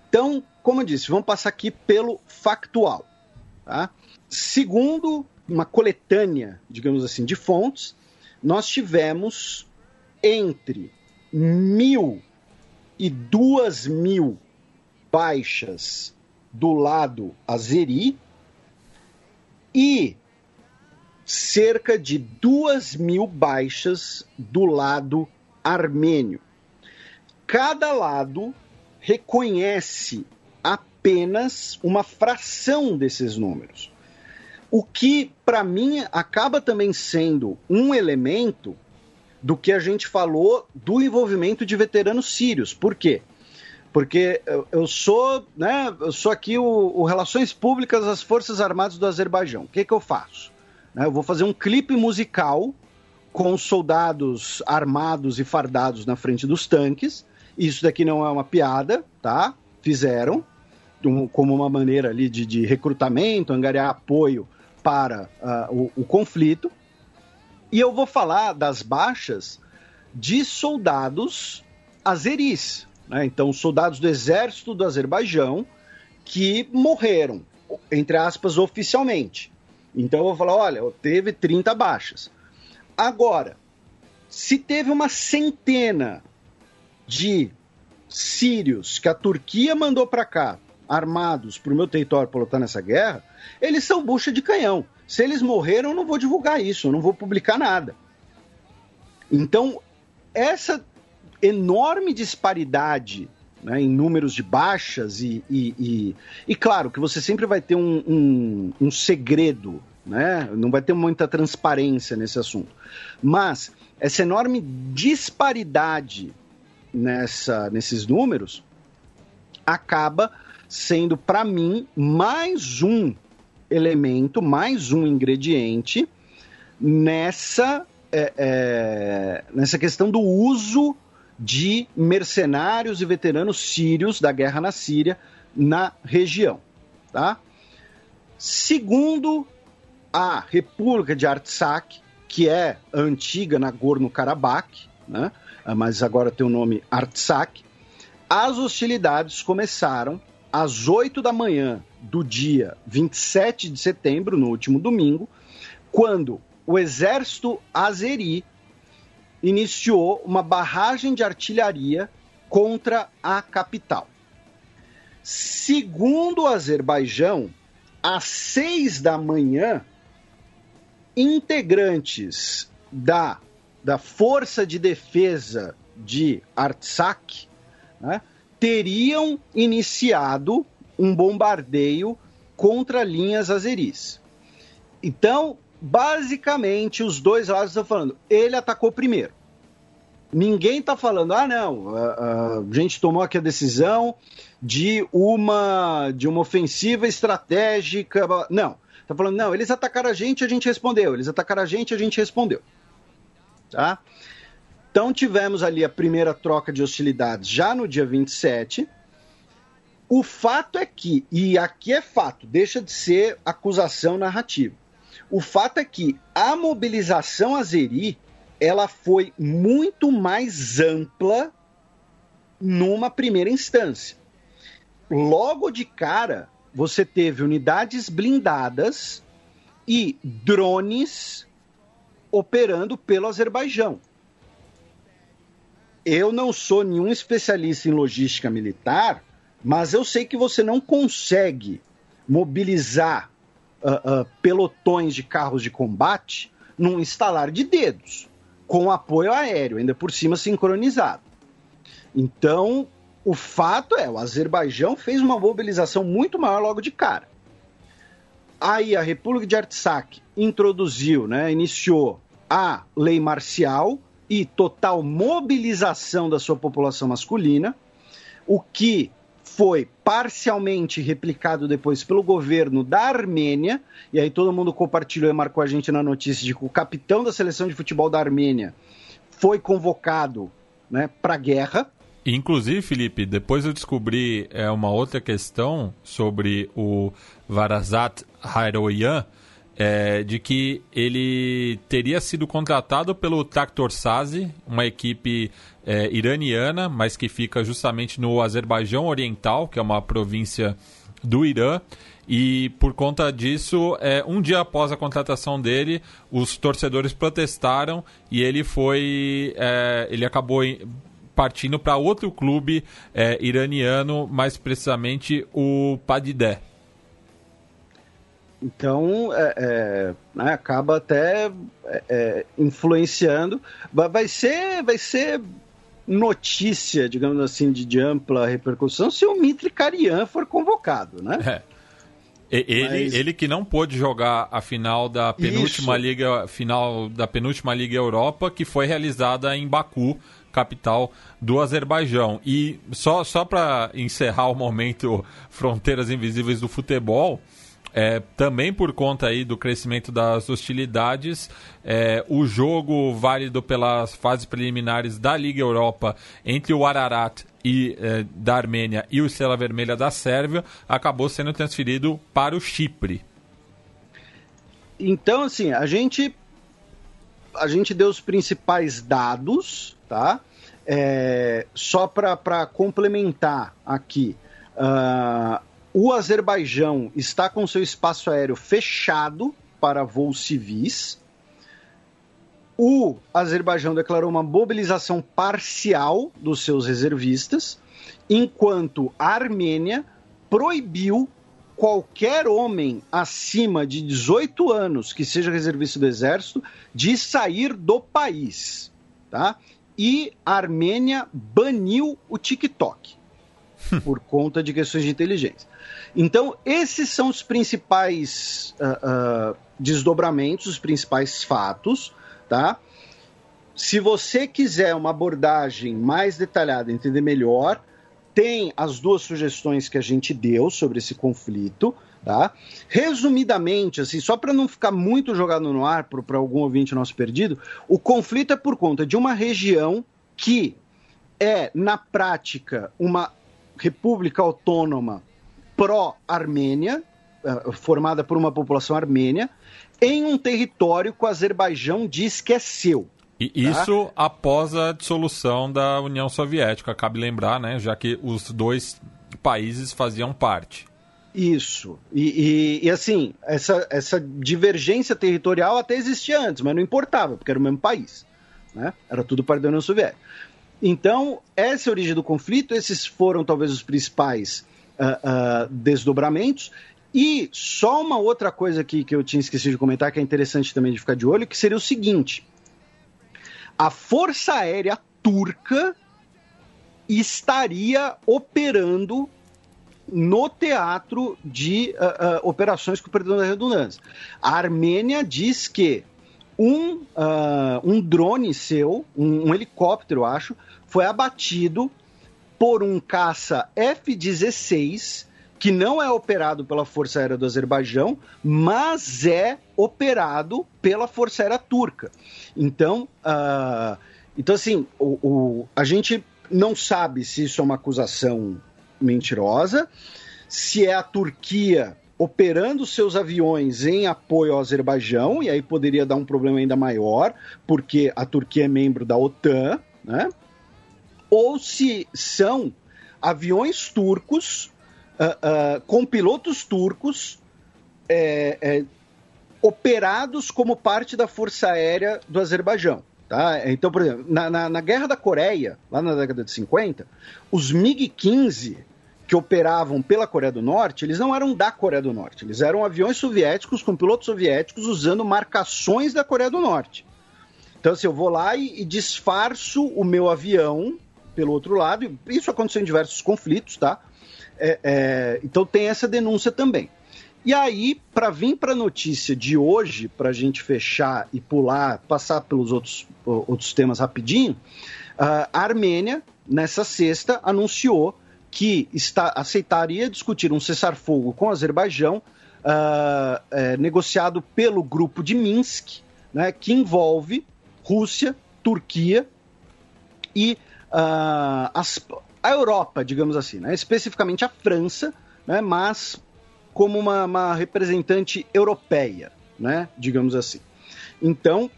Então, como eu disse, vamos passar aqui pelo factual. Tá? Segundo uma coletânea, digamos assim, de fontes, nós tivemos entre mil e duas mil baixas do lado azeri e cerca de duas mil baixas do lado armênio. Cada lado reconhece apenas uma fração desses números. O que, para mim, acaba também sendo um elemento do que a gente falou do envolvimento de veteranos sírios. Por quê? Porque eu sou, né, eu sou aqui o, o Relações Públicas das Forças Armadas do Azerbaijão. O que, que eu faço? Né, eu vou fazer um clipe musical com soldados armados e fardados na frente dos tanques. Isso daqui não é uma piada, tá? Fizeram como uma maneira ali de, de recrutamento, angariar apoio para uh, o, o conflito. E eu vou falar das baixas de soldados azeris, né? então soldados do exército do Azerbaijão que morreram, entre aspas, oficialmente. Então eu vou falar, olha, teve 30 baixas. Agora, se teve uma centena de sírios que a Turquia mandou para cá armados para o meu território para lutar nessa guerra, eles são bucha de canhão. Se eles morreram, eu não vou divulgar isso, eu não vou publicar nada. Então, essa enorme disparidade né, em números de baixas e, e, e, e, claro que você sempre vai ter um, um, um segredo, né? não vai ter muita transparência nesse assunto. Mas essa enorme disparidade nessa, nesses números acaba sendo, para mim, mais um elemento, mais um ingrediente nessa, é, é, nessa questão do uso de mercenários e veteranos sírios da guerra na Síria na região. Tá? Segundo a República de Artsakh, que é antiga Nagorno-Karabakh, né? mas agora tem o nome Artsakh, as hostilidades começaram às 8 da manhã do dia 27 de setembro, no último domingo, quando o exército azeri iniciou uma barragem de artilharia contra a capital. Segundo o Azerbaijão, às seis da manhã, integrantes da, da Força de Defesa de Artsakh né, teriam iniciado um bombardeio contra linhas azeris. Então, basicamente, os dois lados estão falando, ele atacou primeiro. Ninguém está falando, ah, não, a, a, gente tomou aqui a decisão de uma, de uma ofensiva estratégica. Não, está falando, não, eles atacaram a gente, a gente respondeu. Eles atacaram a gente, a gente respondeu. Tá? Então tivemos ali a primeira troca de hostilidades já no dia 27. O fato é que, e aqui é fato, deixa de ser acusação narrativa o fato é que a mobilização azeri ela foi muito mais ampla numa primeira instância. Logo de cara, você teve unidades blindadas e drones operando pelo Azerbaijão. Eu não sou nenhum especialista em logística militar, mas eu sei que você não consegue mobilizar uh, uh, pelotões de carros de combate num instalar de dedos, com apoio aéreo, ainda por cima sincronizado. Então, o fato é, o Azerbaijão fez uma mobilização muito maior logo de cara. Aí a República de Artsakh introduziu, né, iniciou a lei marcial e total mobilização da sua população masculina, o que foi parcialmente replicado depois pelo governo da Armênia, e aí todo mundo compartilhou e marcou a gente na notícia de que o capitão da seleção de futebol da Armênia foi convocado né, para a guerra. Inclusive, Felipe, depois eu descobri é, uma outra questão sobre o Varazat Haroyan, é, de que ele teria sido contratado pelo Tractor Sazi, uma equipe é, iraniana, mas que fica justamente no Azerbaijão Oriental, que é uma província do Irã. E por conta disso, é, um dia após a contratação dele, os torcedores protestaram e ele foi. É, ele acabou partindo para outro clube é, iraniano, mais precisamente o Padideh. Então, é, é, né, acaba até é, é influenciando. Vai ser, vai ser notícia, digamos assim, de, de ampla repercussão se o Mitri Karian for convocado, né? É. Ele, Mas... ele que não pôde jogar a final da penúltima Isso. liga final da penúltima liga Europa que foi realizada em Baku capital do Azerbaijão e só só para encerrar o momento fronteiras invisíveis do futebol é, também por conta aí do crescimento das hostilidades, é, o jogo válido pelas fases preliminares da Liga Europa entre o Ararat e, é, da Armênia e o Estrela Vermelha da Sérvia acabou sendo transferido para o Chipre. Então, assim, a gente a gente deu os principais dados, tá? É, só para complementar aqui, uh, o Azerbaijão está com seu espaço aéreo fechado para voos civis. O Azerbaijão declarou uma mobilização parcial dos seus reservistas, enquanto a Armênia proibiu qualquer homem acima de 18 anos que seja reservista do exército de sair do país, tá? E a Armênia baniu o TikTok por conta de questões de inteligência. Então, esses são os principais uh, uh, desdobramentos, os principais fatos, tá? Se você quiser uma abordagem mais detalhada, entender melhor, tem as duas sugestões que a gente deu sobre esse conflito. Tá? Resumidamente, assim, só para não ficar muito jogado no ar para algum ouvinte nosso perdido, o conflito é por conta de uma região que é, na prática, uma república autônoma pró-armênia, eh, formada por uma população armênia, em um território que o Azerbaijão diz que é seu. E tá? isso após a dissolução da União Soviética, cabe lembrar, né? Já que os dois países faziam parte. Isso. E, e, e, assim, essa, essa divergência territorial até existia antes, mas não importava, porque era o mesmo país. Né? Era tudo parte da União Soviética. Então, essa é a origem do conflito, esses foram talvez os principais uh, desdobramentos. E só uma outra coisa aqui que eu tinha esquecido de comentar, que é interessante também de ficar de olho, que seria o seguinte: a Força Aérea Turca estaria operando no teatro de uh, uh, operações com perdão da redundância. A Armênia diz que um, uh, um drone seu, um, um helicóptero, acho, foi abatido por um caça F-16 que não é operado pela Força Aérea do Azerbaijão, mas é operado pela Força Aérea Turca. Então, uh, então assim, o, o, a gente não sabe se isso é uma acusação mentirosa, se é a Turquia operando seus aviões em apoio ao Azerbaijão, e aí poderia dar um problema ainda maior, porque a Turquia é membro da OTAN, né? Ou se são aviões turcos uh, uh, com pilotos turcos é, é, operados como parte da Força Aérea do Azerbaijão. Tá? Então, por exemplo, na, na, na Guerra da Coreia, lá na década de 50, os MiG-15 que operavam pela Coreia do Norte, eles não eram da Coreia do Norte, eles eram aviões soviéticos com pilotos soviéticos usando marcações da Coreia do Norte. Então, assim, eu vou lá e, e disfarço o meu avião pelo outro lado, isso aconteceu em diversos conflitos, tá? É, é, então tem essa denúncia também. E aí, para vir para a notícia de hoje, para a gente fechar e pular, passar pelos outros, outros temas rapidinho, a Armênia, nessa sexta, anunciou que está, aceitaria discutir um cessar-fogo com o Azerbaijão, uh, é, negociado pelo grupo de Minsk, né, que envolve Rússia, Turquia e uh, as, a Europa, digamos assim, né? especificamente a França, né? mas como uma, uma representante europeia, né? digamos assim. Então,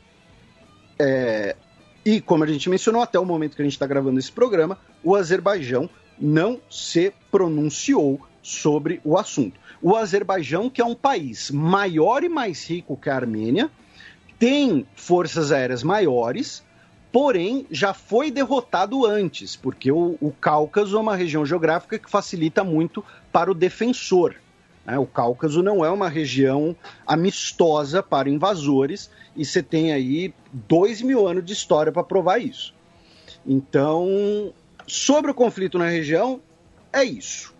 é, e como a gente mencionou, até o momento que a gente está gravando esse programa, o Azerbaijão não se pronunciou sobre o assunto. O Azerbaijão, que é um país maior e mais rico que a Armênia, tem forças aéreas maiores, porém já foi derrotado antes, porque o, o Cáucaso é uma região geográfica que facilita muito para o defensor. Né? O Cáucaso não é uma região amistosa para invasores e você tem aí dois mil anos de história para provar isso. Então, sobre o conflito na região, é isso.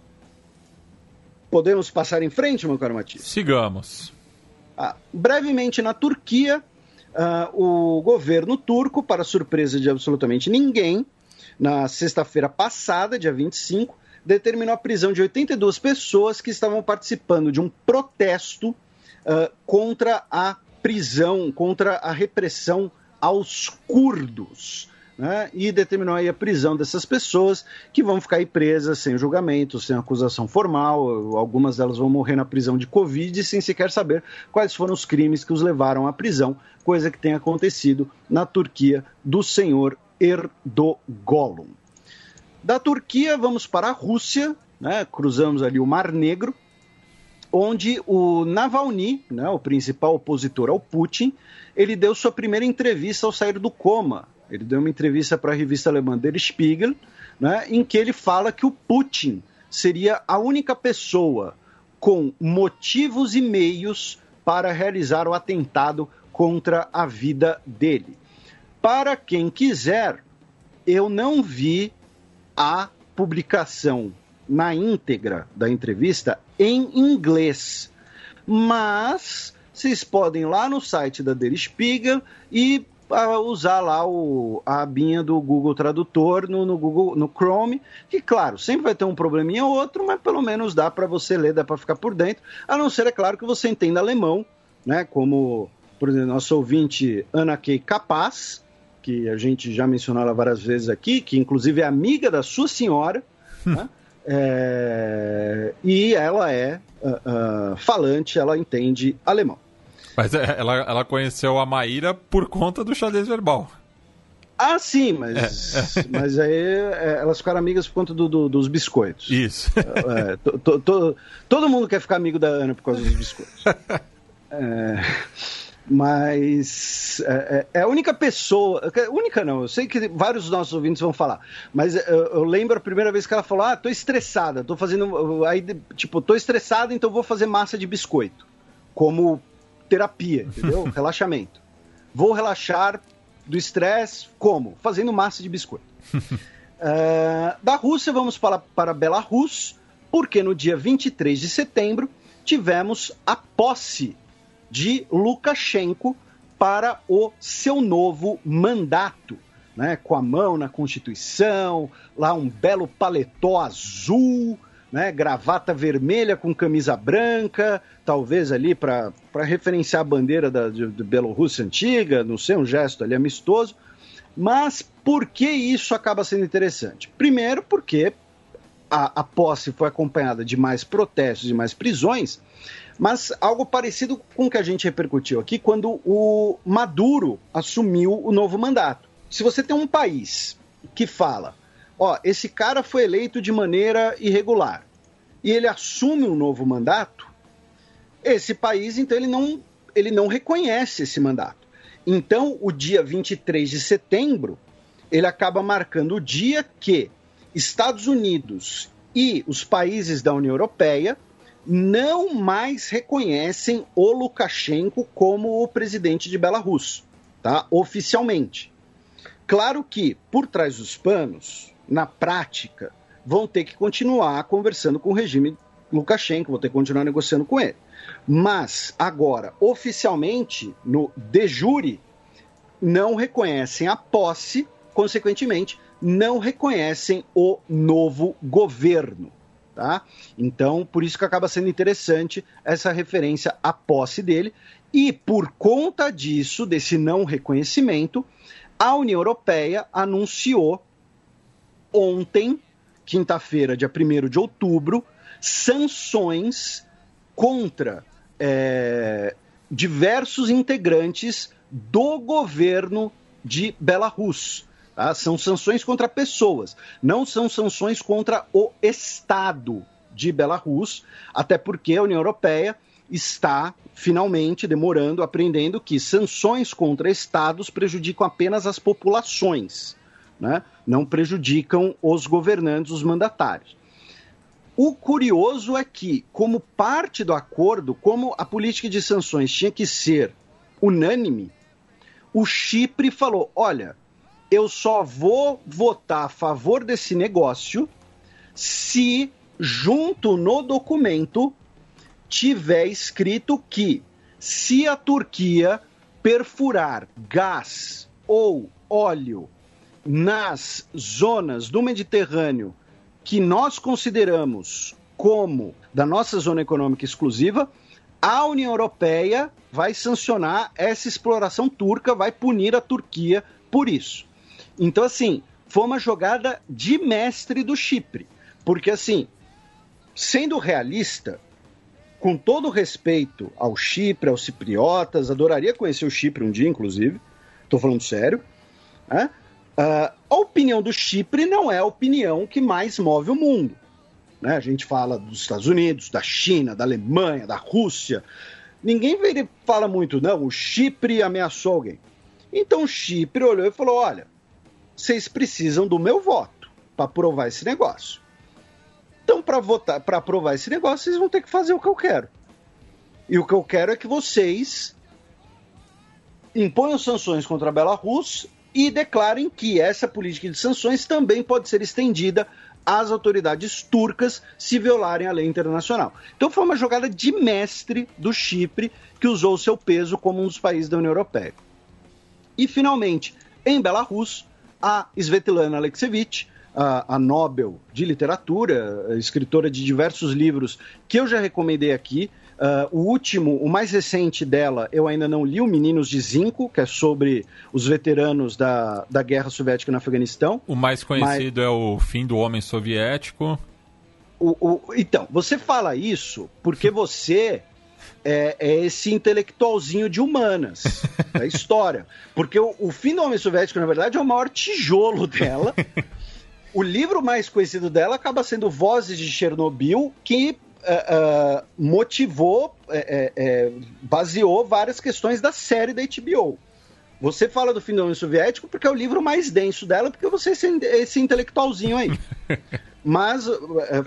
Podemos passar em frente, meu caro Matias? Sigamos. Ah, brevemente, na Turquia, Uh, o governo turco, para surpresa de absolutamente ninguém, na sexta-feira passada, dia 25, determinou a prisão de 82 pessoas que estavam participando de um protesto uh, contra a prisão, contra a repressão aos curdos né, e determinou aí a prisão dessas pessoas que vão ficar aí presas sem julgamento, sem acusação formal. Algumas delas vão morrer na prisão de Covid sem sequer saber quais foram os crimes que os levaram à prisão, coisa que tem acontecido na Turquia do senhor Erdogan. Da Turquia, vamos para a Rússia, né, cruzamos ali o Mar Negro, onde o Navalny, né, o principal opositor ao Putin, ele deu sua primeira entrevista ao sair do coma ele deu uma entrevista para a revista alemã Der Spiegel, né, em que ele fala que o Putin seria a única pessoa com motivos e meios para realizar o atentado contra a vida dele. Para quem quiser, eu não vi a publicação na íntegra da entrevista em inglês, mas vocês podem ir lá no site da Der Spiegel e uh, usar lá o, a abinha do Google Tradutor no, no, Google, no Chrome, que claro, sempre vai ter um probleminha ou outro, mas pelo menos dá para você ler, dá para ficar por dentro, a não ser, é claro, que você entenda alemão, né, como, por exemplo, nosso ouvinte Ana Kay Capaz, que a gente já mencionou ela várias vezes aqui, que inclusive é amiga da sua senhora, né? é... e ela é uh, uh, falante, ela entende alemão. Mas é, ela, ela conheceu a Maíra por conta do xadrez verbal. Ah, sim, mas, é, é. mas aí é, elas ficaram amigas por conta do, do, dos biscoitos. Isso. É, to, to, to, todo mundo quer ficar amigo da Ana por causa dos biscoitos. É, mas é, é, a única pessoa, única não, eu sei que vários dos nossos ouvintes vão falar, mas eu, eu lembro a primeira vez que ela falou: Ah, tô estressada, tô fazendo. Aí, tipo, tô estressada, então vou fazer massa de biscoito. Como terapia, entendeu? Relaxamento. Vou relaxar do estresse como? Fazendo massa de biscoito. uh, da Rússia, vamos para, para Belarus, porque no dia 23 de setembro tivemos a posse de Lukashenko para o seu novo mandato. Né, com a mão na Constituição, lá um belo paletó azul, né, gravata vermelha com camisa branca, talvez ali para referenciar a bandeira da, de, de Bielorrússia antiga, não sei, um gesto ali amistoso. Mas por que isso acaba sendo interessante? Primeiro, porque a, a posse foi acompanhada de mais protestos e mais prisões, mas algo parecido com o que a gente repercutiu aqui quando o Maduro assumiu o novo mandato. Se você tem um país que fala ó, esse cara foi eleito de maneira irregular e ele assume um novo mandato, esse país, então, ele não, ele não reconhece esse mandato. Então, o dia 23 de setembro, ele acaba marcando o dia que Estados Unidos e os países da União Europeia não mais reconhecem o Lukashenko como o presidente de Belarus, tá? Oficialmente. Claro que por trás dos panos, na prática, vão ter que continuar conversando com o regime Lukashenko, vão ter que continuar negociando com ele. Mas, agora, oficialmente, no de jure, não reconhecem a posse, consequentemente, não reconhecem o novo governo. Tá? Então, por isso que acaba sendo interessante essa referência à posse dele. E por conta disso, desse não reconhecimento, a União Europeia anunciou ontem, quinta-feira, dia 1 de outubro, sanções contra é, diversos integrantes do governo de Belarus. Tá? São sanções contra pessoas, não são sanções contra o Estado de Belarus, até porque a União Europeia está finalmente demorando, aprendendo que sanções contra estados prejudicam apenas as populações né? não prejudicam os governantes, os mandatários. O curioso é que, como parte do acordo, como a política de sanções tinha que ser unânime, o Chipre falou: olha, eu só vou votar a favor desse negócio se, junto no documento, tiver escrito que, se a Turquia perfurar gás ou óleo nas zonas do Mediterrâneo que nós consideramos como da nossa zona econômica exclusiva, a União Europeia vai sancionar essa exploração turca, vai punir a Turquia por isso. Então, assim, foi uma jogada de mestre do Chipre. Porque, assim, sendo realista, com todo respeito ao Chipre, aos cipriotas, adoraria conhecer o Chipre um dia, inclusive, estou falando sério, né? Uh, a opinião do Chipre não é a opinião que mais move o mundo. Né? A gente fala dos Estados Unidos, da China, da Alemanha, da Rússia. Ninguém fala muito, não, o Chipre ameaçou alguém. Então o Chipre olhou e falou: olha, vocês precisam do meu voto para aprovar esse negócio. Então, para votar, para aprovar esse negócio, vocês vão ter que fazer o que eu quero. E o que eu quero é que vocês imponham sanções contra a Belarus e declarem que essa política de sanções também pode ser estendida às autoridades turcas se violarem a lei internacional. Então foi uma jogada de mestre do Chipre que usou seu peso como um dos países da União Europeia. E finalmente, em Belarus, a Svetlana Alexievich, a, a Nobel de Literatura, escritora de diversos livros que eu já recomendei aqui, Uh, o último, o mais recente dela, eu ainda não li, o Meninos de Zinco, que é sobre os veteranos da, da Guerra Soviética no Afeganistão. O mais conhecido mas... é o Fim do Homem Soviético. O, o... Então, você fala isso porque você é, é, esse intelectualzinho de humanas da história. Porque o, o Fim do Homem Soviético, na verdade, é o maior tijolo dela. o livro mais conhecido dela acaba sendo Vozes de Chernobyl, que uh, motivou, é, baseou várias questões da série da HBO. Você fala do fim do homem soviético porque é o livro mais denso dela, porque você é esse, esse intelectualzinho aí. Mas,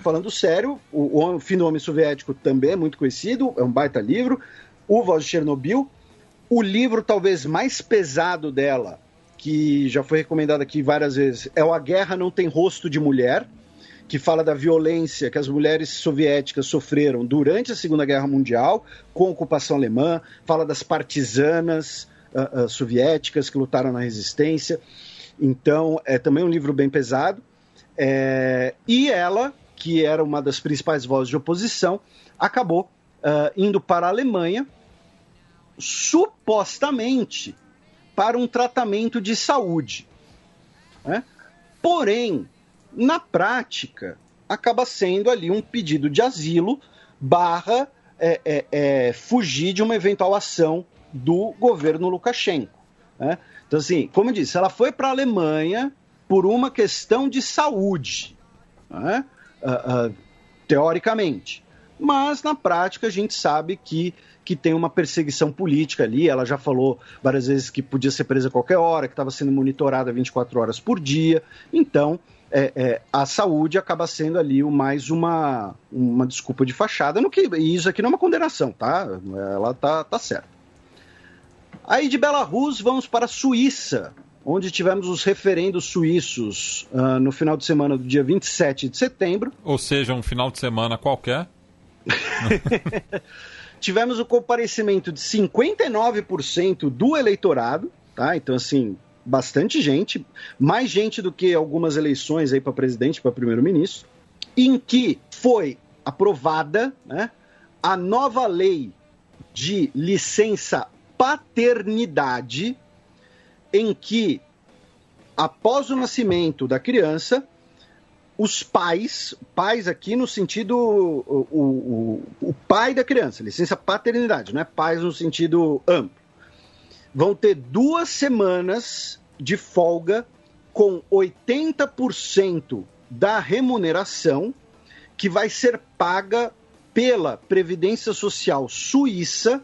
falando sério, o, o Fim do Homem Soviético também é muito conhecido, é um baita livro. O Voz de Chernobyl. O livro talvez mais pesado dela, que já foi recomendado aqui várias vezes, é o A Guerra Não Tem Rosto de Mulher, que fala da violência que as mulheres soviéticas sofreram durante a Segunda Guerra Mundial, com a ocupação alemã, fala das partisanas uh, uh, soviéticas que lutaram na resistência. Então, é também um livro bem pesado. É, e ela, que era uma das principais vozes de oposição, acabou uh, indo para a Alemanha, supostamente para um tratamento de saúde. Né? Porém, na prática, acaba sendo ali um pedido de asilo barra é, é, é, fugir de uma eventual ação do governo Lukashenko. Né? Então, assim, como eu disse, ela foi para a Alemanha por uma questão de saúde, né? uh, uh, teoricamente. Mas, na prática, a gente sabe que, que tem uma perseguição política ali. Ela já falou várias vezes que podia ser presa a qualquer hora, que estava sendo monitorada 24 horas por dia. Então, é, é, a saúde acaba sendo ali mais uma, uma desculpa de fachada, no que e isso aqui não é uma condenação, tá? Ela tá, tá certa. Aí de Belarus vamos para a Suíça, onde tivemos os referendos suíços uh, no final de semana do dia 27 de setembro. Ou seja, um final de semana qualquer. tivemos o comparecimento de 59% do eleitorado, tá? Então, assim, bastante gente, mais gente do que algumas eleições aí para presidente, para primeiro-ministro, em que foi aprovada né, a nova lei de licença paternidade, em que após o nascimento da criança, os pais, pais aqui no sentido o, o, o, pai da criança, licença paternidade, não é pais no sentido amplo vão ter duas semanas de folga com 80% da remuneração que vai ser paga pela Previdência Social Suíça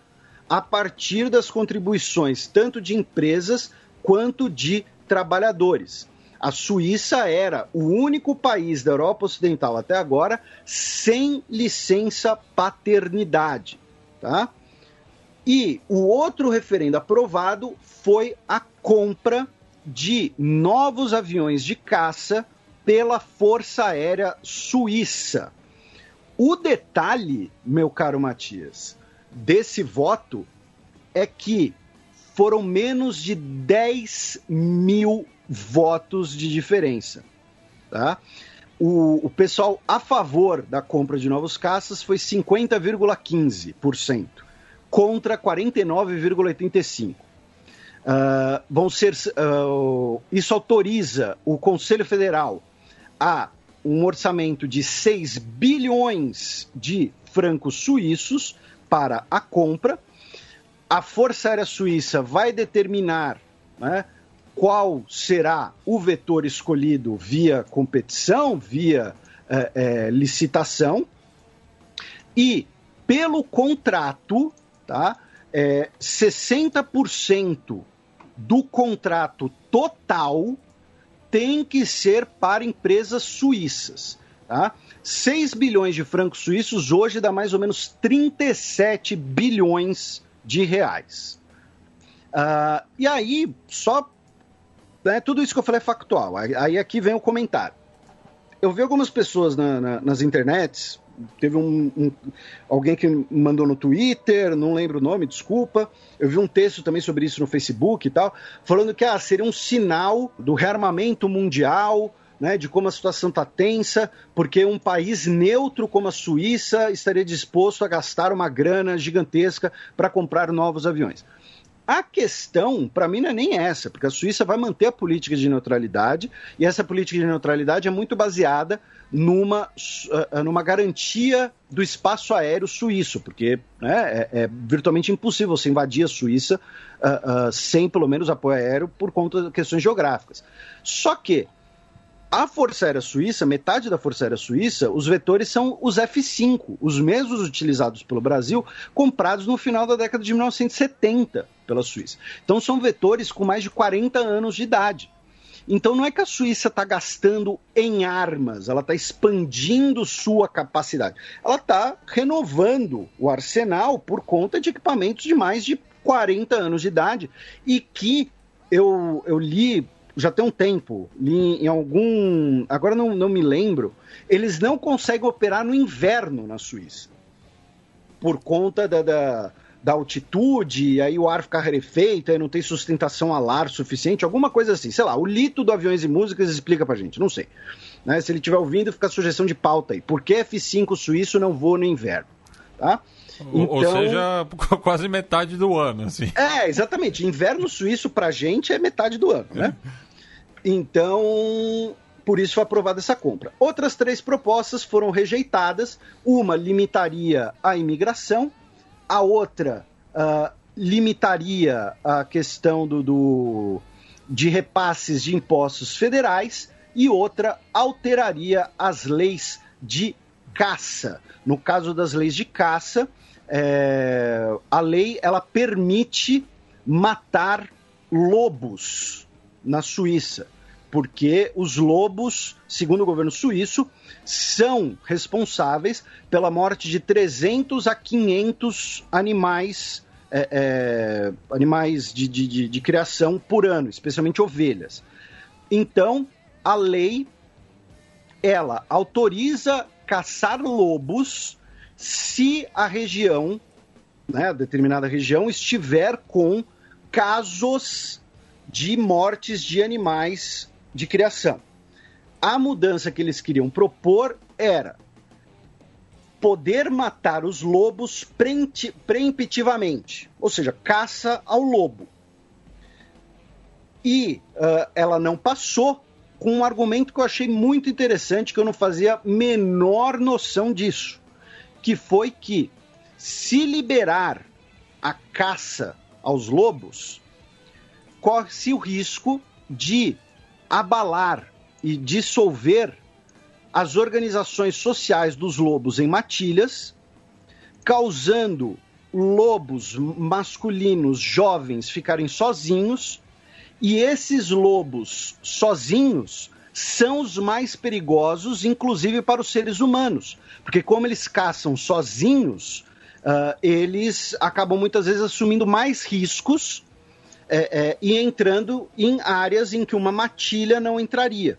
a partir das contribuições tanto de empresas quanto de trabalhadores. A Suíça era o único país da Europa Ocidental até agora sem licença paternidade, tá? E o outro referendo aprovado foi a compra de novos aviões de caça pela Força Aérea Suíça. O detalhe, meu caro Matias, desse voto é que foram menos de 10 mil votos de diferença. Tá? O, o pessoal a favor da compra de novos caças foi 50,15% contra 49,85%. Uh, vão ser, uh, isso autoriza o Conselho Federal a um orçamento de 6 bilhões de francos suíços para a compra. A Força Aérea Suíça vai determinar né, qual será o vetor escolhido via competição, via é, é, licitação. E, pelo contrato, tá? É, 60% do contrato total tem que ser para empresas suíças. Tá? 6 bilhões de francos suíços hoje dá mais ou menos 37 bilhões de reais. Uh, e aí, só. Né, tudo isso que eu falei é factual. Aí aqui vem o comentário. Eu vi algumas pessoas na, na, nas internets. Teve um, um, alguém que mandou no Twitter, não lembro o nome, desculpa. Eu vi um texto também sobre isso no Facebook e tal, falando que ah, seria um sinal do rearmamento mundial, né, de como a situação está tensa, porque um país neutro como a Suíça estaria disposto a gastar uma grana gigantesca para comprar novos aviões. A questão, para mim, não é nem essa, porque a Suíça vai manter a política de neutralidade, e essa política de neutralidade é muito baseada numa, uh, numa garantia do espaço aéreo suíço, porque né, é, é, virtualmente impossível você invadir a Suíça uh, uh, sem pelo menos apoio aéreo por conta de questões geográficas. Só que a Força Aérea Suíça, metade da Força Aérea Suíça, os vetores são os F-5, os mesmos utilizados pelo Brasil, comprados no final da década de 1970 pela Suíça. Então são vetores com mais de 40 anos de idade. Então não é que a Suíça está gastando em armas, ela está expandindo sua capacidade. Ela está renovando o arsenal por conta de equipamentos de mais de 40 anos de idade e que eu, eu li já tem um tempo, em, em algum. Agora não, não me lembro. Eles não conseguem operar no inverno na Suíça. Por conta da, da, da altitude, aí o ar fica rarefeito, aí não tem sustentação a ar suficiente, alguma coisa assim. Sei lá, o Lito do Aviões e Músicas explica pra gente, não sei. Né? Se ele estiver ouvindo, fica a sugestão de pauta aí. Por que F5 suíço não voa no inverno? Tá? Então, Ou seja, quase metade do ano, assim. É, exatamente. Inverno suíço pra gente é metade do ano, né? Então, por isso foi aprovada essa compra. Outras três propostas foram rejeitadas. Uma limitaria a imigração, a outra uh, limitaria a questão do, do, de repasses de impostos federais e outra alteraria as leis de caça. No caso das leis de caça, é, a lei ela permite matar lobos na Suíça, porque os lobos, segundo o governo suíço, são responsáveis pela morte de 300 a 500 animais, é, é, animais de, de, de criação por ano, especialmente ovelhas. Então, a lei ela autoriza caçar lobos se a região, né, determinada região, estiver com casos de mortes de animais de criação. A mudança que eles queriam propor era poder matar os lobos preemptivamente, ou seja, caça ao lobo. E uh, ela não passou com um argumento que eu achei muito interessante, que eu não fazia menor noção disso que foi que, se liberar a caça aos lobos, corre-se o risco de abalar e dissolver as organizações sociais dos lobos em matilhas, causando lobos masculinos jovens ficarem sozinhos, e esses lobos sozinhos são os mais perigosos, inclusive para os seres humanos, porque como eles caçam sozinhos, uh, eles acabam muitas vezes assumindo mais riscos é, é, e entrando em áreas em que uma matilha não entraria.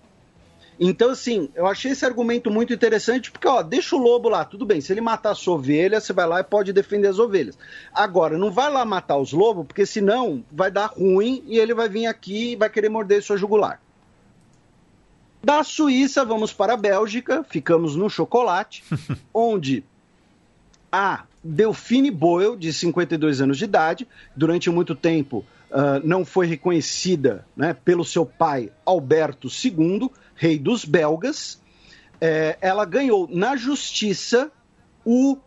Então, assim, eu achei esse argumento muito interessante, porque, ó, deixa o lobo lá, tudo bem, se ele matar a sua ovelha, você vai lá e pode defender as ovelhas. Agora, não vai lá matar os lobos, porque senão vai dar ruim e ele vai vir aqui e vai querer morder sua jugular. Da Suíça, vamos para a Bélgica, ficamos no chocolate, onde a Delphine Boyle, de 52 anos de idade, durante muito tempo uh, não foi reconhecida né, pelo seu pai Alberto II, rei dos belgas. É, ela ganhou na justiça o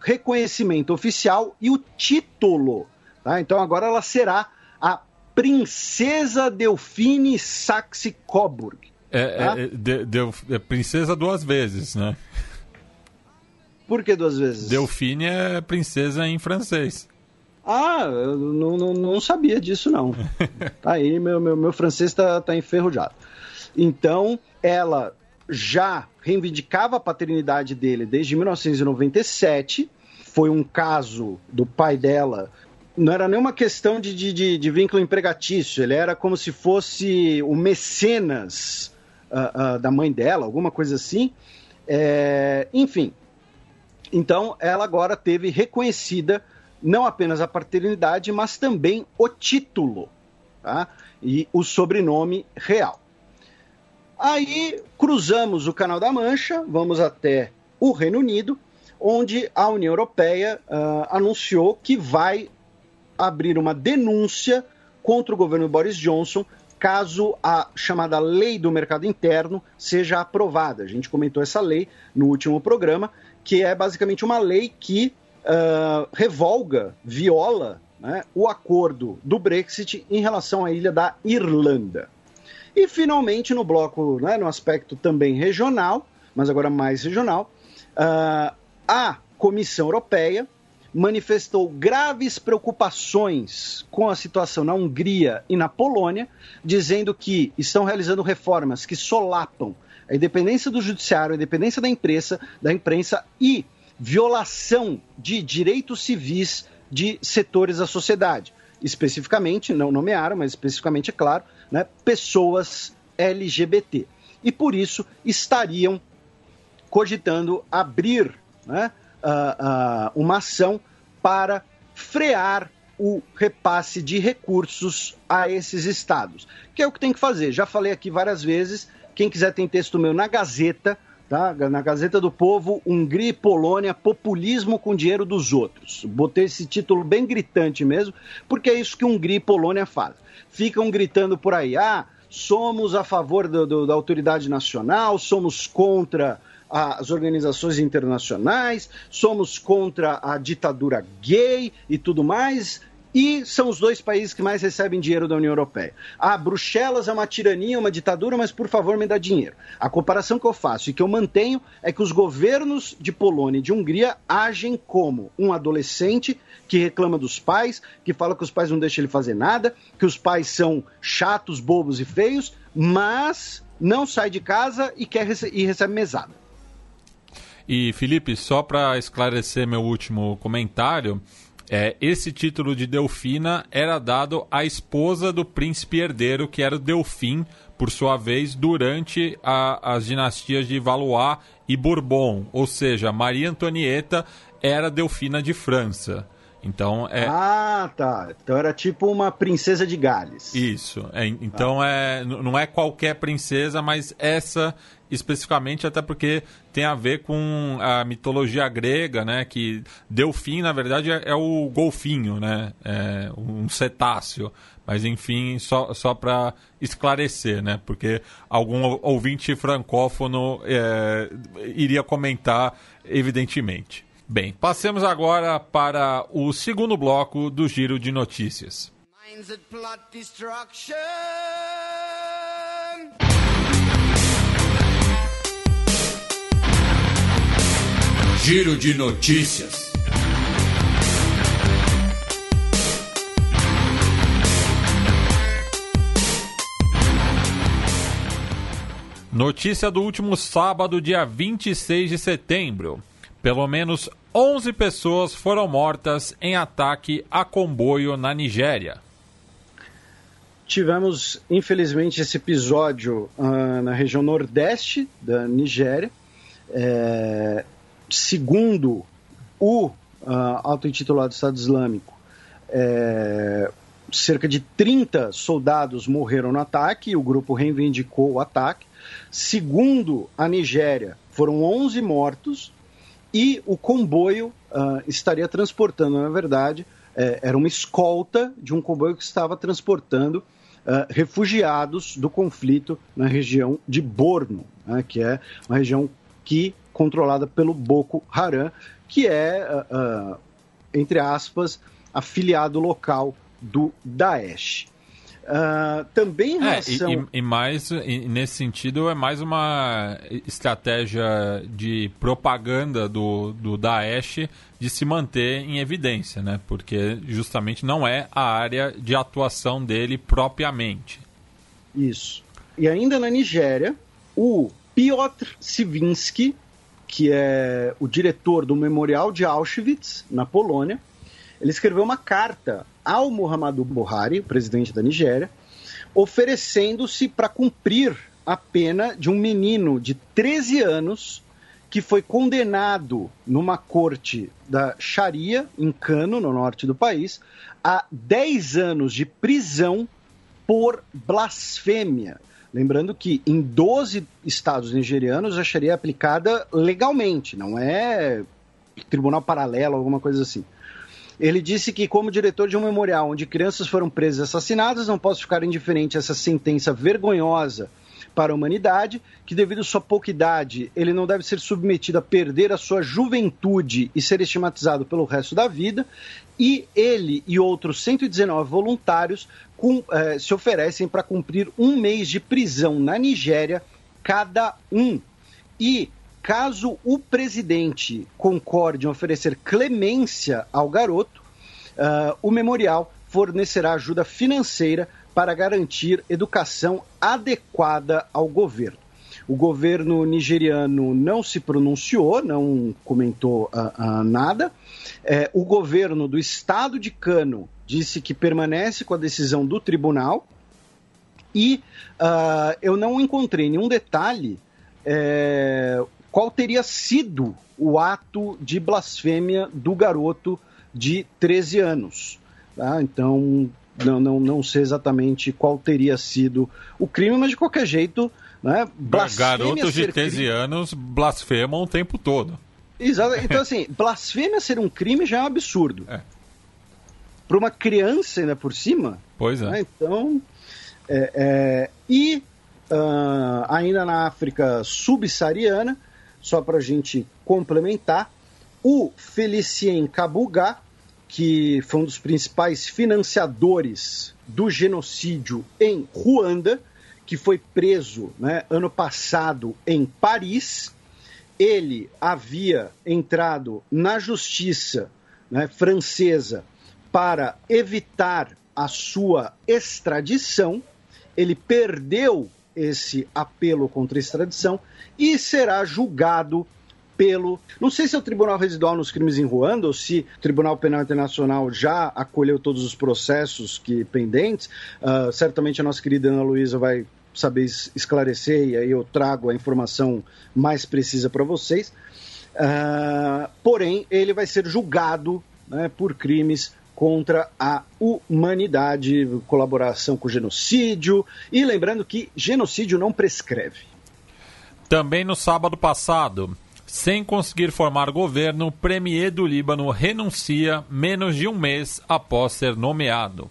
reconhecimento oficial e o título. Tá? Então agora ela será a Princesa Delphine Saxe-Coburg. É, ah? é, de, de, é, princesa duas vezes, né? Por que duas vezes? Delfine é princesa em francês. Ah, eu não, não, não sabia disso, não. tá aí, meu, meu, meu francês tá, tá enferrujado. Então, ela já reivindicava a paternidade dele desde 1997. Foi um caso do pai dela. Não era nenhuma questão de, de, de vínculo empregatício, ele era como se fosse o mecenas uh, uh, da mãe dela, alguma coisa assim. É, enfim, então ela agora teve reconhecida não apenas a paternidade, mas também o título tá? e o sobrenome real. Aí cruzamos o Canal da Mancha, vamos até o Reino Unido, onde a União Europeia uh, anunciou que vai abrir uma denúncia contra o governo Boris Johnson caso a chamada lei do mercado interno seja aprovada. A gente comentou essa lei no último programa, que é basicamente uma lei que uh, revolga, viola né, o acordo do Brexit em relação à ilha da Irlanda. E, finalmente, no bloco, né, no aspecto também regional, mas agora mais regional, uh, a Comissão Europeia manifestou graves preocupações com a situação na Hungria e na Polônia, dizendo que estão realizando reformas que solapam a independência do judiciário, a independência da imprensa, da imprensa e violação de direitos civis de setores da sociedade. Especificamente, não nomearam, mas especificamente, é claro, né, pessoas LGBT. E por isso estariam cogitando abrir né, uh, uh, uma ação para frear o repasse de recursos a esses estados, que é o que tem que fazer. Já falei aqui várias vezes. Quem quiser tem texto meu na Gazeta, tá? Na Gazeta do Povo, Hungria e Polônia, populismo com dinheiro dos outros. Botei esse título bem gritante mesmo, porque é isso que Hungria e Polônia fazem ficam gritando por aí: ah, somos a favor do, do, da autoridade nacional, somos contra as organizações internacionais, somos contra a ditadura gay e tudo mais e são os dois países que mais recebem dinheiro da União Europeia. Ah, Bruxelas é uma tirania, uma ditadura, mas por favor me dá dinheiro. A comparação que eu faço e que eu mantenho é que os governos de Polônia e de Hungria agem como um adolescente que reclama dos pais, que fala que os pais não deixam ele fazer nada, que os pais são chatos, bobos e feios, mas não sai de casa e quer rece e recebe mesada. E Felipe, só para esclarecer meu último comentário, é, esse título de Delfina era dado à esposa do príncipe herdeiro, que era o Delfim, por sua vez, durante a, as dinastias de Valois e Bourbon. Ou seja, Maria Antonieta era Delfina de França. Então é. Ah, tá. Então era tipo uma princesa de Gales. Isso. É, então ah. é, não é qualquer princesa, mas essa especificamente, até porque tem a ver com a mitologia grega, né? Que Delfim, na verdade, é, é o golfinho, né? É um cetáceo. Mas enfim, só, só para esclarecer, né? Porque algum ouvinte francófono é, iria comentar, evidentemente. Bem, passemos agora para o segundo bloco do Giro de Notícias. Giro de Notícias. Notícia do último sábado, dia 26 de setembro. Pelo menos 11 pessoas foram mortas em ataque a comboio na Nigéria. Tivemos, infelizmente, esse episódio uh, na região nordeste da Nigéria. É, segundo o uh, auto-intitulado Estado Islâmico, é, cerca de 30 soldados morreram no ataque o grupo reivindicou o ataque. Segundo a Nigéria, foram 11 mortos e o comboio uh, estaria transportando, na verdade, é, era uma escolta de um comboio que estava transportando uh, refugiados do conflito na região de Borno, né, que é uma região que controlada pelo Boko Haram, que é, uh, entre aspas, afiliado local do Daesh. Uh, também em relação... É, e, e, mais, e nesse sentido, é mais uma estratégia de propaganda do, do Daesh de se manter em evidência, né? Porque justamente não é a área de atuação dele propriamente. Isso. E ainda na Nigéria, o Piotr Sivinsky, que é o diretor do Memorial de Auschwitz, na Polônia, ele escreveu uma carta ao Muhammadu Buhari, presidente da Nigéria, oferecendo-se para cumprir a pena de um menino de 13 anos que foi condenado numa corte da Sharia, em Kano, no norte do país, a 10 anos de prisão por blasfêmia. Lembrando que em 12 estados nigerianos a Sharia é aplicada legalmente, não é tribunal paralelo, alguma coisa assim. Ele disse que, como diretor de um memorial onde crianças foram presas e assassinadas, não posso ficar indiferente a essa sentença vergonhosa para a humanidade, que devido à sua pouca idade, ele não deve ser submetido a perder a sua juventude e ser estigmatizado pelo resto da vida, e ele e outros 119 voluntários com, eh, se oferecem para cumprir um mês de prisão na Nigéria cada um. E caso o presidente concorde em oferecer clemência ao garoto, uh, o memorial fornecerá ajuda financeira para garantir educação adequada ao governo. O governo nigeriano não se pronunciou, não comentou uh, uh, nada. É, o governo do estado de Cano disse que permanece com a decisão do tribunal. E eu não encontrei nenhum detalhe é, qual teria sido o ato de blasfêmia do garoto de 13 anos. Tá? Então, não, não, não sei exatamente qual teria sido o crime, mas de qualquer jeito, né, Garotos de 13 crime... anos blasfemam o tempo todo. Exato. Então, assim, blasfêmia ser um crime já é um absurdo. É. Para uma criança, ainda por cima. Pois é. Né, então. É, é... E uh, ainda na África subsaariana, só para a gente complementar, o Felicien Kabuga, que foi um dos principais financiadores do genocídio em Ruanda, que foi preso né, ano passado em Paris. Ele havia entrado na justiça né, francesa para evitar a sua extradição. Ele perdeu esse apelo contra extradição e será julgado pelo. Não sei se é o Tribunal Residual nos Crimes em Ruanda ou se o Tribunal Penal Internacional já acolheu todos os processos que pendentes. Uh, certamente a nossa querida Ana Luísa vai saber esclarecer e aí eu trago a informação mais precisa para vocês. Uh, porém, ele vai ser julgado né, por crimes contra a humanidade, colaboração com genocídio. E lembrando que genocídio não prescreve. Também no sábado passado, sem conseguir formar governo, o premier do Líbano renuncia menos de um mês após ser nomeado.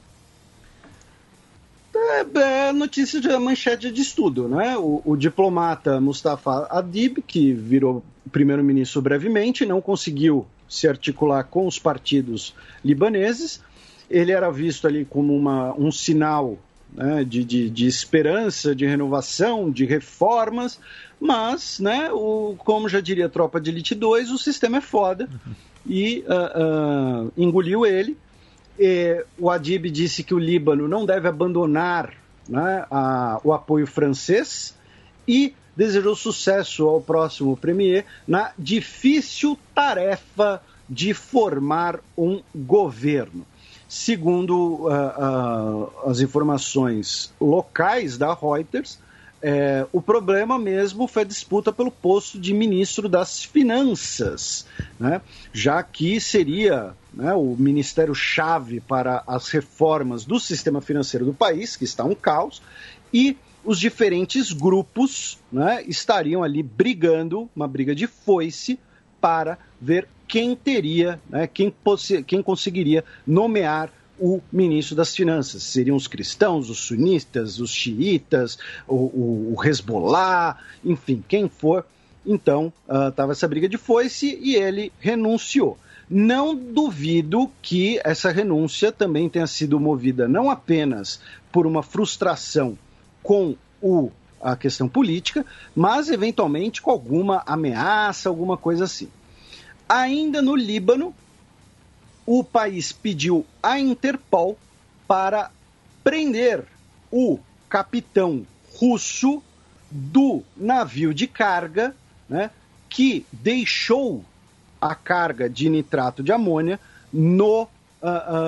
É, é notícia de manchete de estudo, né? O, o diplomata Mustafa Adib, que virou primeiro-ministro brevemente, não conseguiu se articular com os partidos libaneses. Ele era visto ali como uma, um sinal né, de, de, de, esperança, de renovação, de reformas, mas, né, o, como já diria a Tropa de Elite 2, o sistema é foda e uh, uh, engoliu ele. E, o Adib disse que o Líbano não deve abandonar né, a, o apoio francês e desejou sucesso ao próximo premier na difícil tarefa de formar um governo. Segundo uh, uh, as informações locais da Reuters, é, o problema mesmo foi a disputa pelo posto de ministro das Finanças, né? já que seria né, o ministério-chave para as reformas do sistema financeiro do país, que está um caos, e os diferentes grupos né, estariam ali brigando, uma briga de foice, para ver quem teria, né, quem, quem conseguiria nomear o ministro das Finanças. Seriam os cristãos, os sunistas, os xiitas, o, o, o Hezbollah, enfim, quem for. Então, estava uh, essa briga de foice e ele renunciou. Não duvido que essa renúncia também tenha sido movida não apenas por uma frustração com o, a questão política, mas eventualmente com alguma ameaça, alguma coisa assim. Ainda no Líbano, o país pediu à Interpol para prender o capitão russo do navio de carga, né, que deixou a carga de nitrato de amônia no uh,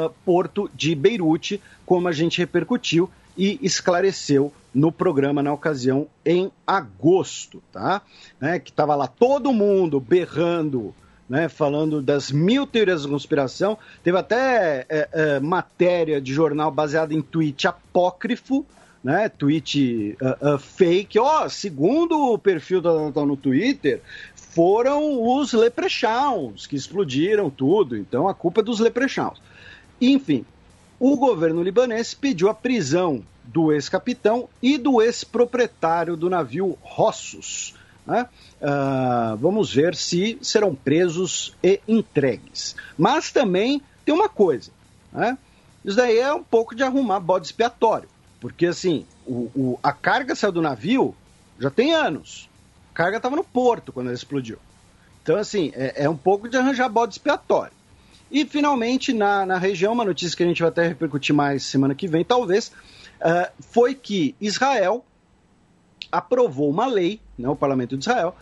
uh, porto de Beirute, como a gente repercutiu e esclareceu no programa na ocasião em agosto, tá? Né, que estava lá todo mundo berrando, né, falando das mil teorias da conspiração. Teve até é, é, matéria de jornal baseada em tweet apócrifo, né, tweet uh, uh, fake. Ó, oh, segundo o perfil da Natal no Twitter, foram os leprechauns que explodiram tudo. Então a culpa é dos leprechauns. Enfim, o governo libanês pediu a prisão do ex-capitão e do ex-proprietário do navio Rossos. Né? Uh, vamos ver se serão presos e entregues. Mas também tem uma coisa: né? isso daí é um pouco de arrumar bode expiatório. Porque assim, o, o, a carga saiu do navio já tem anos. A carga estava no porto quando ela explodiu. Então, assim, é, é um pouco de arranjar bode expiatório. E, finalmente, na, na região, uma notícia que a gente vai até repercutir mais semana que vem, talvez, uh, foi que Israel aprovou uma lei, né, o parlamento de Israel,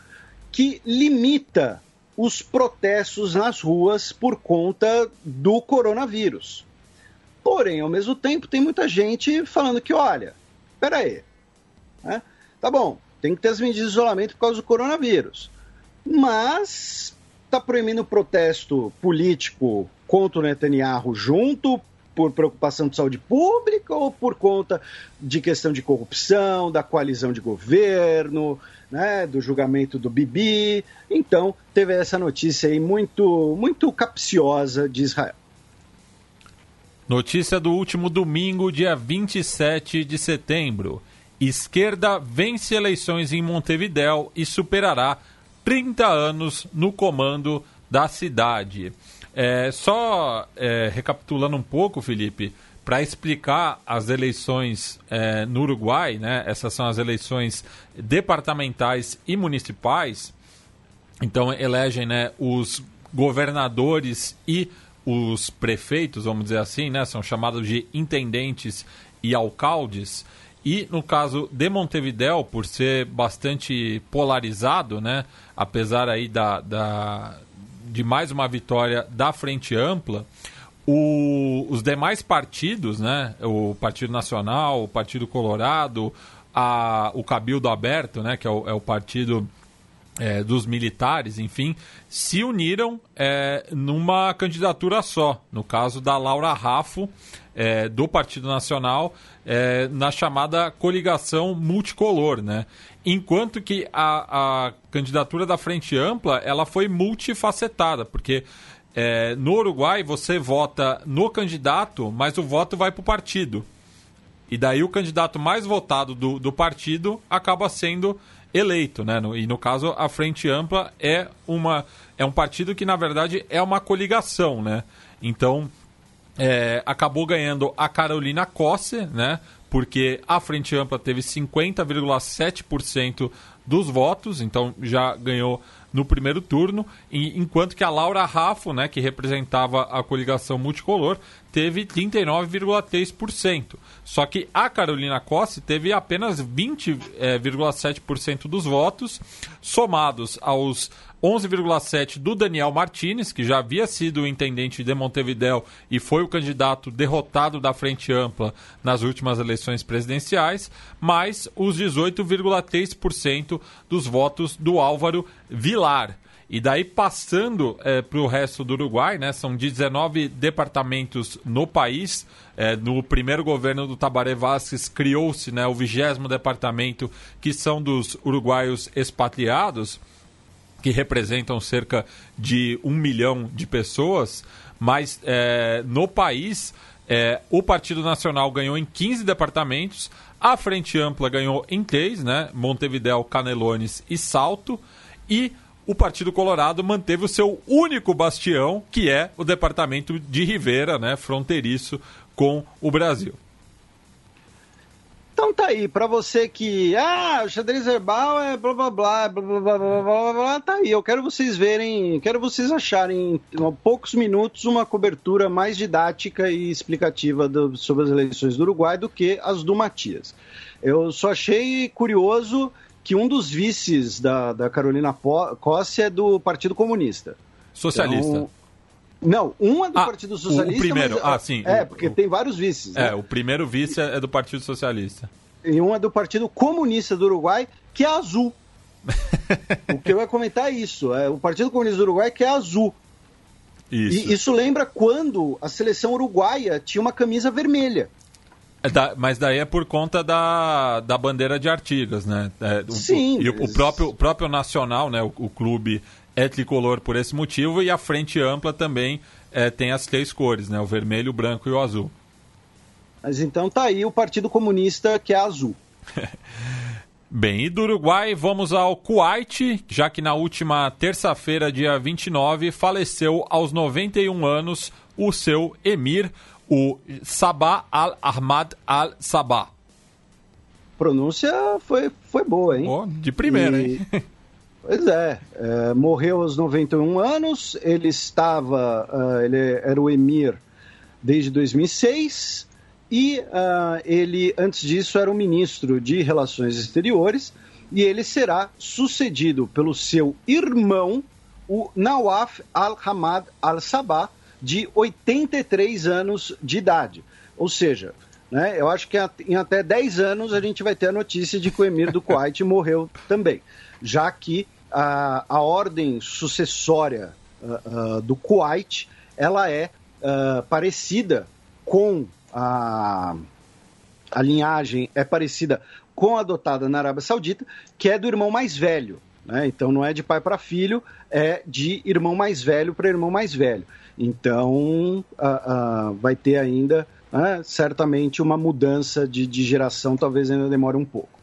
que limita os protestos nas ruas por conta do coronavírus. Porém, ao mesmo tempo, tem muita gente falando que, olha, peraí, né? tá bom, tem que ter as medidas de isolamento por causa do coronavírus, mas está proibindo protesto político contra o Netanyahu junto por preocupação de saúde pública ou por conta de questão de corrupção, da coalizão de governo, né, do julgamento do Bibi. Então, teve essa notícia aí muito, muito capciosa de Israel. Notícia do último domingo, dia 27 de setembro. Esquerda vence eleições em Montevidéu e superará 30 anos no comando da cidade. É, só é, recapitulando um pouco, Felipe, para explicar as eleições é, no Uruguai, né? essas são as eleições departamentais e municipais, então elegem né, os governadores e os prefeitos, vamos dizer assim, né? são chamados de intendentes e alcaldes. E no caso de Montevidéu, por ser bastante polarizado, né? apesar aí da, da, de mais uma vitória da Frente Ampla, o, os demais partidos, né, o Partido Nacional, o Partido Colorado, a, o Cabildo Aberto, né, que é o, é o partido é, dos militares, enfim, se uniram é, numa candidatura só. No caso da Laura Raffo, é, do Partido Nacional, é, na chamada coligação multicolor, né? Enquanto que a, a candidatura da Frente Ampla ela foi multifacetada, porque é, no Uruguai você vota no candidato, mas o voto vai para o partido. E daí o candidato mais votado do, do partido acaba sendo eleito, né? No, e no caso, a Frente Ampla é, uma, é um partido que, na verdade, é uma coligação, né? Então, é, acabou ganhando a Carolina Cosse, né? porque a Frente Ampla teve 50,7% dos votos, então já ganhou no primeiro turno, enquanto que a Laura Raffo, né, que representava a coligação multicolor, teve 39,3%. Só que a Carolina Cosse teve apenas 20,7% eh, dos votos, somados aos 11,7 do Daniel Martinez, que já havia sido o intendente de Montevidéu e foi o candidato derrotado da Frente Ampla nas últimas eleições presidenciais, mais os 18,3% dos votos do Álvaro Vilar. E daí, passando é, para o resto do Uruguai, né, são 19 departamentos no país. É, no primeiro governo do Tabaré Vázquez, criou-se né, o vigésimo departamento, que são dos uruguaios expatriados que representam cerca de um milhão de pessoas, mas é, no país o Partido Nacional ganhou em 15 departamentos, a Frente Ampla ganhou em 3, né? Montevidéu, Canelones e Salto, e o Partido Colorado manteve o seu único bastião, que é o departamento de Rivera, né? Fronteiriço com o Brasil. Então tá aí, para você que, ah, o xadrez verbal é blá blá blá, blá blá blá blá blá, blá, tá aí. Eu quero vocês verem, quero vocês acharem em poucos minutos uma cobertura mais didática e explicativa do, sobre as eleições do Uruguai do que as do Matias. Eu só achei curioso que um dos vices da, da Carolina Cossi é do Partido Comunista. Socialista. Então, não, um é do ah, Partido Socialista. O primeiro, mas, ah, sim. É, porque o, tem vários vices. É, né? o primeiro vice é do Partido Socialista. E um é do Partido Comunista do Uruguai, que é azul. o que eu ia comentar é isso. É o Partido Comunista do Uruguai que é azul. Isso. E isso lembra quando a seleção uruguaia tinha uma camisa vermelha. É da, mas daí é por conta da, da bandeira de Artigas, né? É, o, Sim. E o, o, próprio, o próprio Nacional, né? O, o, clube é tricolor por esse motivo e a frente ampla também é, tem as três cores, né? O vermelho, o branco e o azul. Mas então tá aí o Partido Comunista que é azul. Bem, e do Uruguai vamos ao Kuwait, já que na última terça-feira, dia 29, faleceu aos 91 anos o seu emir, o Sabah al-Ahmad al-Sabah. Pronúncia foi, foi boa, hein? Oh, de primeira, e... hein? Pois é, é, morreu aos 91 anos, ele estava, uh, ele era o emir desde 2006, e uh, ele, antes disso, era o ministro de Relações Exteriores e ele será sucedido pelo seu irmão, o Nawaf al-Hamad al-Sabah, de 83 anos de idade. Ou seja, né, eu acho que em até 10 anos a gente vai ter a notícia de que o emir do Kuwait morreu também, já que a, a ordem sucessória uh, uh, do Kuwait ela é parecida com a, a linhagem é parecida com a adotada na Arábia Saudita, que é do irmão mais velho. Né? Então não é de pai para filho, é de irmão mais velho para irmão mais velho. Então vai ter ainda né, certamente uma mudança de, de geração, talvez ainda demore um pouco.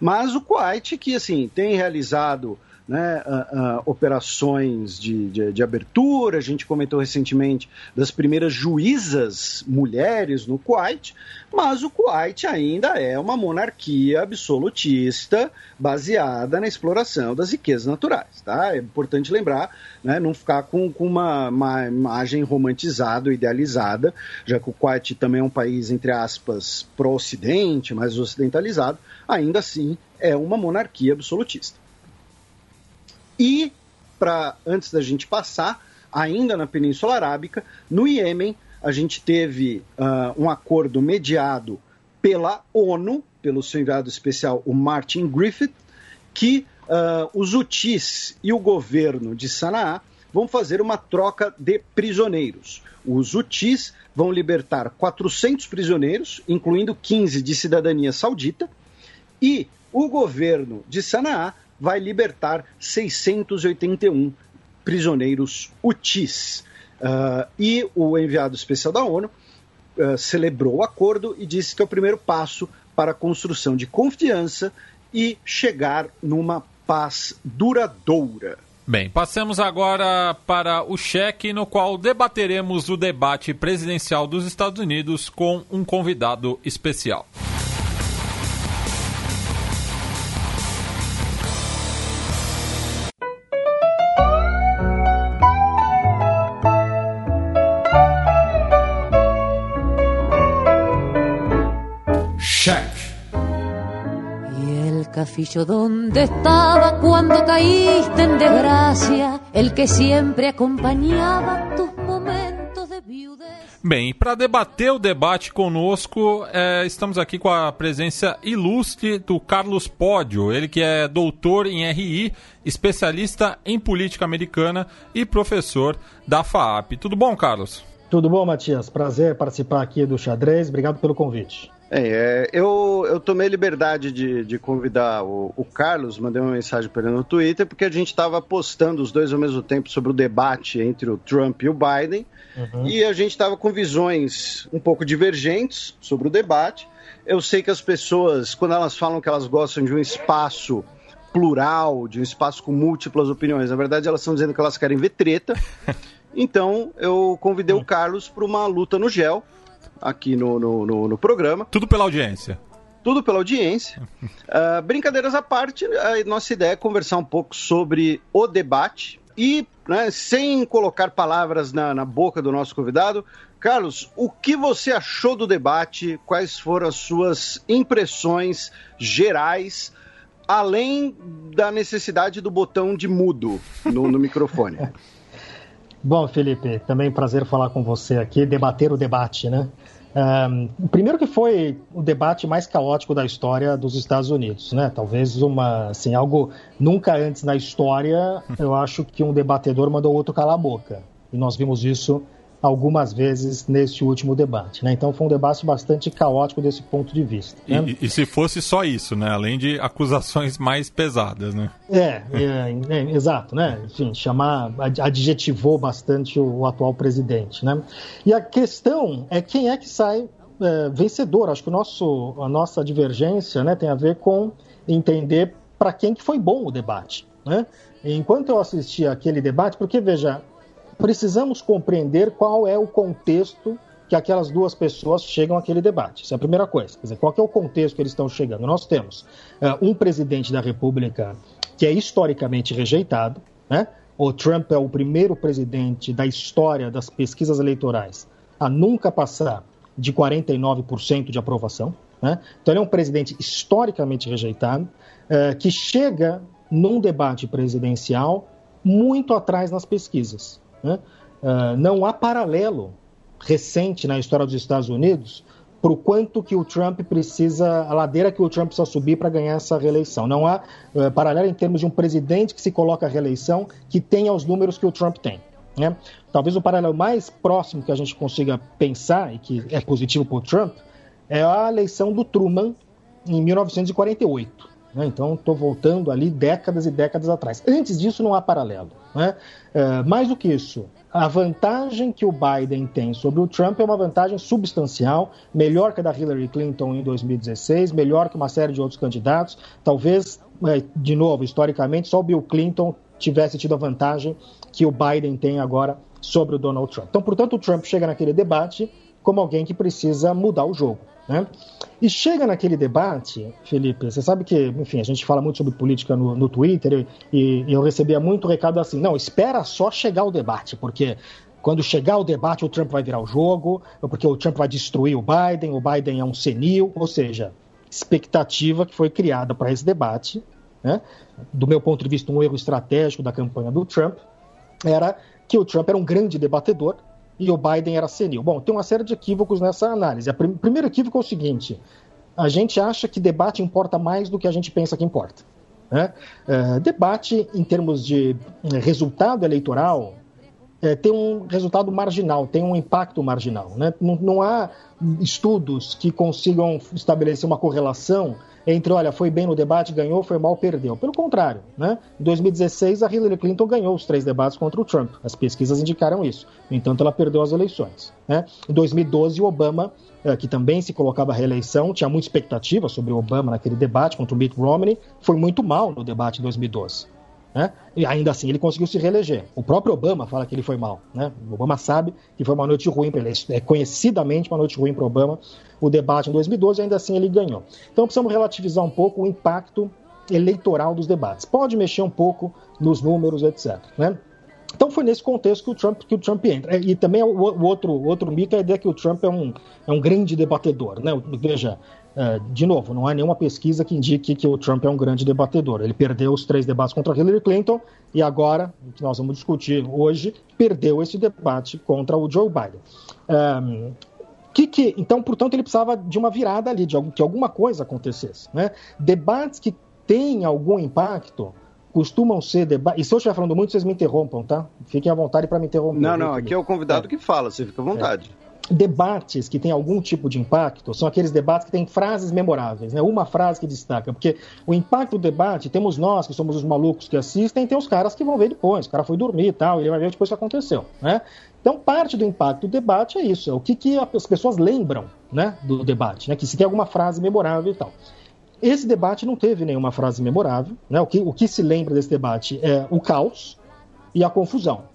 Mas o Kuwait, que assim, tem realizado né, uh, uh, operações de, de, de, abertura. A gente comentou recentemente das primeiras juízas mulheres no Kuwait, mas o Kuwait ainda é uma monarquia absolutista baseada na exploração das riquezas naturais. Tá? É importante lembrar, né, não ficar com, com uma, uma imagem romantizada, idealizada, já que o Kuwait também é um país, entre aspas, pró-ocidente, mais ocidentalizado, ainda assim é uma monarquia absolutista. E, para antes da gente passar, ainda na Península Arábica, no Iêmen, a gente teve uh, um acordo mediado pela ONU, pelo seu enviado especial, o Martin Griffith, que uh, os Houthis e o governo de Sanaá vão fazer uma troca de prisioneiros. Os Houthis vão libertar 400 prisioneiros, incluindo 15 de cidadania saudita, e o governo de Sanaá vai libertar 681 prisioneiros UTIs. Uh, e o enviado especial da ONU uh, celebrou o acordo e disse que é o primeiro passo para a construção de confiança e chegar numa paz duradoura. Bem, passemos agora para o cheque, no qual debateremos o debate presidencial dos Estados Unidos com um convidado especial. Castillo donde estaba cuando caíste en desgracia, el que siempre acompañaba tus momentos de viudez. Bem, para debater o debate conosco, é, estamos aqui com a presença ilustre do Carlos Pódio, ele que é doutor em RI, especialista em política americana e professor da FAAP. Tudo bom, Carlos? Tudo bom, Matias? Prazer participar aqui do xadrez. Obrigado pelo convite. É, eu, eu tomei liberdade de, de convidar o, o, Carlos, mandei uma mensagem para ele no Twitter, porque a gente estava postando os dois ao mesmo tempo sobre o debate entre o Trump e o Biden, uhum. e a gente estava com visões um pouco divergentes sobre o debate. Eu sei que as pessoas, quando elas falam que elas gostam de um espaço plural, de um espaço com múltiplas opiniões, na verdade elas estão dizendo que elas querem ver treta. Então eu convidei o Carlos para uma luta no gel aqui no, no, no, no programa. Tudo pela audiência tudo pela audiência. Uh, brincadeiras à parte, a nossa ideia é conversar um pouco sobre o debate e, né, sem colocar palavras na, na, boca do nosso convidado, Carlos, o que você achou do debate? Quais foram as suas impressões gerais além da necessidade do botão de mudo no, no microfone. Bom, Felipe, também prazer falar com você aqui, debater o debate, né? Um, primeiro que foi o debate mais caótico da história dos Estados Unidos, né? Talvez uma, assim, algo nunca antes na história, eu acho que um debatedor mandou outro calar a boca. E nós vimos isso algumas vezes neste último debate. Né? Então foi um debate bastante caótico desse ponto de vista. Né? E, e, se fosse só isso, né? além de acusações mais pesadas, né? É, é, é exato, né? Enfim, chamar, adjetivou bastante o, o, atual presidente. Né? E a questão é quem é que sai é, vencedor. Acho que o nosso, a nossa divergência né, tem a ver com entender para quem que foi bom o debate. Né? Enquanto eu assistia aquele debate, porque veja, precisamos compreender qual é o contexto que aquelas duas pessoas chegam àquele debate. Isso é a primeira coisa. Quer dizer, qual é o contexto que eles estão chegando? Nós temos uh, um presidente da República que é historicamente rejeitado, né? O Trump é o primeiro presidente da história das pesquisas eleitorais a nunca passar de 49% de aprovação. Né? Então, ele é um presidente historicamente rejeitado, uh, que chega num debate presidencial muito atrás nas pesquisas. Né? Uh, não há paralelo recente na história dos Estados Unidos para o quanto que o Trump precisa, a ladeira que o Trump precisa subir para ganhar essa reeleição. Não há uh, paralelo em termos de um presidente que se coloca à reeleição que tenha os números que o Trump tem. Né? Talvez o paralelo mais próximo que a gente consiga pensar, e que é positivo para o Trump, é a eleição do Truman em 1948. Né? Então, estou voltando ali décadas e décadas atrás. Antes disso, não há paralelo. Né? É, mais do que isso, a vantagem que o Biden tem sobre o Trump é uma vantagem substancial, melhor que a da Hillary Clinton em 2016, melhor que uma série de outros candidatos. Talvez, é, de novo, historicamente, só o Bill Clinton tivesse tido a vantagem que o Biden tem agora sobre o Donald Trump. Então, portanto, o Trump chega naquele debate como alguém que precisa mudar o jogo. Né? E chega naquele debate, Felipe, você sabe que, enfim, a gente fala muito sobre política no, no Twitter e, e eu recebia muito recado assim: não, espera só chegar o debate, porque quando chegar o debate, o Trump vai virar o jogo, porque o Trump vai destruir o Biden, o Biden é um senil, ou seja, expectativa que foi criada para esse debate, né? do meu ponto de vista, um erro estratégico da campanha do Trump, era que o Trump era um grande debatedor e o Biden era senil. Bom, tem uma série de equívocos nessa análise. O prim primeiro equívoco é o seguinte: a gente acha que debate importa mais do que a gente pensa que importa. Né? É, debate, em termos de eh, resultado eleitoral, é, tem um resultado marginal, tem um impacto marginal. Né? Não, não há estudos que consigam estabelecer uma correlação entre, olha, foi bem no debate, ganhou, foi mal, perdeu. Pelo contrário, né? Em 2016, a Hillary Clinton ganhou os três debates contra o Trump. As pesquisas indicaram isso. No entanto, ela perdeu as eleições. Né? Em 2012, o Obama, eh, que também se colocava à reeleição, tinha muita expectativa sobre o Obama naquele debate contra o Mitt Romney, foi muito mal no debate em 2012. Né? E ainda assim ele conseguiu se reeleger. O próprio Obama fala que ele foi mal. Né? O Obama sabe que foi uma noite ruim para ele. É conhecidamente uma noite ruim para Obama o debate em 2012, ainda assim ele ganhou. Então precisamos relativizar um pouco o impacto eleitoral dos debates. Pode mexer um pouco nos números, etc. Né? Então foi nesse contexto que o Trump, que o Trump entra. E também o, o outro, outro mito é a ideia que o Trump é um, é um grande debatedor. Né? Veja, é, de novo, não há nenhuma pesquisa que indique que o Trump é um grande debatedor. Ele perdeu os três debates contra Hillary Clinton e agora, que nós vamos discutir hoje, perdeu esse debate contra o Joe Biden. É, que que, então, portanto, ele precisava de uma virada ali, de que alguma coisa acontecesse. Né? Debates que têm algum impacto costumam ser debates. E se eu estiver falando muito, vocês me interrompam, tá? Fiquem à vontade para me interromper. Não, não, aqui é o convidado é. que fala, você fica à vontade. É debates que têm algum tipo de impacto são aqueles debates que têm frases memoráveis, né? uma frase que destaca, porque o impacto do debate, temos nós que somos os malucos que assistem, tem os caras que vão ver depois, o cara foi dormir e tal, ele vai ver depois o que aconteceu, né? Então, parte do impacto do debate é isso, é o que, que as pessoas lembram né, do debate, né? que se tem alguma frase memorável e tal. Esse debate não teve nenhuma frase memorável, né? o, que, o que se lembra desse debate é o caos e a confusão.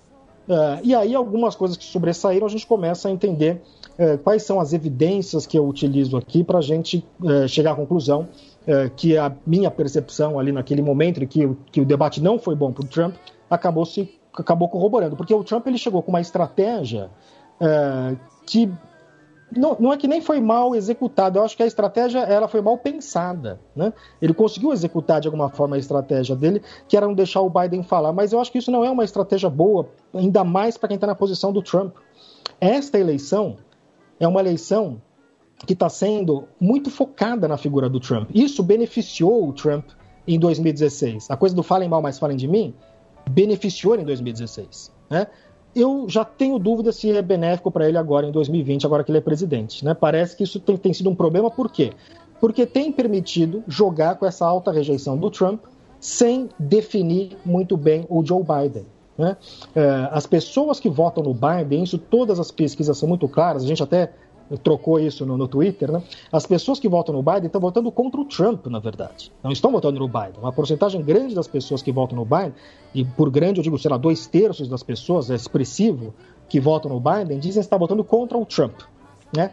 Uh, e aí, algumas coisas que sobressaíram, a gente começa a entender uh, quais são as evidências que eu utilizo aqui para a gente uh, chegar à conclusão que a minha percepção ali naquele momento, que, que o debate não foi bom para o Trump, acabou se acabou corroborando. Porque o Trump ele chegou com uma estratégia que não, não, é que nem foi mal executado, eu acho que a estratégia ela foi mal pensada. Né? Ele conseguiu executar de alguma forma a estratégia dele, que era não deixar o Biden falar, mas eu acho que isso não é uma estratégia boa, ainda mais para quem está na posição do Trump. Esta eleição é uma eleição que está sendo muito focada na figura do Trump. Isso beneficiou o Trump em 2016. A coisa do falem mal, mas falem de mim beneficiou em 2016. Né? Eu já tenho dúvida se é benéfico para ele agora em 2020, agora que ele é presidente. Né? Parece que isso tem, tem, sido um problema, por quê? Porque tem permitido jogar com essa alta rejeição do Trump sem definir muito bem o Joe Biden. Né? É, as pessoas que votam no Biden, isso todas as pesquisas são muito claras, a gente até trocou isso no, no, Twitter, né? As pessoas que votam no Biden estão votando contra o Trump, na verdade. Não estão votando no Biden. Uma porcentagem grande das pessoas que votam no Biden, e por grande eu digo, sei lá, dois terços das pessoas, é expressivo, que votam no Biden, dizem que está votando contra o Trump. Né?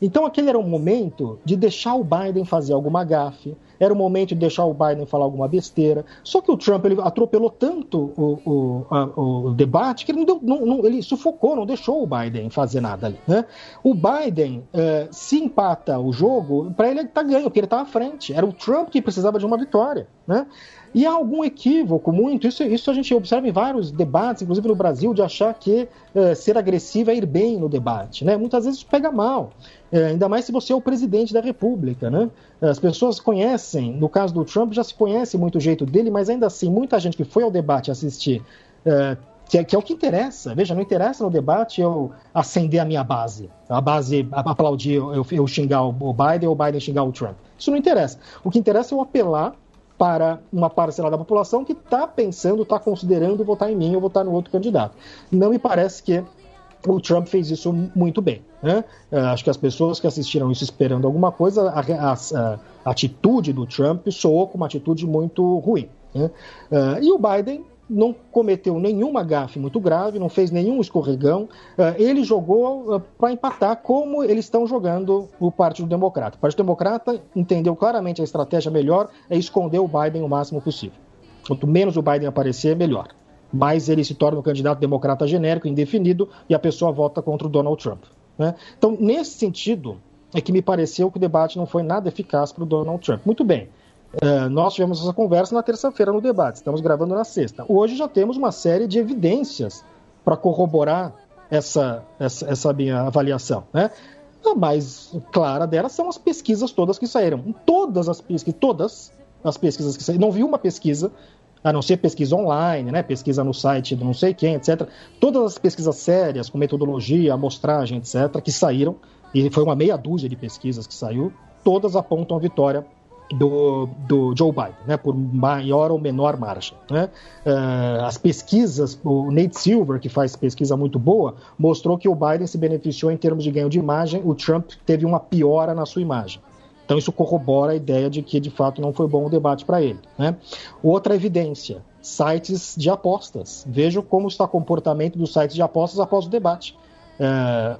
Então aquele era um momento de deixar o Biden fazer alguma gafe, era o momento de deixar o Biden falar alguma besteira. Só que o Trump ele atropelou tanto o, o, a, o debate que ele, não deu, não, não, ele sufocou, não deixou o Biden fazer nada ali. Né? O Biden, eh, se empata o jogo, para ele tá ganho, porque ele está à frente. Era o Trump que precisava de uma vitória. Né? E há algum equívoco, muito, isso, isso a gente observa em vários debates, inclusive no Brasil, de achar que uh, ser agressivo é ir bem no debate. Né? Muitas vezes isso pega mal, uh, ainda mais se você é o presidente da República. Né? As pessoas conhecem, no caso do Trump, já se conhece muito o jeito dele, mas ainda assim, muita gente que foi ao debate assistir. Uh, que é, que é, o que interessa. Veja, não interessa no debate eu acender a minha base, a base aplaudir, eu, eu xingar o Biden ou o Biden xingar o Trump. Isso não interessa. O que interessa é eu apelar para uma parcela da população que está pensando, está considerando votar em mim ou votar no outro candidato. Não me parece que o Trump fez isso muito bem. Né? Uh, acho que as pessoas que assistiram isso esperando alguma coisa, a, a, a atitude do Trump soou como uma atitude muito ruim. Né? Uh, e o Biden não cometeu nenhuma gafe muito grave, não fez nenhum escorregão. Eh, ele jogou eh, para empatar como eles estão jogando o Partido Democrata. O Partido Democrata entendeu claramente a estratégia melhor é esconder o Biden o máximo possível. Quanto menos o Biden aparecer, melhor. Mais ele se torna um candidato democrata genérico, indefinido, e a pessoa vota contra o Donald Trump. Né? Então, nesse sentido, é que me pareceu que o debate não foi nada eficaz para o Donald Trump. Muito bem. Uh, nós tivemos essa conversa na terça-feira no debate, estamos gravando na sexta. Hoje já temos uma série de evidências para corroborar essa, essa, essa, minha avaliação. Né? A mais clara delas são as pesquisas todas que saíram. Todas as pesquisas, todas as pesquisas que saíram, não vi uma pesquisa, a não ser pesquisa online, né? pesquisa no site do não sei quem, etc. Todas as pesquisas sérias, com metodologia, amostragem, etc., que saíram, e foi uma meia dúzia de pesquisas que saiu, todas apontam a vitória do, do Joe Biden, né, por maior ou menor margem. Né? Uh, as pesquisas, o Nate Silver, que faz pesquisa muito boa, mostrou que o Biden se beneficiou em termos de ganho de imagem, o Trump teve uma piora na sua imagem. Então isso corrobora a ideia de que de fato não foi bom o debate para ele. Né? Outra evidência: sites de apostas. Veja como está o comportamento dos sites de apostas após o debate.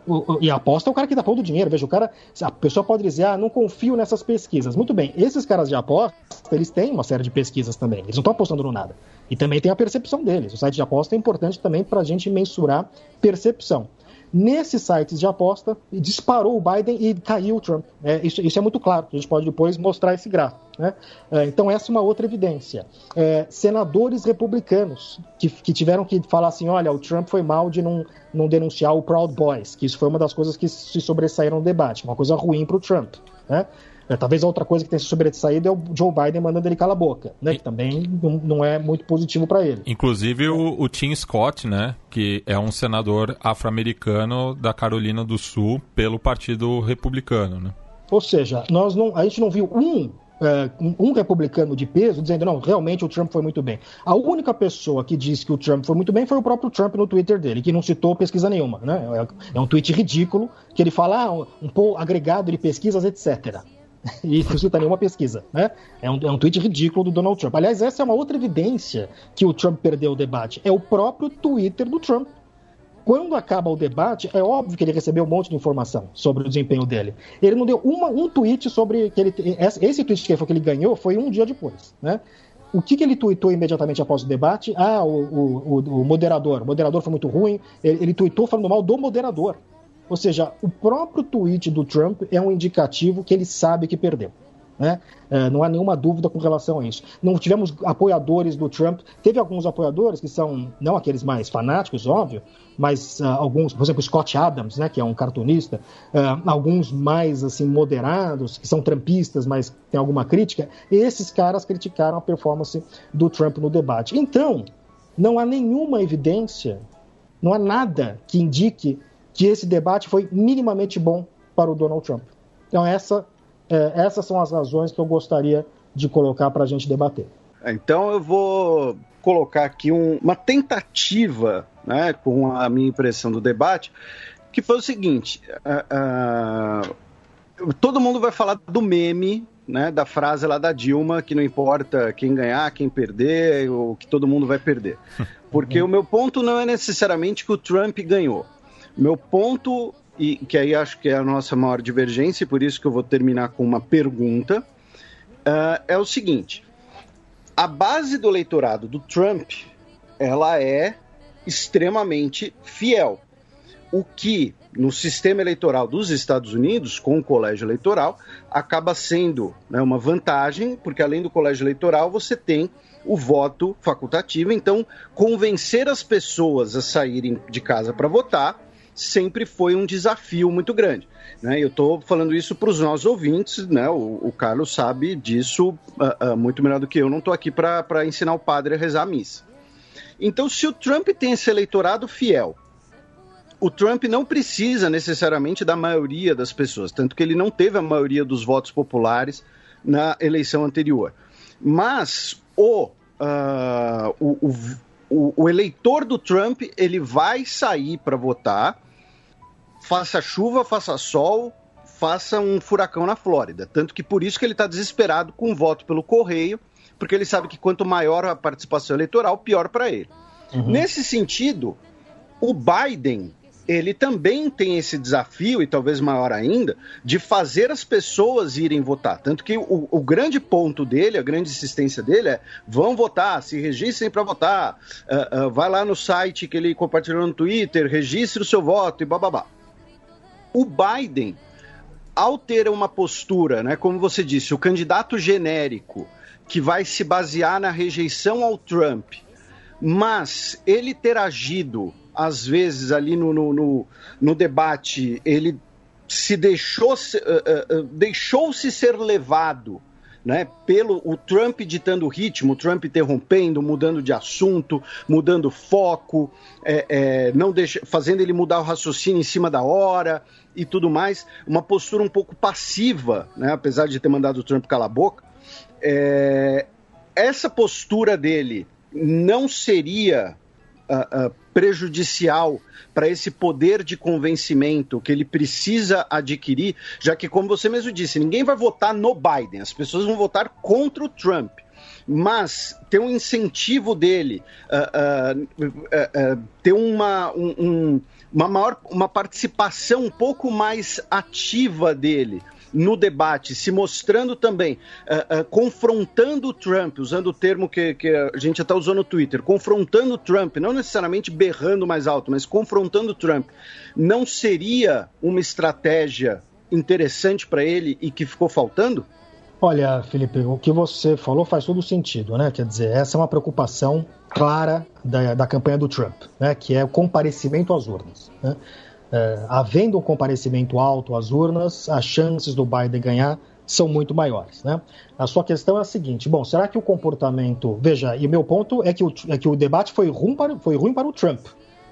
O, o, e aposta é o cara que dá pondo dinheiro. Veja, o cara. A pessoa pode dizer, ah, não confio nessas pesquisas. Muito bem, esses caras de aposta, eles têm uma série de pesquisas também. Eles não estão apostando no nada. E também tem a percepção deles. O site de aposta é importante também para a gente mensurar percepção nesses sites de aposta disparou o Biden e caiu o Trump. É, isso, isso, é muito claro, a gente pode depois mostrar esse gráfico. Né? É, então, essa é uma outra evidência. É, senadores republicanos que, que, tiveram que falar assim: olha, o Trump foi mal de não, não denunciar o Proud Boys, que isso foi uma das coisas que se sobressaíram no debate, uma coisa ruim para o Trump. Né? É, talvez a outra coisa que tem se sobressaído é o Joe Biden mandando ele calar a boca, né? Que também não, não é muito positivo para ele. Inclusive o, o, Tim Scott, né? Que é um senador afro-americano da Carolina do Sul pelo Partido Republicano, né? Ou seja, nós não, a gente não viu um é, um republicano de peso dizendo não, realmente o Trump foi muito bem. A única pessoa que disse que o Trump foi muito bem foi o próprio Trump no Twitter dele, que não citou pesquisa nenhuma. Né? É, é um tweet ridículo que ele fala ah, um, um agregado de pesquisas, etc. e não cita nenhuma pesquisa, né? É um, é um tweet ridículo do Donald Trump. Aliás, essa é uma outra evidência que o Trump perdeu o debate. É o próprio Twitter do Trump. Quando acaba o debate, é óbvio que ele recebeu um monte de informação sobre o desempenho dele. Ele não deu uma, um tweet sobre que ele. Esse tweet que ele ganhou foi um dia depois, né? O que, que ele tweetou imediatamente após o debate? Ah, o, o, o, o moderador. O moderador foi muito ruim. Ele, ele tweetou falando mal do moderador. Ou seja, o próprio tweet do Trump é um indicativo que ele sabe que perdeu. Né? É, não há nenhuma dúvida com relação a isso. Não tivemos apoiadores do Trump. Teve alguns apoiadores que são, não aqueles mais fanáticos, óbvio, mas uh, alguns, por exemplo, Scott Adams, né, que é um cartunista, uh, alguns mais assim moderados, que são trumpistas, mas tem alguma crítica. esses caras criticaram a performance do Trump no debate. Então, não há nenhuma evidência, não há nada que indique que esse debate foi minimamente bom para o Donald Trump. Então, essa é, essas são as razões que eu gostaria de colocar para a gente debater. Então eu vou colocar aqui um, uma tentativa, né, com a minha impressão do debate, que foi o seguinte: uh, uh, todo mundo vai falar do meme, né, da frase lá da Dilma, que não importa quem ganhar, quem perder, ou que todo mundo vai perder. Porque o meu ponto não é necessariamente que o Trump ganhou. Meu ponto e que aí acho que é a nossa maior divergência, e por isso que eu vou terminar com uma pergunta, uh, é o seguinte: a base do eleitorado do Trump ela é extremamente fiel, o que no sistema eleitoral dos Estados Unidos, com o colégio eleitoral, acaba sendo né, uma vantagem, porque além do colégio eleitoral você tem o voto facultativo, então convencer as pessoas a saírem de casa para votar sempre foi um desafio muito grande. Né? Eu estou falando isso para os nossos ouvintes, né? o, o Carlos sabe disso uh, uh, muito melhor do que eu, não estou aqui para ensinar o padre a rezar a missa. Então, se o Trump tem esse eleitorado fiel, o Trump não precisa necessariamente da maioria das pessoas, tanto que ele não teve a maioria dos votos populares na eleição anterior. Mas o, uh, o, o, o, eleitor do Trump ele vai sair para votar faça chuva, faça sol, faça um furacão na Flórida. Tanto que por isso que ele está desesperado com o voto pelo correio, porque ele sabe que quanto maior a participação eleitoral, pior para ele. Uhum. Nesse sentido, o Biden ele também tem esse desafio, e talvez maior ainda, de fazer as pessoas irem votar. Tanto que o, o grande ponto dele, a grande insistência dele é: vão votar, se registrem para votar, uh, uh, vai lá no site que ele compartilhou no Twitter, registre o seu voto e bababá o Biden, ao ter uma postura, né, como você disse, o candidato genérico que vai se basear na rejeição ao Trump, mas ele ter agido, às vezes, ali no, no, no, no debate, ele se deixou, uh, uh, uh, deixou-se ser levado né, pelo o Trump ditando o ritmo, o Trump interrompendo, mudando de assunto, mudando foco, é, é, não deixa, fazendo ele mudar o raciocínio em cima da hora e tudo mais, uma postura um pouco passiva, né, apesar de ter mandado o Trump calar a boca. É, essa postura dele não seria uh, uh, prejudicial para esse poder de convencimento que ele precisa adquirir, já que, como você mesmo disse, ninguém vai votar no Biden, as pessoas vão votar contra o Trump. Mas ter um incentivo dele, uh, ter uma, um, um, uma maior uma participação um pouco mais ativa dele no debate, se mostrando também, uh, uh, confrontando o Trump, usando o termo que, que a gente está usando no Twitter, confrontando o Trump, não necessariamente berrando mais alto, mas confrontando o Trump, não seria uma estratégia interessante para ele e que ficou faltando? Olha, Felipe, o que você falou faz todo sentido, né? Quer dizer, essa é uma preocupação clara da, da campanha do Trump, né? Que é o comparecimento às urnas. Né? É, havendo um comparecimento alto às urnas, as chances do Biden ganhar são muito maiores. Né? A sua questão é a seguinte: bom, será que o comportamento. Veja, e o meu ponto é que o, é que o debate foi ruim, para, foi ruim para o Trump.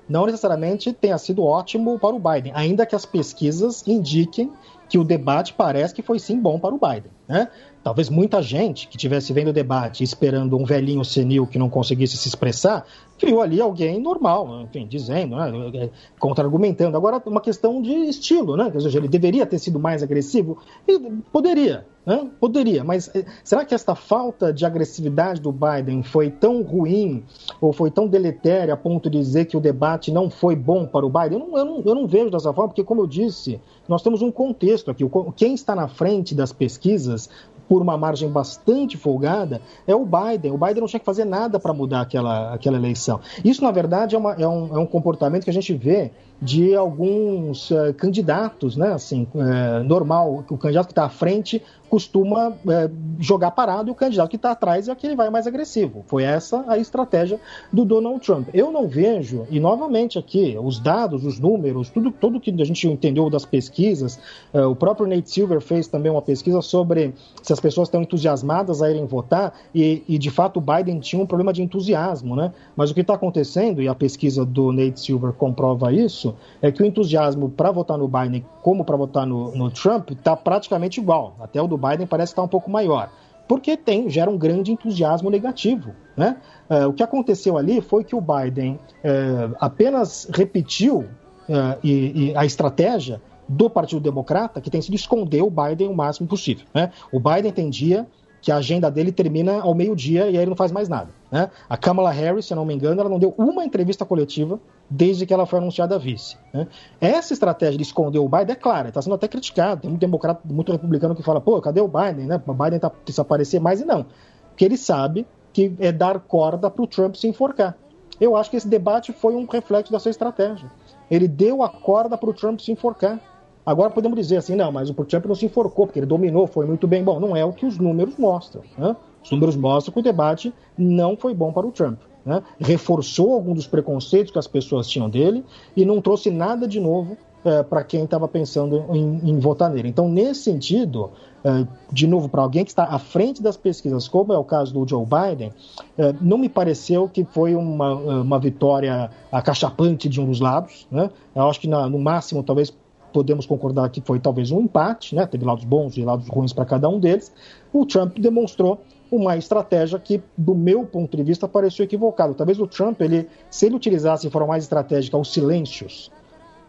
Não necessariamente tenha sido ótimo para o Biden, ainda que as pesquisas indiquem que o debate parece que foi sim bom para o Biden. Né? Talvez muita gente que estivesse vendo o debate esperando um velhinho senil que não conseguisse se expressar, viu ali alguém normal, enfim, dizendo, né, contra-argumentando. Agora, uma questão de estilo, né? Ou seja, ele deveria ter sido mais agressivo? E poderia, né? Poderia, mas eh, será que esta falta de agressividade do Biden foi tão ruim ou foi tão deletéria a ponto de dizer que o debate não foi bom para o Biden? Eu não, eu não, eu não vejo dessa forma, porque, como eu disse, nós temos um contexto aqui. Quem está na frente das pesquisas por uma margem bastante folgada, é o Biden. O Biden não tinha que fazer nada para mudar aquela, aquela eleição. Isso, na verdade, é, uma, é, um, é um comportamento que a gente vê de alguns uh, candidatos, né? Assim, uh, normal, o candidato que está à frente costuma é, jogar parado e o candidato que está atrás é aquele vai mais agressivo. Foi essa a estratégia do Donald Trump. Eu não vejo, e novamente aqui, os dados, os números, tudo, tudo que a gente entendeu das pesquisas, o próprio Nate Silver fez também uma pesquisa sobre se as pessoas estão entusiasmadas a irem votar e, e de fato o Biden tinha um problema de entusiasmo, né? Mas o que está acontecendo, e a pesquisa do Nate Silver comprova isso, é que o entusiasmo para votar no Biden como para votar no, no Trump está praticamente igual. Até o do Biden parece estar um pouco maior. Porque tem, gera um grande entusiasmo negativo. Né? Uh, o que aconteceu ali foi que o Biden uh, apenas repetiu uh, e, e a estratégia do Partido Democrata, que tem sido esconder o Biden o máximo possível. Né? O Biden entendia que a agenda dele termina ao meio-dia e aí ele não faz mais nada. Né? A Kamala Harris, se não me engano, ela não deu uma entrevista coletiva desde que ela foi anunciada vice. Né? Essa estratégia de esconder o Biden é clara, está sendo até criticada. Tem muito democrata, muito republicano que fala, pô, cadê o Biden? Né? O Biden está desaparecer mais e não. Porque ele sabe que é dar corda para o Trump se enforcar. Eu acho que esse debate foi um reflexo dessa estratégia. Ele deu a corda para o Trump se enforcar. Agora podemos dizer assim, não, mas o Trump não se enforcou, porque ele dominou, foi muito bem. Bom, não é o que os números mostram. Né? Os números mostram que o debate não foi bom para o Trump. Né? Reforçou alguns dos preconceitos que as pessoas tinham dele e não trouxe nada de novo é, para quem estava pensando em, em, votar nele. Então, nesse sentido, é, de novo, para alguém que está à frente das pesquisas, como é o caso do Joe Biden, é, não me pareceu que foi uma, uma vitória acachapante de um dos lados. Né? Eu acho que na, no máximo, talvez podemos concordar que foi talvez um empate, né? teve lados bons e lados ruins para cada um deles. O Trump demonstrou uma estratégia que, do meu ponto de vista, pareceu equivocada. Talvez o Trump, ele, se ele utilizasse de forma mais estratégica os silêncios,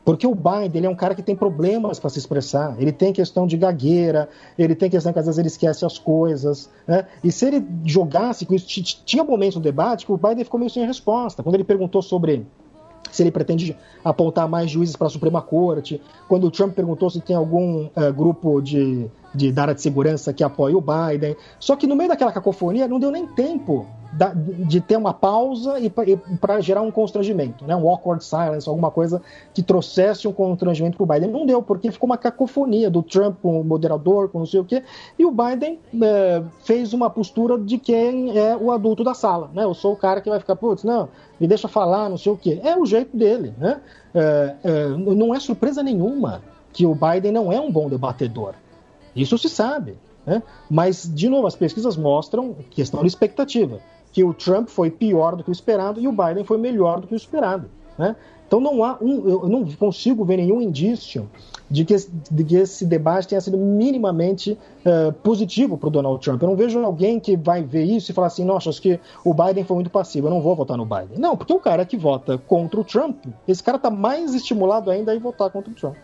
porque o Biden ele é um cara que tem problemas para se expressar. Ele tem questão de gagueira, ele tem questão que às vezes ele esquece as coisas. Né? E se ele jogasse com isso, tinha momentos no debate que o Biden ficou meio sem resposta. Quando ele perguntou sobre se ele pretende apontar mais juízes para a Suprema Corte. Quando o Trump perguntou se tem algum uh, grupo de, de, da área de segurança que apoia o Biden. Só que no meio daquela cacofonia não deu nem tempo de ter uma pausa e para gerar um constrangimento, né? um awkward silence, alguma coisa que trouxesse um constrangimento para o Biden. Não deu, porque ficou uma cacofonia do Trump com o moderador, com não sei o quê, e o Biden é, fez uma postura de quem é o adulto da sala. Né? Eu sou o cara que vai ficar, putz, não, me deixa falar, não sei o quê. É o jeito dele. Né? É, é, não é surpresa nenhuma que o Biden não é um bom debatedor. Isso se sabe. Né? Mas, de novo, as pesquisas mostram questão de expectativa que o Trump foi pior do que o esperado e o Biden foi melhor do que o esperado. Né? Então não há um, eu não consigo ver nenhum indício de que, de que esse debate tenha sido minimamente uh, positivo para o Donald Trump. Eu não vejo alguém que vai ver isso e falar assim, nossa, acho que o Biden foi muito passivo, eu não vou votar no Biden. Não, porque o cara que vota contra o Trump, esse cara está mais estimulado ainda a votar contra o Trump.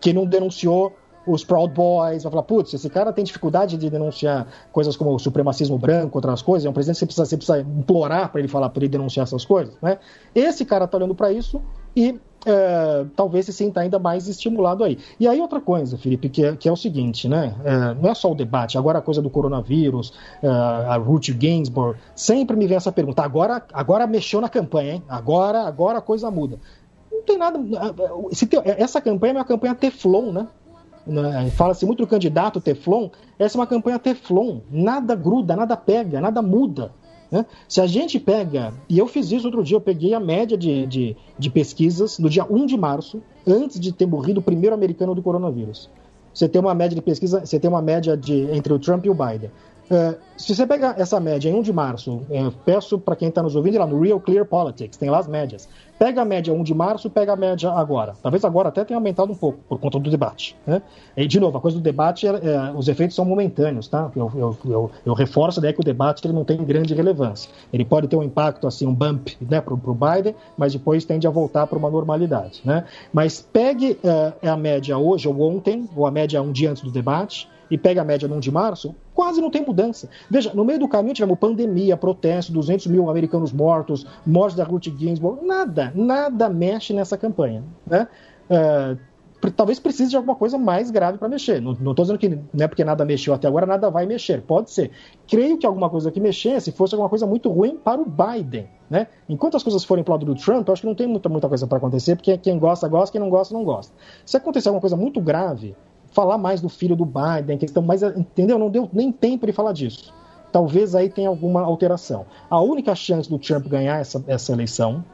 Que não denunciou os Proud Boys, vai falar, putz, esse cara tem dificuldade de denunciar coisas como o supremacismo branco, outras coisas, é um presidente que você precisa, você precisa implorar para ele falar, para ele denunciar essas coisas, né? Esse cara tá olhando para isso e é, talvez se sinta ainda mais estimulado aí. E aí outra coisa, Felipe, que é, que é o seguinte, né? É, não é só o debate, agora a coisa do coronavírus, é, a Ruth Ginsburg, sempre me vem essa pergunta, agora, agora mexeu na campanha, hein? Agora, agora a coisa muda. Não tem nada. Essa campanha é uma campanha Teflon, né? Né, fala-se muito do candidato Teflon, essa é uma campanha Teflon, nada gruda, nada pega, nada muda. Né? Se a gente pega, e eu fiz isso outro dia, eu peguei a média de, de, de pesquisas no dia 1 de março, antes de ter morrido o primeiro americano do coronavírus. Você tem uma média de pesquisa, você tem uma média de, entre o Trump e o Biden. Uh, se você pegar essa média em 1 de março, eu peço para quem está nos ouvindo lá no Real Clear Politics, tem lá as médias. Pega a média 1 de março, pega a média agora. Talvez agora até tenha aumentado um pouco, por conta do debate. Né? E, de novo, a coisa do debate, é, é, os efeitos são momentâneos. Tá? Eu, eu, eu, eu reforço ideia que o debate ele não tem grande relevância. Ele pode ter um impacto, assim, um bump né, para o Biden, mas depois tende a voltar para uma normalidade. Né? Mas pegue uh, a média hoje ou ontem, ou a média um dia antes do debate, e pega a média no 1 de março, quase não tem mudança. Veja, no meio do caminho tivemos pandemia, protesto, 200 mil americanos mortos, morte da Ruth Ginsburg, nada, nada mexe nessa campanha. Né? Uh, talvez precise de alguma coisa mais grave para mexer. Não estou dizendo que não é porque nada mexeu até agora, nada vai mexer. Pode ser. Creio que alguma coisa que mexesse fosse alguma coisa muito ruim para o Biden. Né? Enquanto as coisas forem para o lado do Trump, acho que não tem muita, muita coisa para acontecer, porque quem gosta, gosta, quem não gosta, não gosta. Se acontecer alguma coisa muito grave, falar mais do filho do Biden, questão, mas entendeu? Não deu nem tempo de falar disso. Talvez aí tenha alguma alteração. A única chance do Trump ganhar essa, essa eleição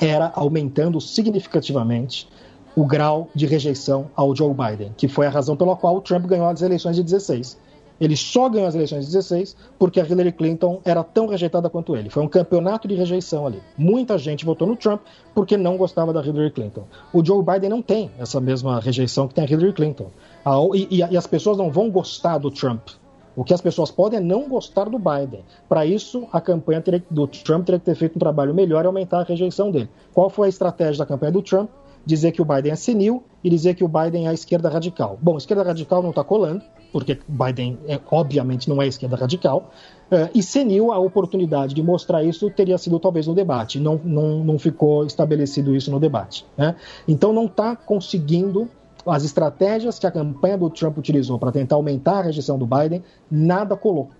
era aumentando significativamente o grau de rejeição ao Joe Biden, que foi a razão pela qual o Trump ganhou as eleições de 16. Ele só ganhou as eleições de 16 porque a Hillary Clinton era tão rejeitada quanto ele. Foi um campeonato de rejeição ali. Muita gente votou no Trump porque não gostava da Hillary Clinton. O Joe Biden não tem essa mesma rejeição que tem a Hillary Clinton. E, e, e as pessoas não vão gostar do Trump. O que as pessoas podem é não gostar do Biden. Para isso, a campanha do Trump teria que ter feito um trabalho melhor e aumentar a rejeição dele. Qual foi a estratégia da campanha do Trump? dizer que o Biden é senil e dizer que o Biden é a esquerda radical. Bom, a esquerda radical não está colando, porque Biden, é, obviamente, não é esquerda radical, uh, e senil, a oportunidade de mostrar isso teria sido talvez no debate. Não, não, não ficou estabelecido isso no debate. Né? Então não está conseguindo as estratégias que a campanha do Trump utilizou para tentar aumentar a rejeição do Biden, nada colou.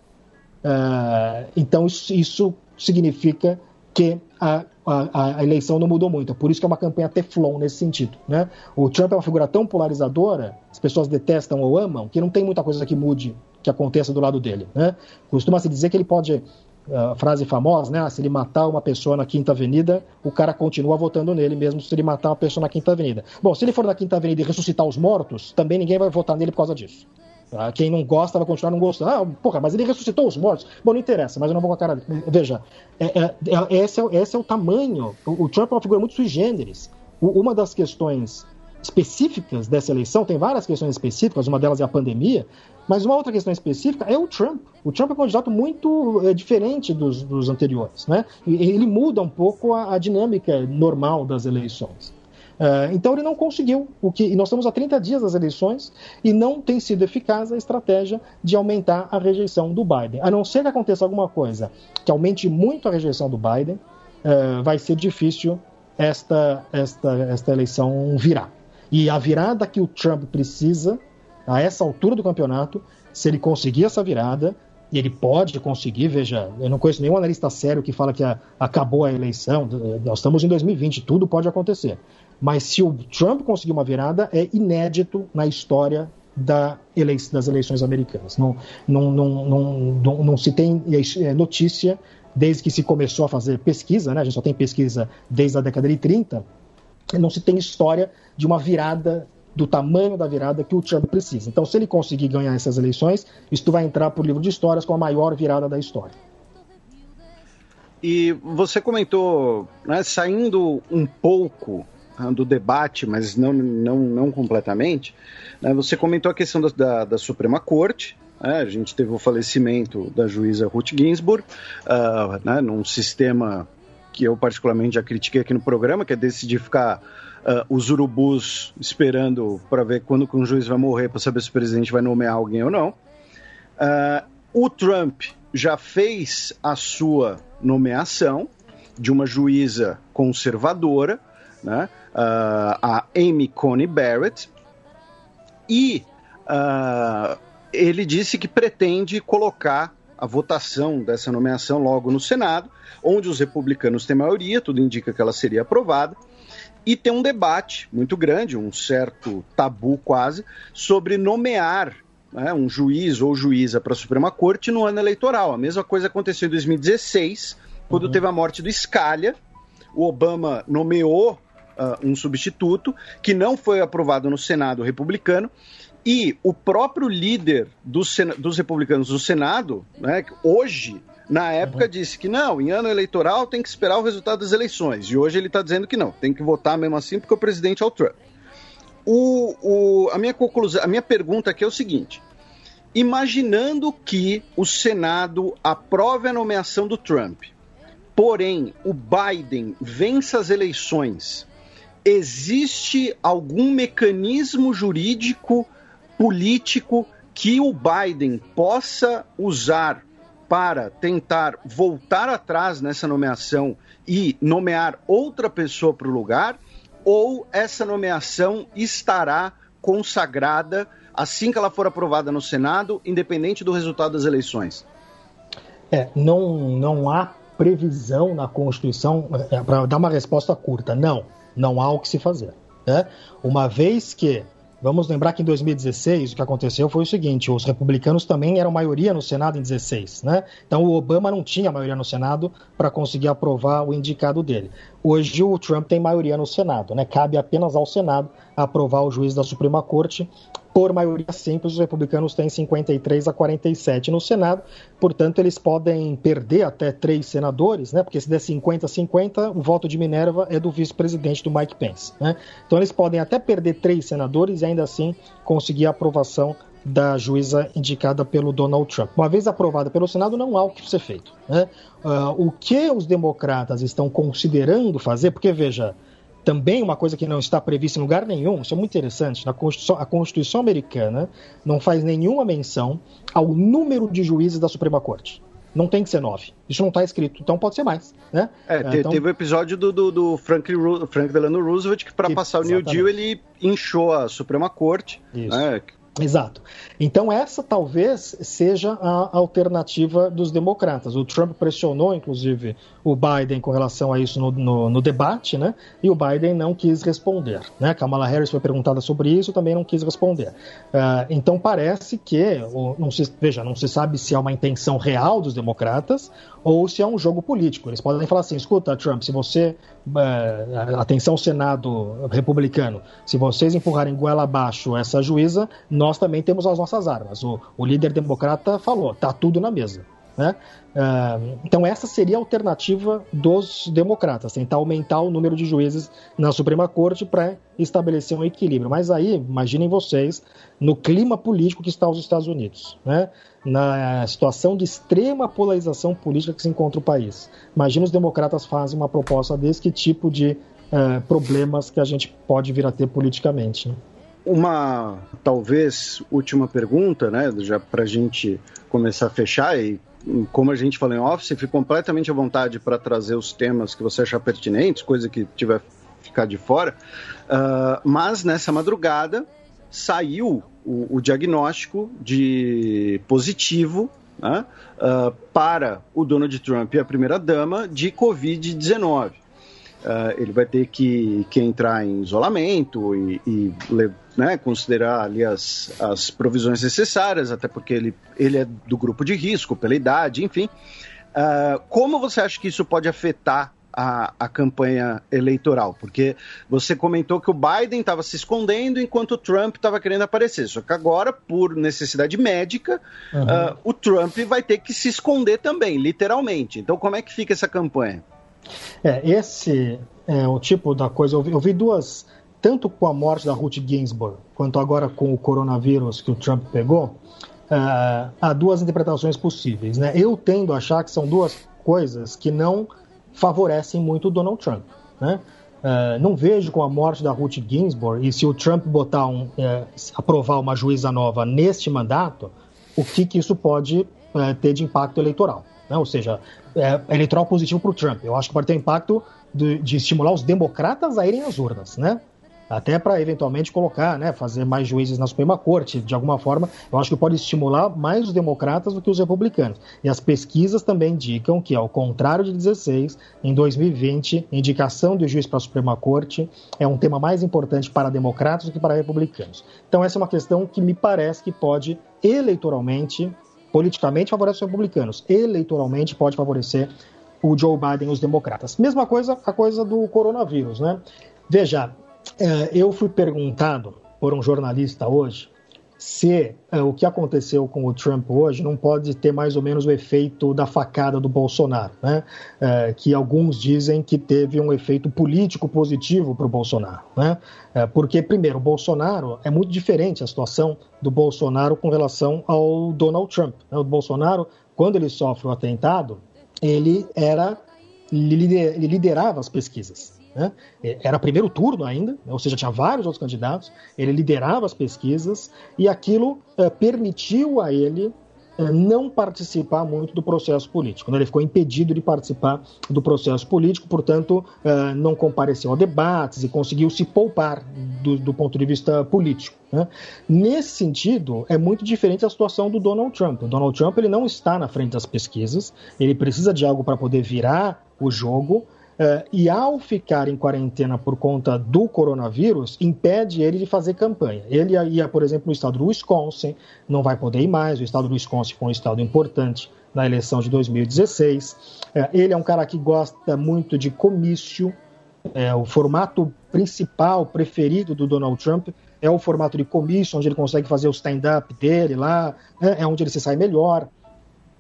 Uh, então isso, isso significa que a, a, a, eleição não mudou muito. Por isso que é uma campanha teflon nesse sentido. Né? O Trump é uma figura tão polarizadora, as pessoas detestam ou amam, que não tem muita coisa que mude, que aconteça do lado dele. Né? Costuma-se dizer que ele pode, uh, frase famosa, né? se ele matar uma pessoa na Quinta Avenida, o cara continua votando nele, mesmo se ele matar uma pessoa na Quinta Avenida. Bom, se ele for na Quinta Avenida e ressuscitar os mortos, também ninguém vai votar nele por causa disso. Tá? Quem não gosta vai continuar não gostando. Ah, porra, mas ele ressuscitou os mortos. Bom, não interessa, mas eu não vou com a cara dele. Veja, é, é, é, esse, é, esse é o tamanho. O, o, Trump é uma figura muito sui generis. O, uma das questões específicas dessa eleição, tem várias questões específicas, uma delas é a pandemia, mas uma outra questão específica é o Trump. O Trump é um candidato muito é, diferente dos, dos, anteriores. Né? Ele muda um pouco a, a dinâmica normal das eleições. Uh, então ele não conseguiu o que. Nós estamos há 30 dias das eleições e não tem sido eficaz a estratégia de aumentar a rejeição do Biden. A não ser que aconteça alguma coisa que aumente muito a rejeição do Biden, uh, vai ser difícil esta, esta, esta eleição virar. E a virada que o Trump precisa, a essa altura do campeonato, se ele conseguir essa virada, e ele pode conseguir, veja, eu não conheço nenhum analista sério que fala que a, acabou a eleição, nós estamos em 2020, tudo pode acontecer. Mas se o Trump conseguir uma virada, é inédito na história da das eleições americanas. Não, não, não, não, não, se tem é, notícia desde que se começou a fazer pesquisa, né? a gente só tem pesquisa desde a década de 30, não se tem história de uma virada do tamanho da virada que o Trump precisa. Então, se ele conseguir ganhar essas eleições, isso vai entrar para o livro de histórias com a maior virada da história. E você comentou, né, saindo um pouco do debate, mas não, não, não completamente. Né? Você comentou a questão da, da, da Suprema Corte, né? a gente teve o falecimento da juíza Ruth Ginsburg, uh, né? num sistema que eu particularmente já critiquei aqui no programa, que é decidir ficar uh, os urubus esperando para ver quando que um juiz vai morrer para saber se o presidente vai nomear alguém ou não. Uh, o Trump já fez a sua nomeação de uma juíza conservadora, né? A Amy Coney Barrett, e uh, ele disse que pretende colocar a votação dessa nomeação logo no Senado, onde os republicanos têm maioria, tudo indica que ela seria aprovada, e tem um debate muito grande, um certo tabu quase, sobre nomear né, um juiz ou juíza para a Suprema Corte no ano eleitoral. A mesma coisa aconteceu em 2016, quando uhum. teve a morte do Scalia. O Obama nomeou uh, um substituto, que não foi aprovado no Senado republicano. E o próprio líder dos, dos republicanos do Senado, né, hoje, na época, uhum. disse que não, em ano eleitoral tem que esperar o resultado das eleições. E hoje ele está dizendo que não, tem que votar mesmo assim porque o presidente é o Trump. O, o, a, minha conclusão, a minha pergunta aqui é o seguinte: imaginando que o Senado aprove a nomeação do Trump, porém o Biden vença as eleições existe algum mecanismo jurídico, político que o Biden possa usar para tentar voltar atrás nessa nomeação e nomear outra pessoa para o lugar? ou essa nomeação estará consagrada assim que ela for aprovada no Senado, independente do resultado das eleições? É, não, não há previsão na Constituição, é, para dar uma resposta curta, não, não há o que se fazer. Né? Uma vez que Vamos lembrar que em 2016 o que aconteceu foi o seguinte: os republicanos também eram maioria no Senado em 16, né? Então o Obama não tinha maioria no Senado para conseguir aprovar o indicado dele. Hoje o Trump tem maioria no Senado, né? Cabe apenas ao Senado aprovar o juiz da Suprema Corte por maioria simples, os republicanos têm 53 a 47 no Senado, portanto, eles podem perder até três senadores, né? Porque se der 50 a 50, o voto de Minerva é do vice-presidente do Mike Pence. Né? Então, eles podem até perder três senadores e ainda assim conseguir a aprovação da juíza indicada pelo Donald Trump. Uma vez aprovada pelo Senado, não há o que ser feito. Né? Uh, o que os democratas estão considerando fazer, porque veja, também uma coisa que não está prevista em lugar nenhum, isso é muito interessante, na Constituição, a Constituição americana não faz nenhuma menção ao número de juízes da Suprema Corte. Não tem que ser nove. Isso não está escrito, então pode ser mais. Né? É, então... teve o episódio do, do, do Frank, Frank Delano Roosevelt que, para passar o New Deal, ele inchou a Suprema Corte. Isso. Né? Exato. Então, essa talvez seja a alternativa dos democratas. O Trump pressionou, inclusive, o Biden com relação a isso no, no, no, debate, né? E o Biden não quis responder. Né? Kamala Harris foi perguntada sobre isso, também não quis responder. Uh, então, parece que, não se, veja, não se sabe se é uma intenção real dos democratas ou se é um jogo político. Eles podem falar assim: escuta, Trump, se você. Uh, atenção, Senado republicano, se vocês empurrarem goela abaixo essa juíza, nós também temos as nossas armas. O, o líder democrata falou: tá tudo na mesa. Né? Uh, então, essa seria a alternativa dos democratas, tentar aumentar o número de juízes na Suprema Corte para estabelecer um equilíbrio. Mas aí, imaginem vocês, no clima político que está os Estados Unidos, né? na situação de extrema polarização política que se encontra o país. Imagina os democratas fazem uma proposta desse, que tipo de uh, problemas que a gente pode vir a ter politicamente. Né? Uma, talvez, última pergunta, né, já para a gente começar a fechar e como a gente falou em office, fique completamente à vontade para trazer os temas que você achar pertinentes, coisa que tiver ficar de fora. Uh, mas nessa madrugada saiu o, o diagnóstico de positivo né, uh, para o Donald Trump e a primeira dama de Covid-19. Uh, ele vai ter que, que entrar em isolamento e, e né, considerar ali as, as provisões necessárias, até porque ele, ele é do grupo de risco, pela idade, enfim. Uh, como você acha que isso pode afetar a, a, campanha eleitoral? Porque você comentou que o Biden estava se escondendo enquanto o Trump estava querendo aparecer. Só que agora, por necessidade médica, uhum. uh, o Trump vai ter que se esconder também, literalmente. Então, como é que fica essa campanha? É, esse é o tipo da coisa. Eu vi, eu vi duas, tanto com a morte da Ruth Ginsburg, quanto agora com o coronavírus que o Trump pegou, uh, há duas interpretações possíveis. Né? Eu tendo a achar que são duas coisas que não favorecem muito o Donald Trump. Né? Uh, não vejo com a morte da Ruth Ginsburg e se o Trump botar um, uh, aprovar uma juíza nova neste mandato, o que, que isso pode ter de impacto eleitoral. Né? Ou seja, é, eleitoral positivo para o Trump. Eu acho que pode ter impacto de, de, estimular os democratas a irem às urnas, né? Até para eventualmente colocar, né, fazer mais juízes na Suprema Corte, de alguma forma, eu acho que pode estimular mais os democratas do que os republicanos. E as pesquisas também indicam que, ao contrário de 16, em 2020, indicação do juiz para a Suprema Corte é um tema mais importante para democratas do que para republicanos. Então, essa é uma questão que me parece que pode eleitoralmente politicamente favorece os republicanos, eleitoralmente pode favorecer o Joe Biden e os democratas. Mesma coisa a coisa do coronavírus, né? Veja, é, eu fui perguntado por um jornalista hoje se é, o que aconteceu com o Trump hoje não pode ter mais ou menos o efeito da facada do Bolsonaro, né? É, que alguns dizem que teve um efeito político positivo para o Bolsonaro. Né? É, porque, primeiro, o Bolsonaro é muito diferente a situação do Bolsonaro com relação ao Donald Trump. Né? O Bolsonaro, quando ele sofre o atentado, ele era ele liderava as pesquisas. Né? Era primeiro turno ainda, ou seja, tinha vários outros candidatos. Ele liderava as pesquisas e aquilo uh, permitiu a ele é, não participar muito do processo político. Né? Ele ficou impedido de participar do processo político, portanto, é, não compareceu a debates e conseguiu se poupar do, do ponto de vista político. Né? Nesse sentido, é muito diferente a situação do Donald Trump. O Donald Trump ele não está na frente das pesquisas, ele precisa de algo para poder virar o jogo. Uh, e ao ficar em quarentena por conta do coronavírus, impede ele de fazer campanha. Ele ia, por exemplo, no estado do Wisconsin, não vai poder ir mais. O estado do Wisconsin foi um estado importante na eleição de 2016. Uh, ele é um cara que gosta muito de comício. É, o formato principal, preferido do Donald Trump é o formato de comício, onde ele consegue fazer o stand-up dele lá, né? é onde ele se sai melhor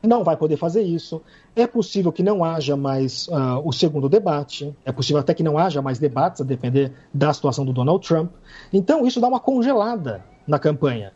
não vai poder fazer isso. É possível que não haja mais uh, o segundo debate, é possível até que não haja mais debates, a depender da situação do Donald Trump. Então, isso dá uma congelada na campanha.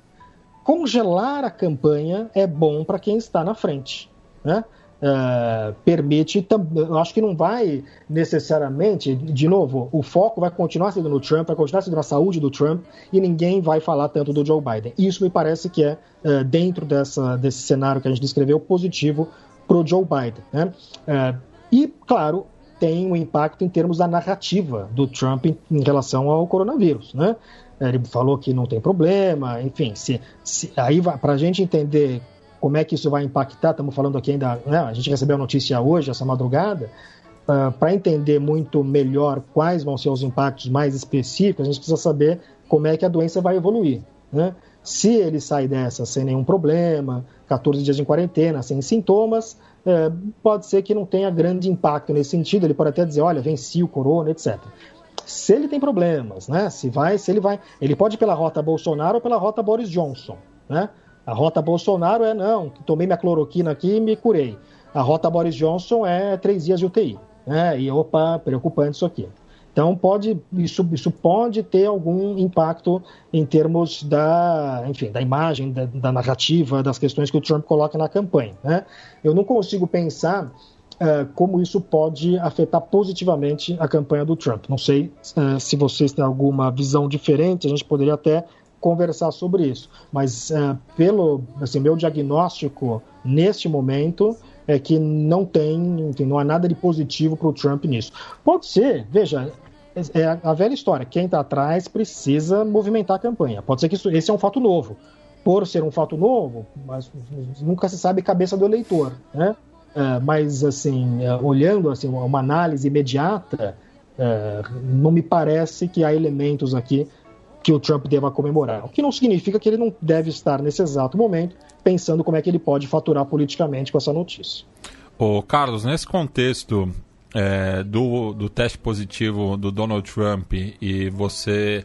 Congelar a campanha é bom para quem está na frente. Né? Uh, permite, eu acho que não vai necessariamente, de novo, o foco vai continuar sendo no Trump, vai continuar sendo na saúde do Trump e ninguém vai falar tanto do Joe Biden. Isso me parece que é, uh, dentro dessa, desse cenário que a gente descreveu, positivo para o Joe Biden. Né? Uh, e, claro, tem um impacto em termos da narrativa do Trump em, em relação ao coronavírus. Né? Ele falou que não tem problema, enfim, se, se aí para a gente entender como é que isso vai impactar, estamos falando aqui ainda, né, a gente recebeu a notícia hoje, essa madrugada, uh, ah, para entender muito melhor quais vão ser os impactos mais específicos, a gente precisa saber como é que a doença vai evoluir. Né? Se ele sai dessa sem nenhum problema, 14 dias em quarentena, sem sintomas, uh, pode ser que não tenha grande impacto nesse sentido, ele pode até dizer, olha, venci o corona, etc. Se ele tem problemas, né? Se vai, se ele vai, ele pode ir pela rota Bolsonaro ou pela rota Boris Johnson, né? A rota Bolsonaro é não, tomei minha cloroquina aqui e me curei. A rota Boris Johnson é três dias de UTI. Né? E opa, preocupante isso aqui. Então pode, isso, isso pode ter algum impacto em termos da, enfim, da imagem, da, da narrativa, das questões que o Trump coloca na campanha. Né? Eu não consigo pensar uh, como isso pode afetar positivamente a campanha do Trump. Não sei uh, se vocês têm alguma visão diferente, a gente poderia até conversar sobre isso. Mas é, pelo assim, meu diagnóstico neste momento é que não tem, enfim, não há nada de positivo para o Trump nisso. Pode ser, veja, é, é a velha história. Quem está atrás precisa movimentar a campanha. Pode ser que isso, esse é um fato novo. Por ser um fato novo, mas nunca se sabe cabeça do eleitor, né? É, mas assim, é, olhando assim uma análise imediata, é, não me parece que há elementos aqui que o Trump deva comemorar. O que não significa que ele não deve estar nesse exato momento pensando como é que ele pode faturar politicamente com essa notícia. Ô, Carlos, nesse contexto é, do, do teste positivo do Donald Trump e você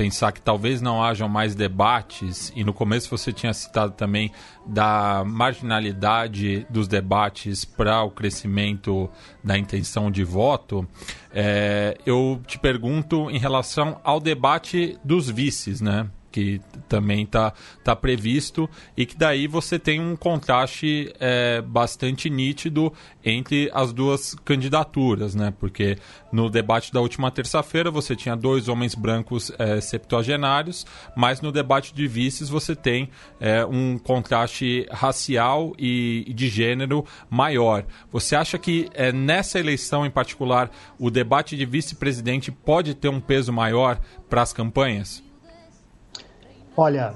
pensar que talvez não hajam mais debates, e no começo você tinha citado também da marginalidade dos debates para o crescimento da intenção de voto, é, eu te pergunto em relação ao debate dos vices, né? Que também está tá previsto e que daí você tem um contraste é, bastante nítido entre as duas candidaturas, né? Porque no debate da última terça-feira você tinha dois homens brancos é, septuagenários, mas no debate de vices você tem é, um contraste racial e, e, de gênero maior. Você acha que é, nessa eleição em particular o debate de vice-presidente pode ter um peso maior para as campanhas? Olha,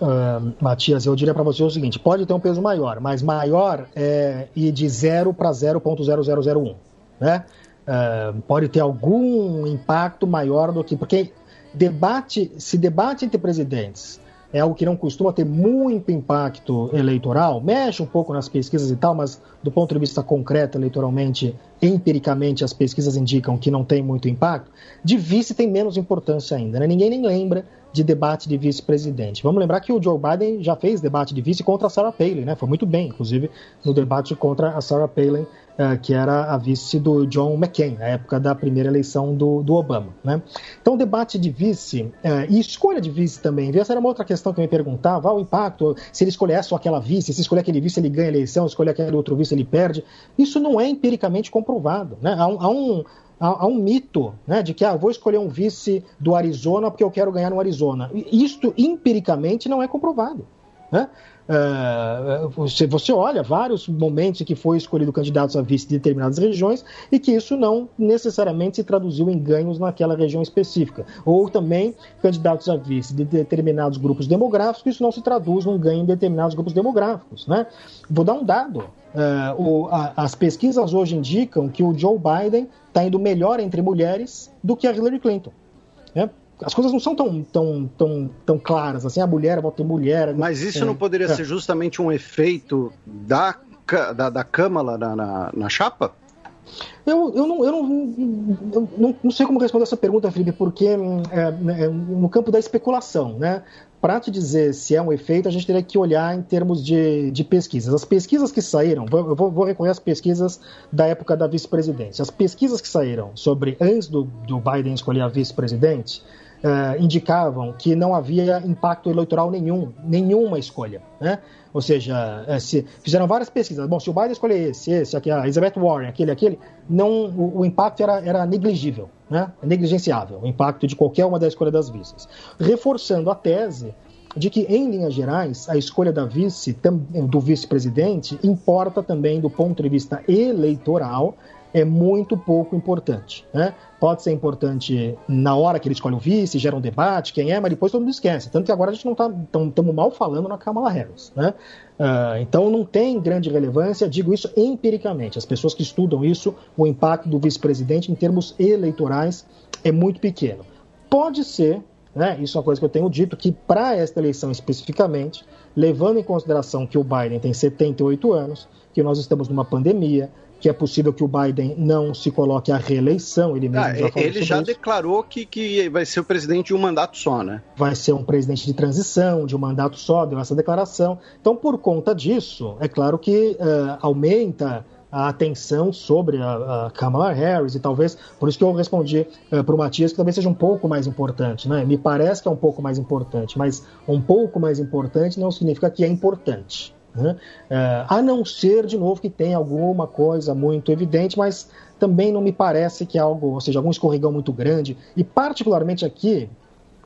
uh, Matias, eu diria para você o seguinte: pode ter um peso maior, mas maior é ir de 0 para 0,0001. Né? Uh, pode ter algum impacto maior do que. Porque debate, se debate entre presidentes é algo que não costuma ter muito impacto eleitoral, mexe um pouco nas pesquisas e tal, mas do ponto de vista concreto, eleitoralmente, empiricamente, as pesquisas indicam que não tem muito impacto. De vice tem menos importância ainda, né? Ninguém nem lembra de debate de vice-presidente. Vamos lembrar que o Joe Biden já fez debate de vice contra a Sarah Palin, né? Foi muito bem, inclusive, no debate contra a Sarah Palin, uh, que era a vice do John McCain, na época da primeira eleição do, do Obama, né? Então, debate de vice uh, e escolha de vice também. Essa era uma outra questão que eu me perguntava, ah, o impacto, se ele escolher só aquela vice, se escolher aquele vice ele ganha a eleição, se escolher aquele outro vice ele perde. Isso não é empiricamente comprovado, né? Há um, há um há, um mito né, de que ah, vou escolher um vice do Arizona porque eu quero ganhar no Arizona. Isto empiricamente não é comprovado. Né? Uh, você, você olha vários momentos em que foi escolhido candidatos a vice de determinadas regiões e que isso não necessariamente se traduziu em ganhos naquela região específica. Ou também candidatos a vice de determinados grupos demográficos, isso não se traduz num ganho em determinados grupos demográficos. Né? Vou dar um dado. Uh, o, a, as pesquisas hoje indicam que o Joe Biden está indo melhor entre mulheres do que a Hillary Clinton. Né? as coisas não são tão, tão, tão, tão claras assim, a mulher vota em mulher. Mas isso é, não poderia é. ser justamente um efeito da, da, da Câmara na, na, na chapa? Eu, eu, não, eu, não, eu não, não, sei como responder essa pergunta, Felipe, porque é, é, no campo da especulação, né? Para te dizer se é um efeito, a gente teria que olhar em termos de, de pesquisas. As pesquisas que saíram, eu vou, vou reconhecer as pesquisas da época da vice-presidência. As pesquisas que saíram sobre antes do, do Biden escolher a vice-presidente, uh, indicavam que não havia impacto eleitoral nenhum, nenhuma escolha. Né? Ou seja, uh, se, fizeram várias pesquisas. Bom, se o Biden escolher esse, esse, aqui, a Elizabeth Warren, aquele, aquele, não, o, o impacto era, era negligível, né? negligenciável, o impacto de qualquer uma das escolhas das vices. Reforçando a tese de que, em linhas gerais, a escolha da vice, do vice-presidente importa também do ponto de vista eleitoral é muito pouco importante. Né? Pode ser importante na hora que ele escolhe o vice, gera um debate, quem é, mas depois todo mundo esquece. Tanto que agora a gente não está estamos mal falando na Kamala Harris. Né? Uh, então não tem grande relevância, digo isso empiricamente. As pessoas que estudam isso, o impacto do vice-presidente em termos eleitorais é muito pequeno. Pode ser, né, isso é uma coisa que eu tenho dito, que para esta eleição especificamente, levando em consideração que o Biden tem 78 anos, que nós estamos numa pandemia, que é possível que o Biden não se coloque à reeleição. Ele mesmo ah, já Ele já isso. declarou que, que vai ser o presidente de um mandato só, né? Vai ser um presidente de transição, de um mandato só, deu essa declaração. Então, por conta disso, é claro que uh, aumenta a atenção sobre a, a, Kamala Harris e talvez por isso que eu respondi uh, para o Matias que talvez seja um pouco mais importante, né? Me parece que é um pouco mais importante, mas um pouco mais importante não significa que é importante. Né? É, a não ser, de novo, que tenha alguma coisa muito evidente, mas também não me parece que algo, ou seja, algum escorregão muito grande. E, particularmente aqui,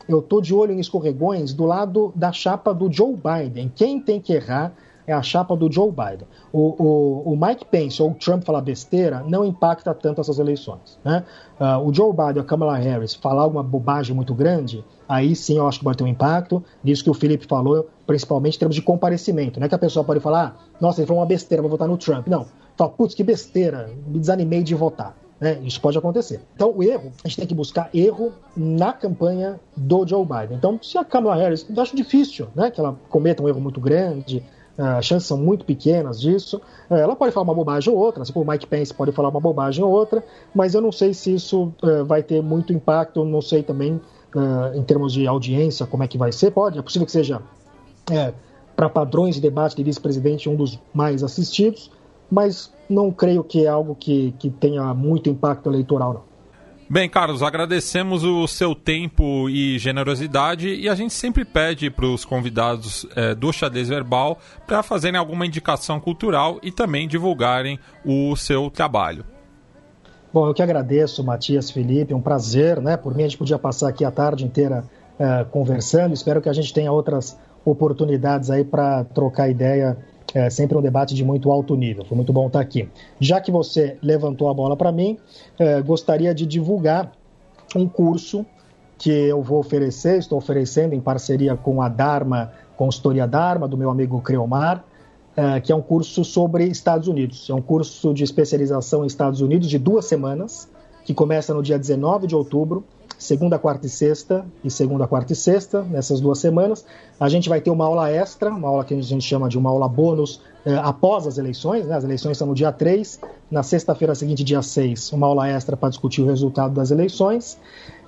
eu estou de olho em escorregões do lado da chapa do Joe Biden. Quem tem que errar é a chapa do Joe Biden. O, o, o Mike Pence ou o Trump falar besteira não impacta tanto essas eleições. Né? Uh, o Joe Biden a Kamala Harris falar uma bobagem muito grande, aí sim eu acho que vai ter um impacto. Nisso que o Felipe falou, principalmente em termos de comparecimento. Não é que a pessoa pode falar, ah, nossa, ele falou uma besteira, vou votar no Trump. Não. Fala, putz, que besteira, me desanimei de votar. Né? Isso pode acontecer. Então, o erro, a gente tem que buscar erro na campanha do Joe Biden. Então, se a Kamala Harris, eu acho difícil né, que ela cometa um erro muito grande, ah, as chances são muito pequenas disso. Eh, ela pode falar uma bobagem ou outra, assim como o Mike Pence pode falar uma bobagem ou outra, mas eu não sei se isso vai ter muito impacto, não sei também uh, em termos de audiência como é que vai ser. Pode, é possível que seja é, para padrões de debate de vice-presidente um dos mais assistidos, mas não creio que é algo que, que tenha muito impacto eleitoral, não. Bem, Carlos, agradecemos o seu tempo e generosidade e a gente sempre pede para os convidados é, do Xadrez Verbal para fazerem alguma indicação cultural e também divulgarem o seu trabalho. Bom, eu que agradeço, Matias Felipe, um prazer, né? Por mim a gente podia passar aqui a tarde inteira é, conversando. Espero que a gente tenha outras oportunidades aí para trocar ideia é sempre um debate de muito alto nível. Foi muito bom estar aqui. Já que você levantou a bola para mim, é, gostaria de divulgar um curso que eu vou oferecer, estou oferecendo em parceria com a Dharma, consultoria Dharma, do meu amigo Creomar, é, que é um curso sobre Estados Unidos. É um curso de especialização em Estados Unidos de duas semanas, que começa no dia 19 de outubro segunda, quarta e sexta, e segunda, quarta e sexta, nessas duas semanas. A gente vai ter uma aula extra, uma aula que a gente chama de uma aula bônus eh, após as eleições, né? as eleições são no dia 3, na sexta-feira seguinte, dia 6, uma aula extra para discutir o resultado das eleições.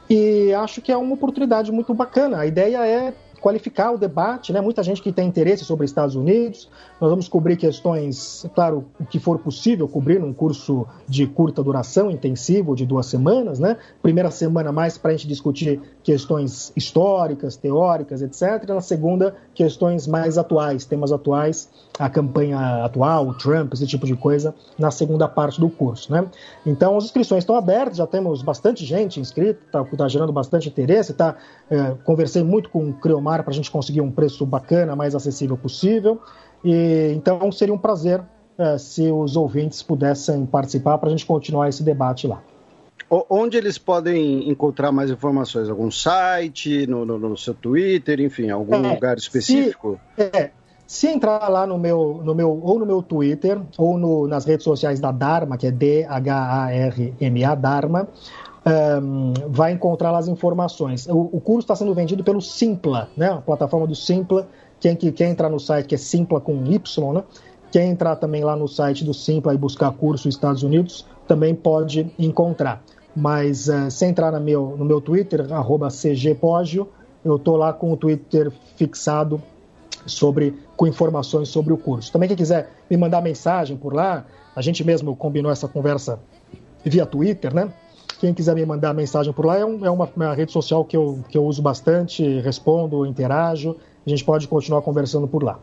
E acho que é uma oportunidade muito bacana. A ideia é qualificar o debate, né? Muita gente que tem interesse sobre Estados Unidos. Nós vamos cobrir questões, claro, o que for possível cobrir num curso de curta duração, intensivo, de duas semanas, né? Primeira semana mais para a gente discutir questões históricas, teóricas, etc. Na segunda, questões mais atuais, temas atuais, a campanha atual, o Trump, esse tipo de coisa, na segunda parte do curso, né? Então, as inscrições estão abertas, já temos bastante gente inscrita, está tá gerando bastante interesse, tá? É, conversei muito com o Creomar para a gente conseguir um preço bacana, mais acessível possível. E, então seria um prazer uh, se os ouvintes pudessem participar para a gente continuar esse debate lá. Onde eles podem encontrar mais informações? Algum site, no, no, no seu Twitter, enfim, algum é, lugar específico? Se, é, se entrar lá no meu, no meu, ou no meu Twitter, ou no, nas redes sociais da Dharma, que é D-H-A-R-M-A, Dharma, um, vai encontrar lá as informações. O, o curso está sendo vendido pelo Simpla, né? a plataforma do Simpla. Quem, que, quer entrar no site, que é Simpla com Y, né? Quer entrar também lá no site do Simpla e buscar curso Estados Unidos, também pode encontrar. Mas uh, se entrar no meu, no meu Twitter, arroba cgpogio, eu estou lá com o Twitter fixado sobre com informações sobre o curso. Também quem quiser me mandar mensagem por lá, a gente mesmo combinou essa conversa via Twitter, né? Quem quiser me mandar mensagem por lá é, um, é uma, uma, rede social que eu, que eu uso bastante, respondo, interajo. A gente pode continuar conversando por lá.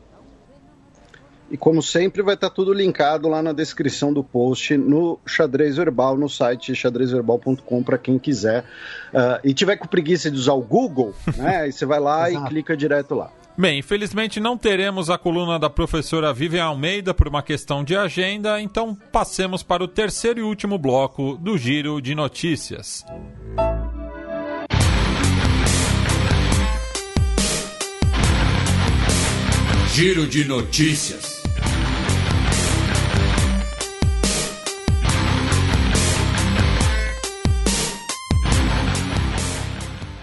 E como sempre, vai estar tudo linkado lá na descrição do post no Xadrez Verbal, no site xadrezverbal.com para quem quiser. Uh, e tiver com preguiça de usar o Google, né? Aí você vai lá e clica direto lá. Bem, infelizmente não teremos a coluna da professora Vivian Almeida por uma questão de agenda, então passemos para o terceiro e último bloco do Giro de Notícias. Giro de Notícias.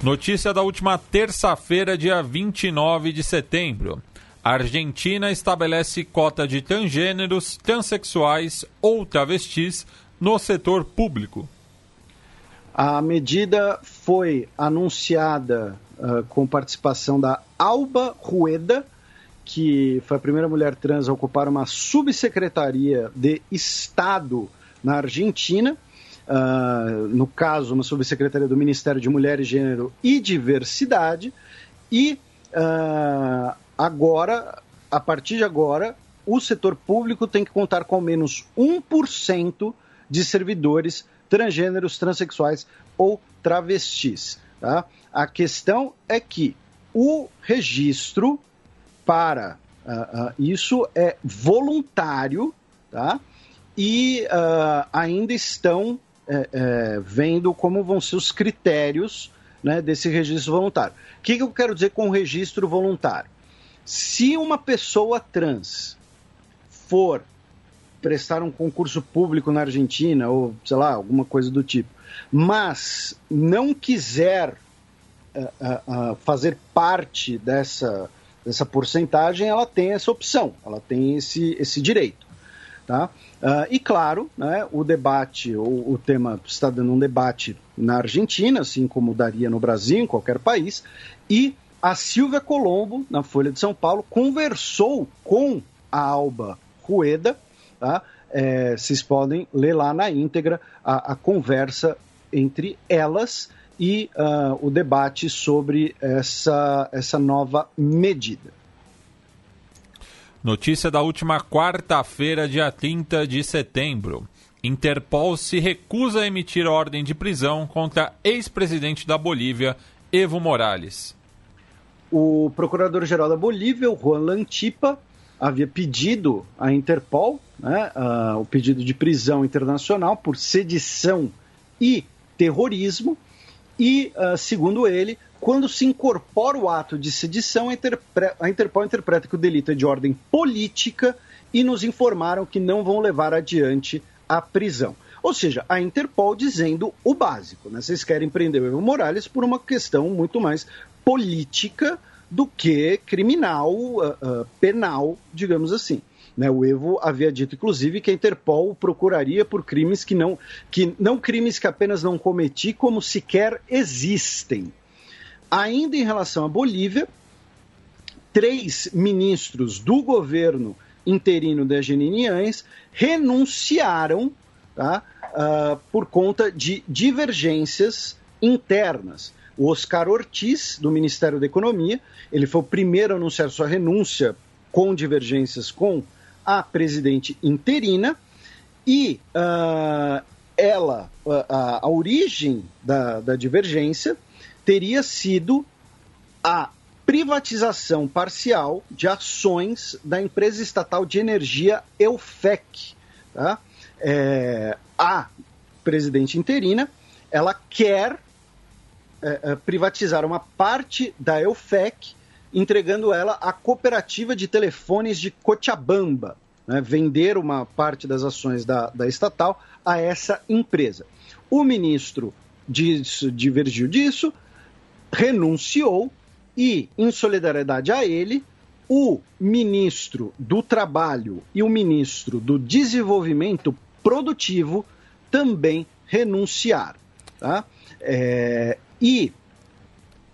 Notícia da última terça-feira, dia 29 de setembro. A Argentina estabelece cota de transgêneros, transexuais ou travestis no setor público. A medida foi anunciada uh, com participação da Alba Rueda, que foi a primeira mulher trans a ocupar uma subsecretaria de Estado na Argentina uh, no caso, uma subsecretaria do Ministério de Mulher Gênero e Diversidade, e uh, agora, a partir de agora, o setor público tem que contar com ao menos 1% de servidores transgêneros, transexuais ou travestis. Tá? A questão é que o registro para uh, uh, isso é voluntário tá? e uh, ainda estão é, é, vendo como vão ser os critérios né, desse registro voluntário. O que, que eu quero dizer com registro voluntário? Se uma pessoa trans for prestar um concurso público na Argentina, ou sei lá, alguma coisa do tipo, mas não quiser uh, uh, uh, fazer parte dessa, dessa porcentagem, ela tem essa opção, ela tem esse, esse direito. Tá? Uh, e claro, né, o debate, o, o tema está dando um debate na Argentina, assim como daria no Brasil, em qualquer país, e a Silvia Colombo, na Folha de São Paulo, conversou com a Alba Rueda, tá? É, vocês podem ler lá na íntegra a, a conversa entre elas e uh, o debate sobre essa, essa nova medida. Notícia da última quarta-feira, dia 30 de setembro. Interpol se recusa a emitir ordem de prisão contra ex-presidente da Bolívia, Evo Morales. O procurador-geral da Bolívia, Juan Lantipa, havia pedido à Interpol né, uh, o pedido de prisão internacional por sedição e terrorismo, e, uh, segundo ele, quando se incorpora o ato de sedição, a Interpol interpreta que o delito é de ordem política e nos informaram que não vão levar adiante a prisão. Ou seja, a Interpol dizendo o básico. Né? Vocês querem prender o Evo Morales por uma questão muito mais política do que criminal, uh, uh, penal, digamos assim. Né, o Evo havia dito, inclusive, que a Interpol procuraria por crimes que não, que não crimes que apenas não cometi, como sequer existem. Ainda em relação à Bolívia, três ministros do governo interino da Janine renunciaram tá, uh, por conta de divergências internas. O Oscar Ortiz, do Ministério da Economia, ele foi o primeiro a anunciar sua renúncia com divergências com a presidente interina e uh, ela, a, a origem da, da divergência teria sido a privatização parcial de ações da empresa estatal de energia Eufec. Tá? É, a presidente interina ela quer é, privatizar uma parte da Eufec, entregando ela à cooperativa de telefones de Cochabamba, né, vender uma parte das ações da, da estatal a essa empresa. O ministro divergiu disso, renunciou e, em solidariedade a ele, o ministro do Trabalho e o ministro do Desenvolvimento Produtivo também renunciaram. Tá? É, e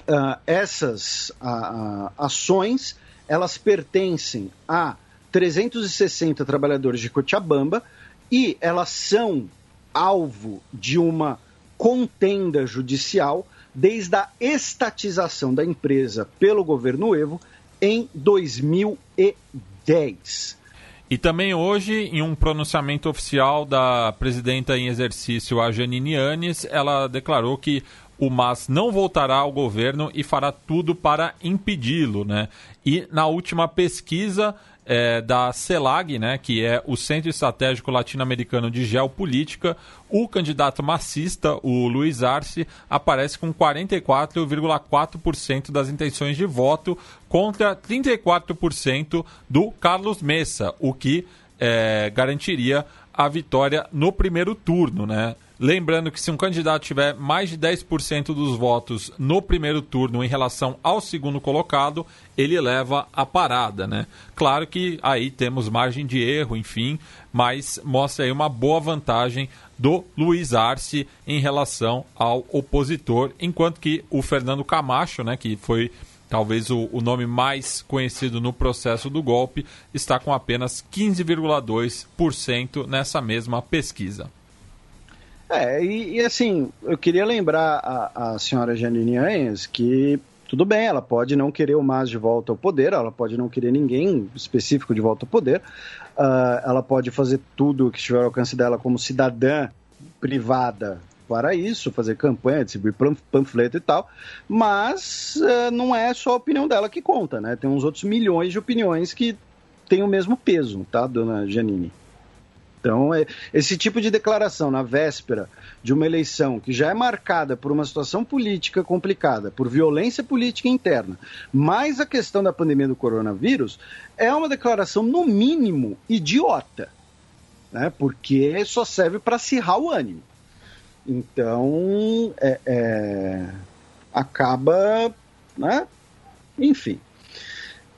uh, essas uh, ações elas pertencem a 360 trabalhadores de Cochabamba e elas são alvo de uma contenda judicial desde a estatização da empresa pelo governo Evo em 2010. E também hoje, em um pronunciamento oficial da presidenta em exercício, a Janine Anes, ela declarou que o MAS não voltará ao governo e fará tudo para impedi-lo, né? E na última pesquisa, é, da CELAG, né, que é o Centro Estratégico Latino-Americano de Geopolítica, o candidato massista, o Luiz Arce, aparece com 44,4% das intenções de voto contra 34% do Carlos Messa, o que é, garantiria a vitória no primeiro turno, né? Lembrando que se um candidato tiver mais de 10% dos votos no primeiro turno em relação ao segundo colocado, ele leva a parada, né? Claro que aí temos margem de erro, enfim, mas mostra aí uma boa vantagem do Luiz Arce em relação ao opositor, enquanto que o Fernando Camacho, né, que foi talvez o, o, nome mais conhecido no processo do golpe, está com apenas 15,2% nessa mesma pesquisa. É, e, e, assim, eu queria lembrar a, a senhora Janine Anhes que tudo bem, ela pode não querer o MAS de volta ao poder, ela pode não querer ninguém específico de volta ao poder, uh, ela pode fazer tudo que estiver ao alcance dela como cidadã privada para isso, fazer campanha, distribuir panfleto e tal, mas uh, não é só a opinião dela que conta, né? Tem uns outros milhões de opiniões que têm o mesmo peso, tá, dona Janine? Então, é, esse tipo de declaração na véspera de uma eleição que já é marcada por uma situação política complicada, por violência política interna, mais a questão da pandemia do coronavírus, é uma declaração, no mínimo, idiota. Né? Porque só serve para acirrar o ânimo. Então, é, é, acaba. Né? Enfim.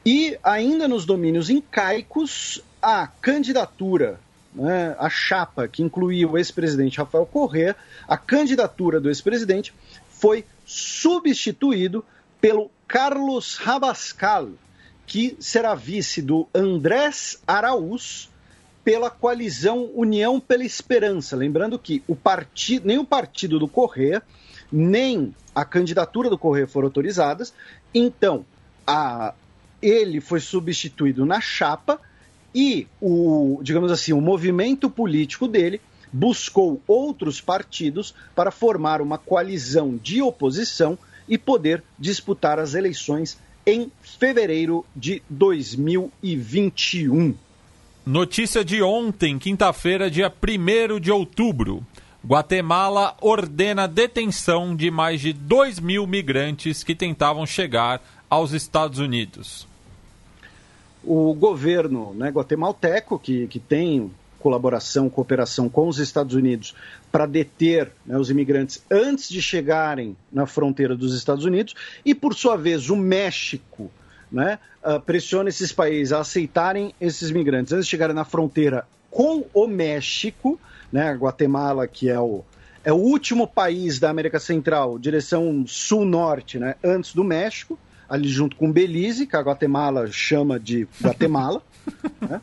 E ainda nos domínios incaicos, a candidatura né, a chapa que incluía o ex-presidente Rafael Correa, a candidatura do ex-presidente foi substituído pelo Carlos Rabascal, que será vice do Andrés Araúz pela coalizão União pela Esperança. Lembrando que o partido, nem o partido do Correa, nem a candidatura do Correia foram autorizadas. Então, a, ele foi substituído na chapa e o, digamos assim, o movimento político dele buscou outros partidos para formar uma coalizão de oposição e poder disputar as eleições em fevereiro de 2021. Notícia de ontem, quinta-feira, dia 1 de outubro. Guatemala ordena detenção de mais de 2 mil migrantes que tentavam chegar aos Estados Unidos o governo né, guatemalteco, que, que tem colaboração, cooperação com os Estados Unidos para deter né, os imigrantes antes de chegarem na fronteira dos Estados Unidos, e por sua vez o México né, uh, pressiona esses países a aceitarem esses migrantes antes de chegarem na fronteira com o México, né, Guatemala, que é o, é o último país da América Central, direção sul-norte, né, antes do México ali junto com Belize, que a Guatemala chama de Guatemala. né?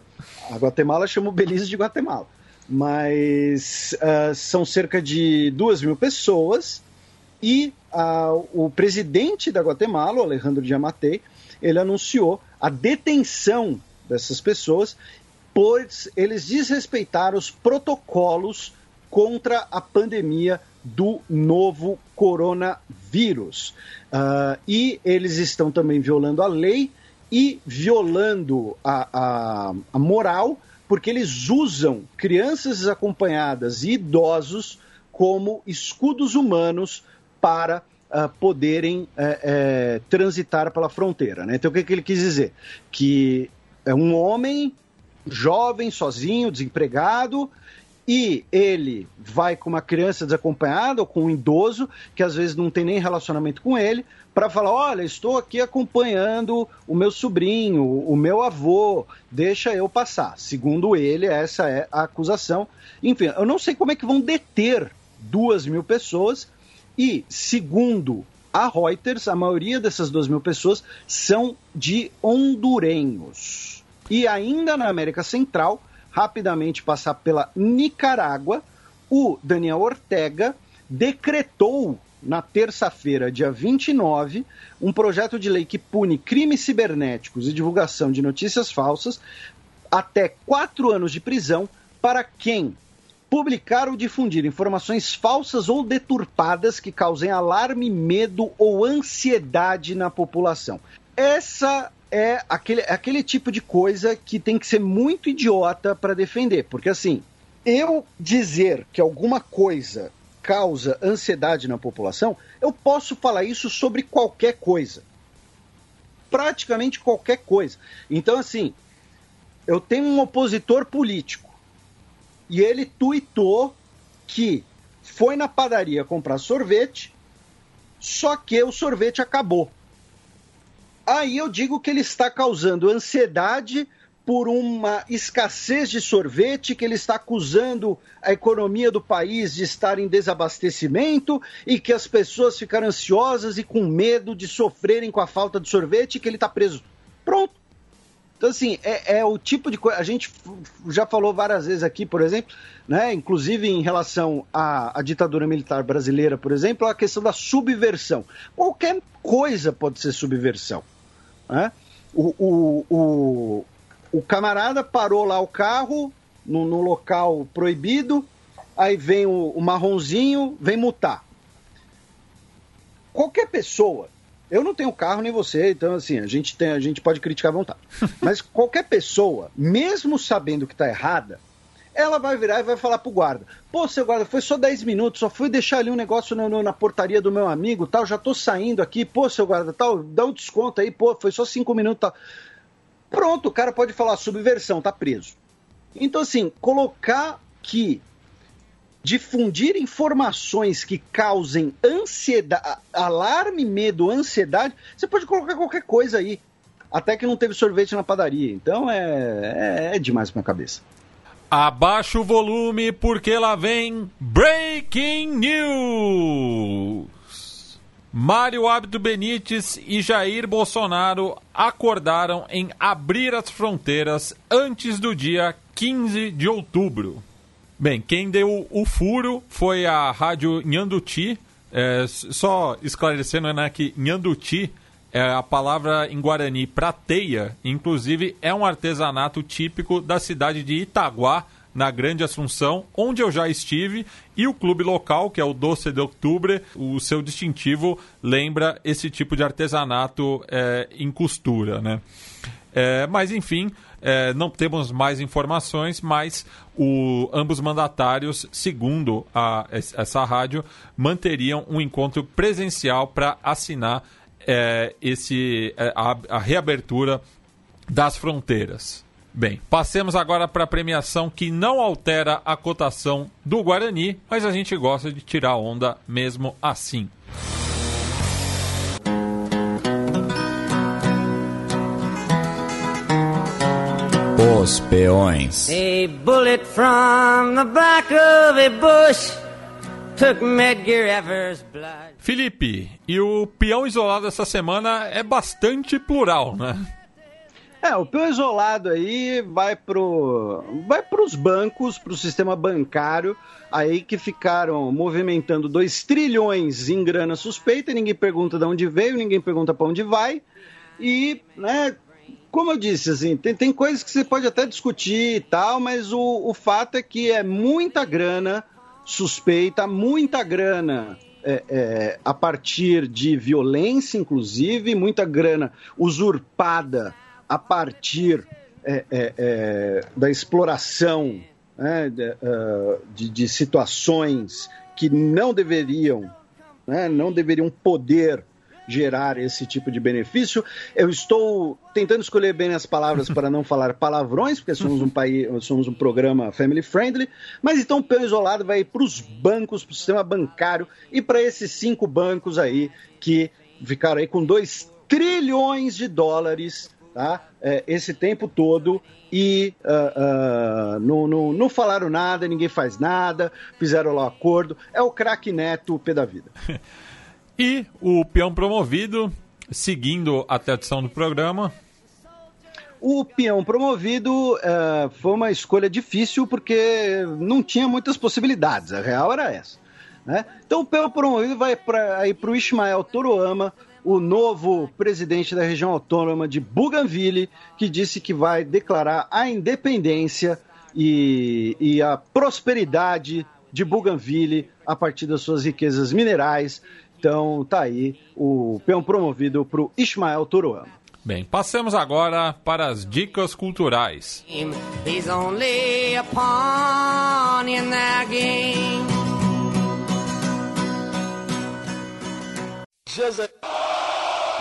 A Guatemala chama o Belize de Guatemala. Mas uh, são cerca de duas mil pessoas e uh, o presidente da Guatemala, o Alejandro Diamatei, ele anunciou a detenção dessas pessoas, pois eles desrespeitaram os protocolos contra a pandemia do novo coronavírus. Uh, e eles estão também violando a lei e violando a, a, a moral, porque eles usam crianças desacompanhadas e idosos como escudos humanos para uh, poderem uh, transitar pela fronteira. Né? Então, o que, que ele quis dizer? Que é um homem jovem, sozinho, desempregado, e ele vai com uma criança desacompanhada ou com um idoso que às vezes não tem nem relacionamento com ele, para falar: olha, estou aqui acompanhando o meu sobrinho, o meu avô, deixa eu passar. Segundo ele, essa é a acusação. Enfim, eu não sei como é que vão deter duas mil pessoas e, segundo a Reuters, a maioria dessas duas mil pessoas são de hondurenhos. E ainda na América Central, rapidamente passar pela Nicarágua, o Daniel Ortega decretou na terça-feira, dia 29, um projeto de lei que pune crimes cibernéticos e divulgação de notícias falsas até quatro anos de prisão para quem publicar ou difundir informações falsas ou deturpadas que causem alarme, medo ou ansiedade na população. Essa é aquele, é aquele tipo de coisa que tem que ser muito idiota para defender, porque assim, eu dizer que alguma coisa causa ansiedade na população, eu posso falar isso sobre qualquer coisa. Praticamente qualquer coisa. Então, assim, eu tenho um opositor político e ele tuitou que foi na padaria comprar sorvete, só que o sorvete acabou. Aí eu digo que ele está causando ansiedade por uma escassez de sorvete, que ele está acusando a economia do país de estar em desabastecimento e que as pessoas ficaram ansiosas e com medo de sofrerem com a falta de sorvete e que ele está preso. Pronto. Então, assim, é, é, o tipo de coisa. A gente já falou várias vezes aqui, por exemplo, né, inclusive em relação à, à, ditadura militar brasileira, por exemplo, a questão da subversão. Qualquer coisa pode ser subversão. Né? O, o, o, o, camarada parou lá o carro no, no local proibido, aí vem o, o marronzinho, vem multar. Qualquer pessoa, eu não tenho carro nem você, então assim, a gente, tem, a gente pode criticar à vontade. Mas qualquer pessoa, mesmo sabendo que está errada, ela vai virar e vai falar pro guarda: Pô, seu guarda, foi só 10 minutos, só fui deixar ali um negócio no, no, na portaria do meu amigo, tal, já tô saindo aqui, pô, seu guarda, tal, dá um desconto aí, pô, foi só 5 minutos, tal. Pronto, o cara pode falar subversão, tá preso. Então, assim, colocar que difundir informações que causem ansiedade, alarme, medo, ansiedade, você pode colocar qualquer coisa aí. Até que não teve sorvete na padaria. Então é, é, é demais pra minha cabeça. Abaixa o volume porque lá vem Breaking News. Mário Abdo Benítez e Jair Bolsonaro acordaram em abrir as fronteiras antes do dia 15 de outubro. Bem, quem deu o furo foi a rádio Nhanduti. É, só esclarecendo né, que Nhanduti é a palavra em Guarani para teia, inclusive é um artesanato típico da cidade de Itaguá, na Grande Assunção, onde eu já estive, e o clube local, que é o Doce de Outubro, o seu distintivo lembra esse tipo de artesanato é, em costura, né? É, mas enfim, é, não temos mais informações, mas o, ambos mandatários, segundo a, essa rádio, manteriam um encontro presencial para assinar é, esse, é, a, a reabertura das fronteiras. Bem, passemos agora para a premiação que não altera a cotação do Guarani, mas a gente gosta de tirar onda mesmo assim. Os peões. A bullet from the back of a bush took Medgar Evers' blood. Felipe, e o peão isolado essa semana é bastante plural, né? É, o peão isolado aí vai pro vai para os bancos, para o sistema bancário, aí que ficaram movimentando 2 trilhões em grana suspeita, ninguém pergunta de onde veio, ninguém pergunta para onde vai. E, né, como eu disse, assim, tem, tem coisas que você pode até discutir e tal, mas o, o fato é que é muita grana suspeita, muita grana é, é, a partir de violência, inclusive, muita grana usurpada a partir é, é, é da exploração né, de, uh, de, de, situações que não deveriam, né, não deveriam poder gerar esse tipo de benefício. Eu estou tentando escolher bem as palavras para não falar palavrões, porque somos um país, somos um programa family friendly, mas então o pão isolado vai para os bancos, para o sistema bancário e para esses cinco bancos aí que ficaram aí com 2 trilhões de dólares tá? É, esse tempo todo e uh, uh, não, não, não, falaram nada, ninguém faz nada, fizeram lá o acordo. É o craque neto, o pé da vida. e o peão promovido, seguindo a tradição do programa. O peão promovido uh, foi uma escolha difícil porque não tinha muitas possibilidades, a real era essa. Né? Então o peão promovido vai para o Ismael Toroama, o novo presidente da região autônoma de Bougainville, que disse que vai declarar a independência e, e a prosperidade de Bougainville a partir das suas riquezas minerais. Então, tá aí o peão promovido para o Ismael Toroama. Bem, passemos agora para as dicas culturais. He's only a pawn in that game. Just a...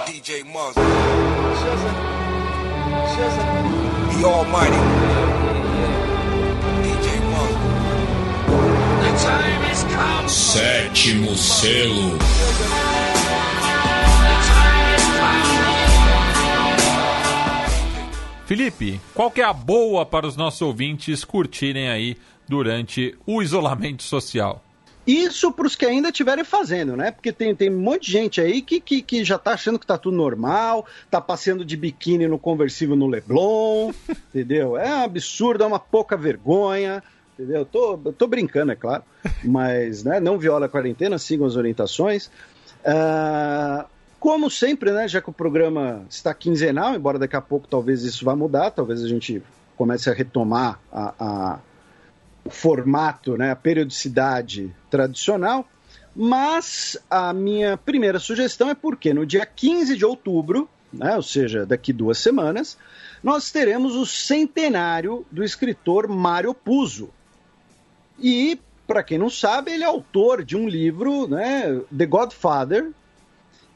DJ Monster. The Almighty. Sétimo selo. Felipe, qual que é a boa para os nossos ouvintes curtirem aí durante o isolamento social? Isso para os que ainda estiverem fazendo, né? Porque tem, tem um monte de gente aí que, que, que já tá achando que tá tudo normal, tá passeando de biquíni no conversível no Leblon, entendeu? É um absurdo, é uma pouca vergonha, entendeu? Tô, tô brincando, é claro, mas né, não viola a quarentena, sigam as orientações. Uh, como sempre, né, já que o programa está quinzenal, embora daqui a pouco talvez isso vá mudar, talvez a gente comece a retomar a, a o formato, né, a periodicidade tradicional, mas a minha primeira sugestão é porque no dia 15 de outubro, né, ou seja, daqui duas semanas, nós teremos o centenário do escritor Mário Puzo. E, para quem não sabe, ele é autor de um livro, né, The Godfather,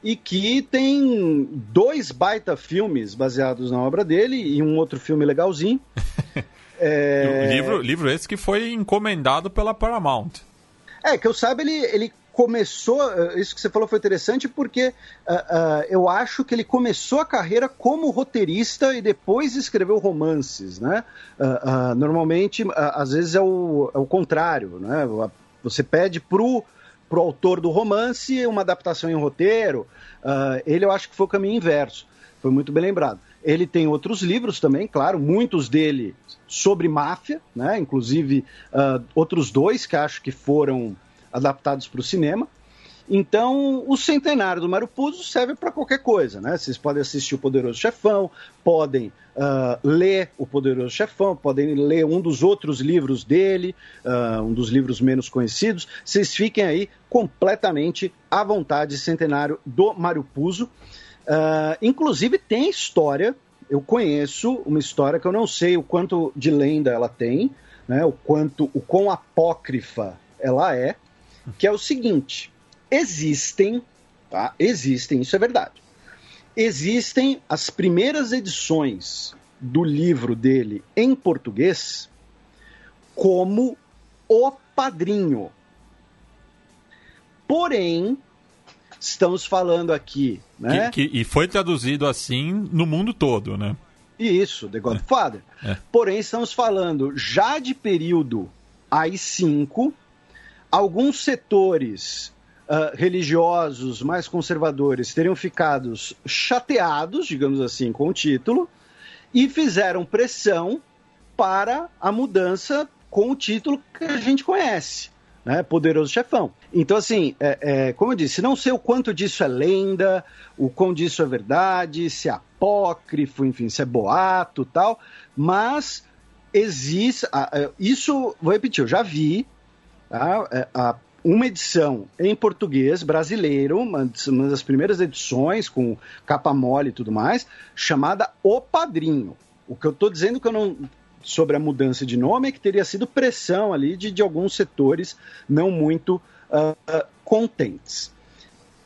e que tem dois baita filmes baseados na obra dele e um outro filme legalzinho. É... Livro, livro esse que foi encomendado pela Paramount. É, que eu saiba, ele, ele começou. Eh, isso que você falou foi interessante porque uh, uh, eu acho que ele começou a carreira como roteirista e depois escreveu romances, né? Uh, normalmente, às vezes é o, é o contrário, né? Você pede pro, pro autor do romance uma adaptação em roteiro. ele eu acho que foi o caminho inverso. Foi muito bem lembrado. Ele tem outros livros também, claro, muitos dele sobre máfia, né? inclusive outros dois que acho que foram adaptados para o cinema. Então, o centenário do Mário Puzo serve para qualquer coisa, né? Vocês podem assistir o Poderoso Chefão, podem uh, ler o Poderoso Chefão, podem ler um dos outros livros dele, uh, um dos livros menos conhecidos. Vocês fiquem aí completamente à vontade, centenário do Mário Puzo. Uh, inclusive tem história, eu conheço uma história que eu não sei o quanto de lenda ela tem, né, o quanto, o quão apócrifa ela é, que é o seguinte: existem, tá? Existem, isso é verdade. Existem as primeiras edições do livro dele em português como O Padrinho. Porém, estamos falando aqui. Né? Que, que, e foi traduzido assim no mundo todo, né? Isso, The Godfather. É. É. Porém, estamos falando já de período AI-5, alguns setores uh, religiosos mais conservadores teriam ficado chateados, digamos assim, com o título, e fizeram pressão para a mudança com o título que a gente conhece né? Poderoso Chefão. Então, assim, é, é, como eu disse, não sei o quanto disso é lenda, o quão disso é verdade, se é apócrifo, enfim, se é boato tal, mas existe. Isso, vou repetir, eu já vi, tá? É, a, uma edição em português brasileiro, uma, uma das primeiras edições com capa mole e tudo mais, chamada O Padrinho. O que eu estou dizendo que eu não sobre a mudança de nome é que teria sido pressão ali de, de alguns setores não muito uh, contentes.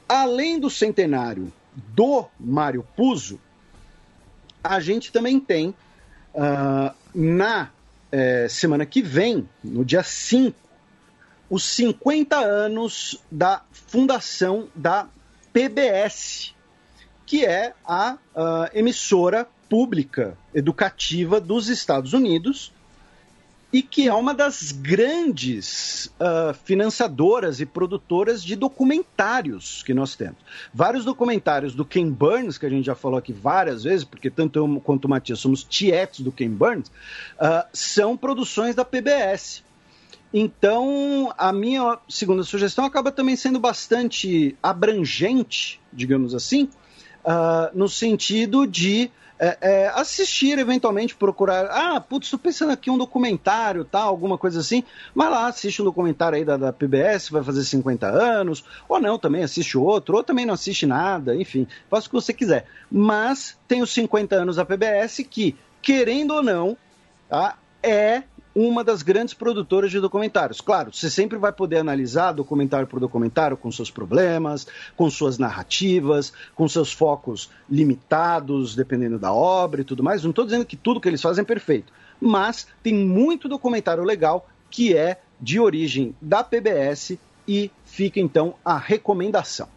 Além do centenário do Mário Puzo, a gente também tem uh, na eh, semana que vem, no dia 5, os 50 anos da fundação da PBS, que é a uh, emissora pública educativa dos Estados Unidos e que é uma das grandes uh, financiadoras e produtoras de documentários que nós temos. Vários documentários do Ken Burns, que a gente já falou aqui várias vezes, porque tanto eu quanto o Matias somos tietes do Ken Burns, uh, são produções da PBS. Então, a minha segunda sugestão acaba também sendo bastante abrangente, digamos assim, uh, no sentido de é, é, assistir, eventualmente, procurar. Ah, putz, estou pensando aqui um documentário, tal, alguma coisa assim. Vai lá, assiste um documentário aí da, da PBS, vai fazer 50 anos, ou não, também assiste outro, ou também não assiste nada, enfim, faça o que você quiser. Mas tem os 50 anos da PBS que, querendo ou não, tá, é uma das grandes produtoras de documentários. Claro, você sempre vai poder analisar documentário por documentário com seus problemas, com suas narrativas, com seus focos limitados, dependendo da obra e tudo mais. Não estou dizendo que tudo que eles fazem é perfeito, mas tem muito documentário legal que é de origem da PBS e fica então a recomendação.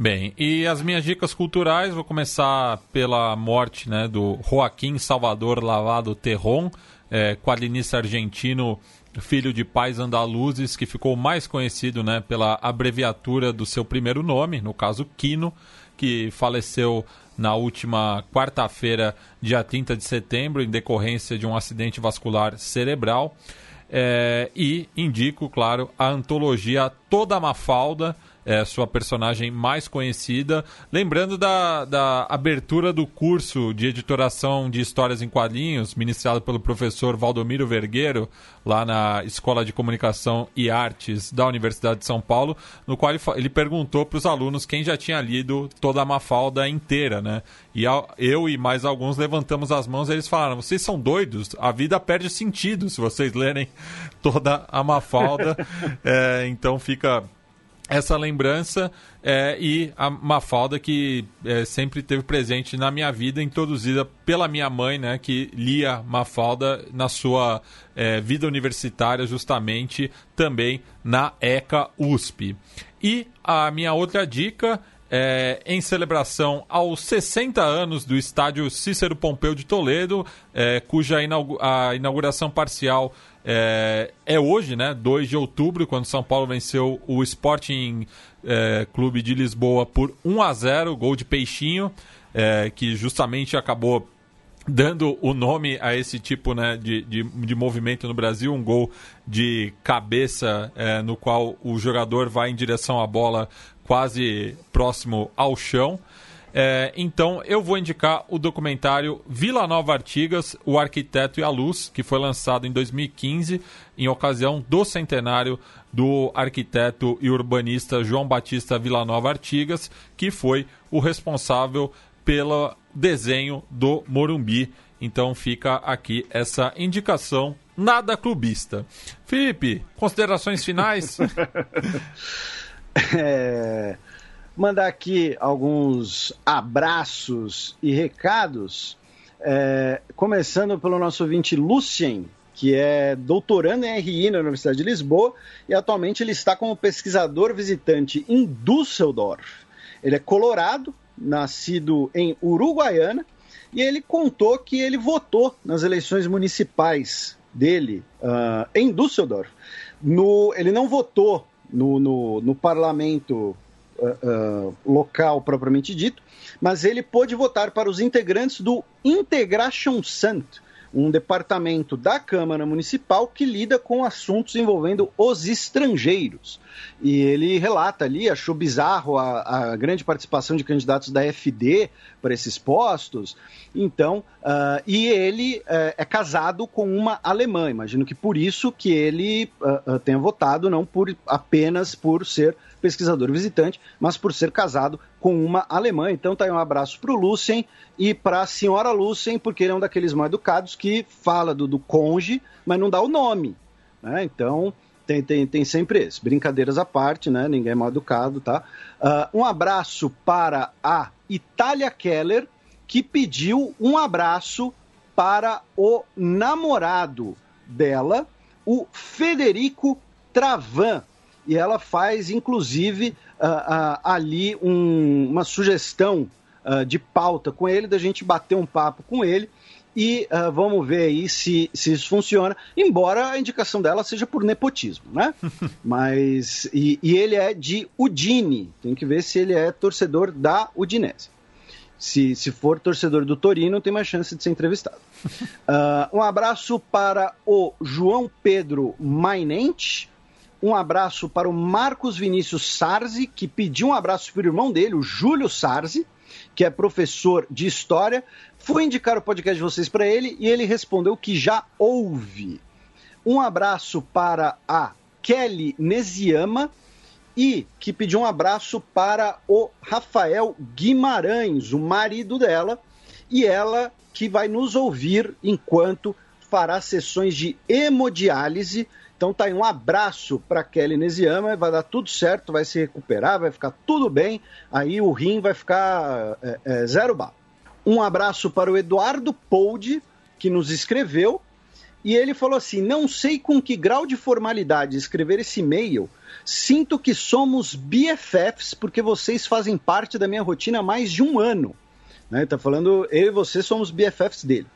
Bem, e as minhas dicas culturais, vou começar pela morte né, do Joaquim Salvador Lavado Terron, é, quadrinista argentino, filho de pais andaluzes, que ficou mais conhecido né, pela abreviatura do seu primeiro nome, no caso Quino, que faleceu na última quarta-feira, dia 30 de setembro, em decorrência de um acidente vascular cerebral. É, e indico, claro, a antologia Toda Mafalda, é, sua personagem mais conhecida. Lembrando da, da abertura do curso de editoração de histórias em quadrinhos, ministrado pelo professor Valdomiro Vergueiro, lá na Escola de Comunicação e Artes da Universidade de São Paulo, no qual ele, ele perguntou para os alunos quem já tinha lido toda a Mafalda inteira, né? E eu e mais alguns levantamos as mãos e eles falaram: vocês são doidos, a vida perde sentido se vocês lerem toda a Mafalda. é, então fica essa lembrança é, e a Mafalda que é, sempre teve presente na minha vida, introduzida pela minha mãe, né, que lia Mafalda na sua é, vida universitária, justamente também na ECA USP. E a minha outra dica é, em celebração aos 60 anos do estádio Cícero Pompeu de Toledo, é, cuja inauguração parcial é, é, hoje, né, 2 de outubro, quando São Paulo venceu o Sporting é, Clube de Lisboa por 1 a 0 gol de Peixinho, é, que justamente acabou dando o nome a esse tipo né, de, de, de movimento no Brasil, um gol de cabeça é, no qual o jogador vai em direção à bola quase próximo ao chão. É, então eu vou indicar o documentário Vila Nova Artigas, O Arquiteto e a Luz, que foi lançado em 2015, em ocasião do centenário do arquiteto e urbanista João Batista Vila Nova Artigas, que foi o responsável pelo desenho do Morumbi. Então fica aqui essa indicação nada clubista. Felipe, considerações finais? é mandar aqui alguns abraços e recados, é, começando pelo nosso ouvinte Lucien, que é doutorando em RI na Universidade de Lisboa e atualmente ele está como pesquisador visitante em Düsseldorf. Ele é colorado, nascido em Uruguaiana, e ele contou que ele votou nas eleições municipais dele uh, em Düsseldorf. No, ele não votou no, no, no parlamento uh, local propriamente dito, mas ele pôde votar para os integrantes do Integration Sant, um departamento da Câmara Municipal que lida com assuntos envolvendo os estrangeiros. E ele relata ali, achou bizarro a, a grande participação de candidatos da FD para esses postos. Então, uh, e ele uh, é casado com uma alemã. Imagino que por isso que ele uh, tenha votado, não por apenas por ser pesquisador visitante, mas por ser casado com uma alemã. Então tá aí um abraço para o Lucien e para a senhora Lucien, porque ele é um daqueles mal educados que fala do, do conge, mas não dá o nome. Né? Então tem, tem, tem sempre esse. Brincadeiras à parte, né? Ninguém é mal educado, tá? Uh, um abraço para a Itália Keller, que pediu um abraço para o namorado dela, o Federico Travan. E ela faz, inclusive, uh, uh, ali um, uma sugestão de pauta com ele, da gente bater um papo com ele e uh, vamos ver aí se, se isso funciona, embora a indicação dela seja por nepotismo, né? Mas, e, e, ele é de Udine, tem que ver se ele é torcedor da Udinese. Se, se for torcedor do Torino, tem mais chance de ser entrevistado. Uh, um abraço para o João Pedro Mainente, um abraço para o Marcos Vinícius Sarzi, que pediu um abraço para o irmão dele, o Júlio Sarzi, que é professor de História. Fui indicar o podcast de vocês para ele e ele respondeu que já ouve. Um abraço para a Kelly Nesiama e que pediu um abraço para o Rafael Guimarães, o marido dela, e ela que vai nos ouvir enquanto fará sessões de hemodiálise então tá aí um abraço para Kelly Nesiama, vai dar tudo certo, vai se recuperar, vai ficar tudo bem, aí o rim vai ficar é, é, zero bala. Um abraço para o Eduardo Poldi, que nos escreveu, e ele falou assim: não sei com que grau de formalidade escrever esse e-mail, sinto que somos BFFs porque vocês fazem parte da minha rotina há mais de um ano. Né? Tá falando, eu e você somos BFFs dele.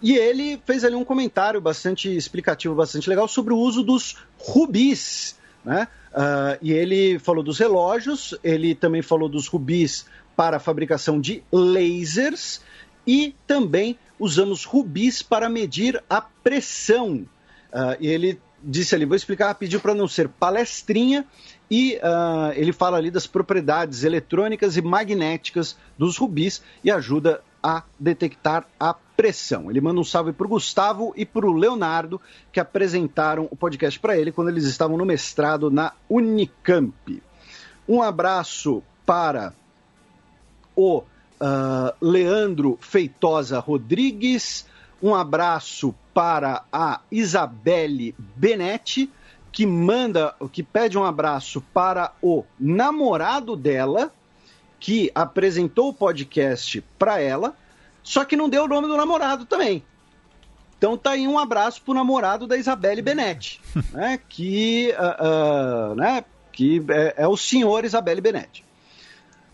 E ele fez ali um comentário bastante explicativo, bastante legal sobre o uso dos rubis. Né? Uh, e ele falou dos relógios, ele também falou dos rubis para a fabricação de lasers e também usamos rubis para medir a pressão. Uh, e ele disse ali, vou explicar, pediu para não ser palestrinha e uh, ele fala ali das propriedades eletrônicas e magnéticas dos rubis e ajuda a detectar a pressão. Ele manda um salve para o Gustavo e para o Leonardo, que apresentaram o podcast para ele quando eles estavam no mestrado na Unicamp. Um abraço para o uh, Leandro Feitosa Rodrigues, um abraço para a Isabelle Benetti, que manda, que pede um abraço para o namorado dela, que apresentou o podcast para ela, só que não deu o nome do namorado também. Então tá aí um abraço pro namorado da Isabelle Benetti, né? Que, uh, uh, né? que é, é, o senhor Isabelle Benetti.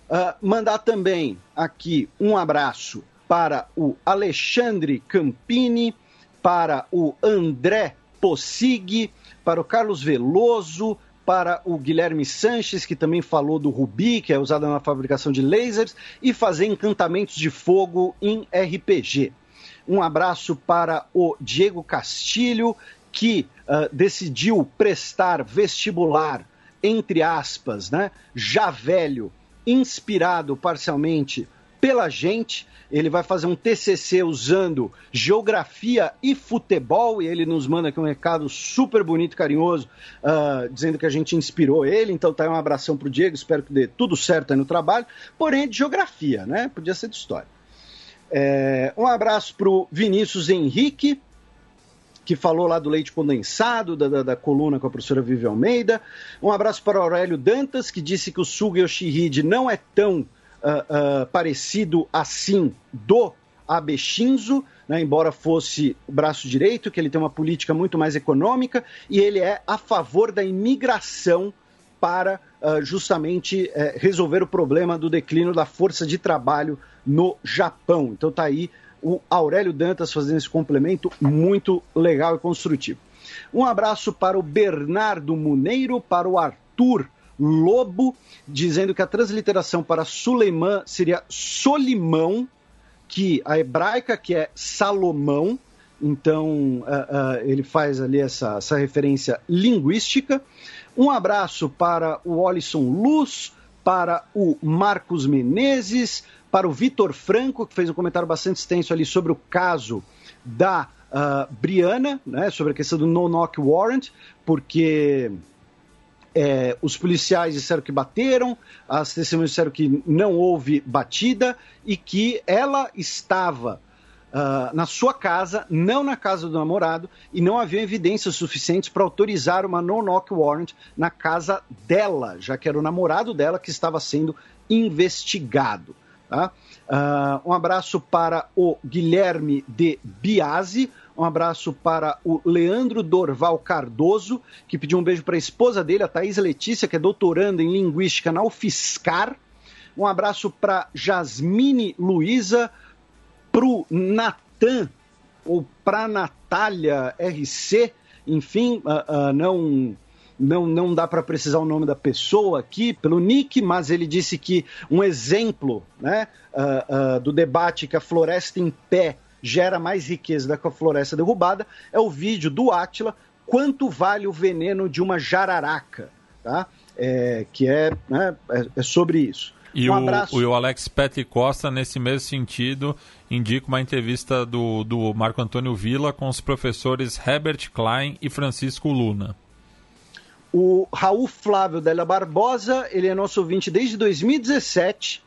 Uh, mandar também aqui um abraço para o Alexandre Campini, para o André Possig, para o Carlos Veloso, para o Guilherme Sanches, que também falou do Rubi, que é usado na fabricação de lasers, e fazer encantamentos de fogo em RPG. Um abraço para o Diego Castilho, que uh, decidiu prestar vestibular, entre aspas, né, já velho, inspirado parcialmente pela gente. Ele vai fazer um TCC usando geografia e futebol e ele nos manda aqui um recado super bonito, carinhoso, uh, dizendo que a gente inspirou ele. Então tá aí um abração pro Diego, espero que dê tudo certo aí no trabalho. Porém, de geografia, né? Podia ser de história. É, um abraço pro Vinícius Henrique, que falou lá do leite condensado, da, da, da, coluna com a professora Vivi Almeida. Um abraço para o Aurélio Dantas, que disse que o Suga Yoshihide não é tão uh, parecido assim do Abe Shinzo, né, embora fosse o braço direito, que ele tem uma política muito mais econômica, e ele é a favor da imigração para uh, justamente uh, resolver o problema do declínio da força de trabalho no Japão. Então tá aí o Aurélio Dantas fazendo esse complemento muito legal e construtivo. Um abraço para o Bernardo Muneiro, para o Arthur Lobo, dizendo que a transliteração para Suleimã seria Solimão, que a hebraica que é Salomão, então uh, uh, ele faz ali essa, essa referência linguística. Um abraço para o Olisson Luz, para o Marcos Menezes, para o Vitor Franco, que fez um comentário bastante extenso ali sobre o caso da uh, Briana, né, sobre a questão do no-knock warrant, porque é, os policiais disseram que bateram, as testemunhas disseram que não houve batida e que ela estava uh, na sua casa, não na casa do namorado, e não havia evidências suficientes para autorizar uma no-knock warrant na casa dela, já que era o namorado dela que estava sendo investigado. Tá? Uh, um abraço para o Guilherme de Biasi, um abraço para o Leandro Dorval Cardoso, que pediu um beijo para a esposa dele, a Thaís Letícia, que é doutoranda em Linguística na UFSCar. Um abraço para Jasmine Luiza, para o Natan, ou para Natália RC, enfim, uh, uh, não não, não dá para precisar o nome da pessoa aqui pelo nick, mas ele disse que um exemplo né, uh, uh, do debate que a floresta em pé gera mais riqueza do que a floresta derrubada é o vídeo do Átila, quanto vale o veneno de uma jararaca, tá? É, que é, né, é, é sobre isso. E um o, o Alex Petri Costa, nesse mesmo sentido, indica uma entrevista do, do Marco Antônio Villa com os professores Herbert Klein e Francisco Luna. O Raul Flávio Della Barbosa, ele é nosso ouvinte desde 2017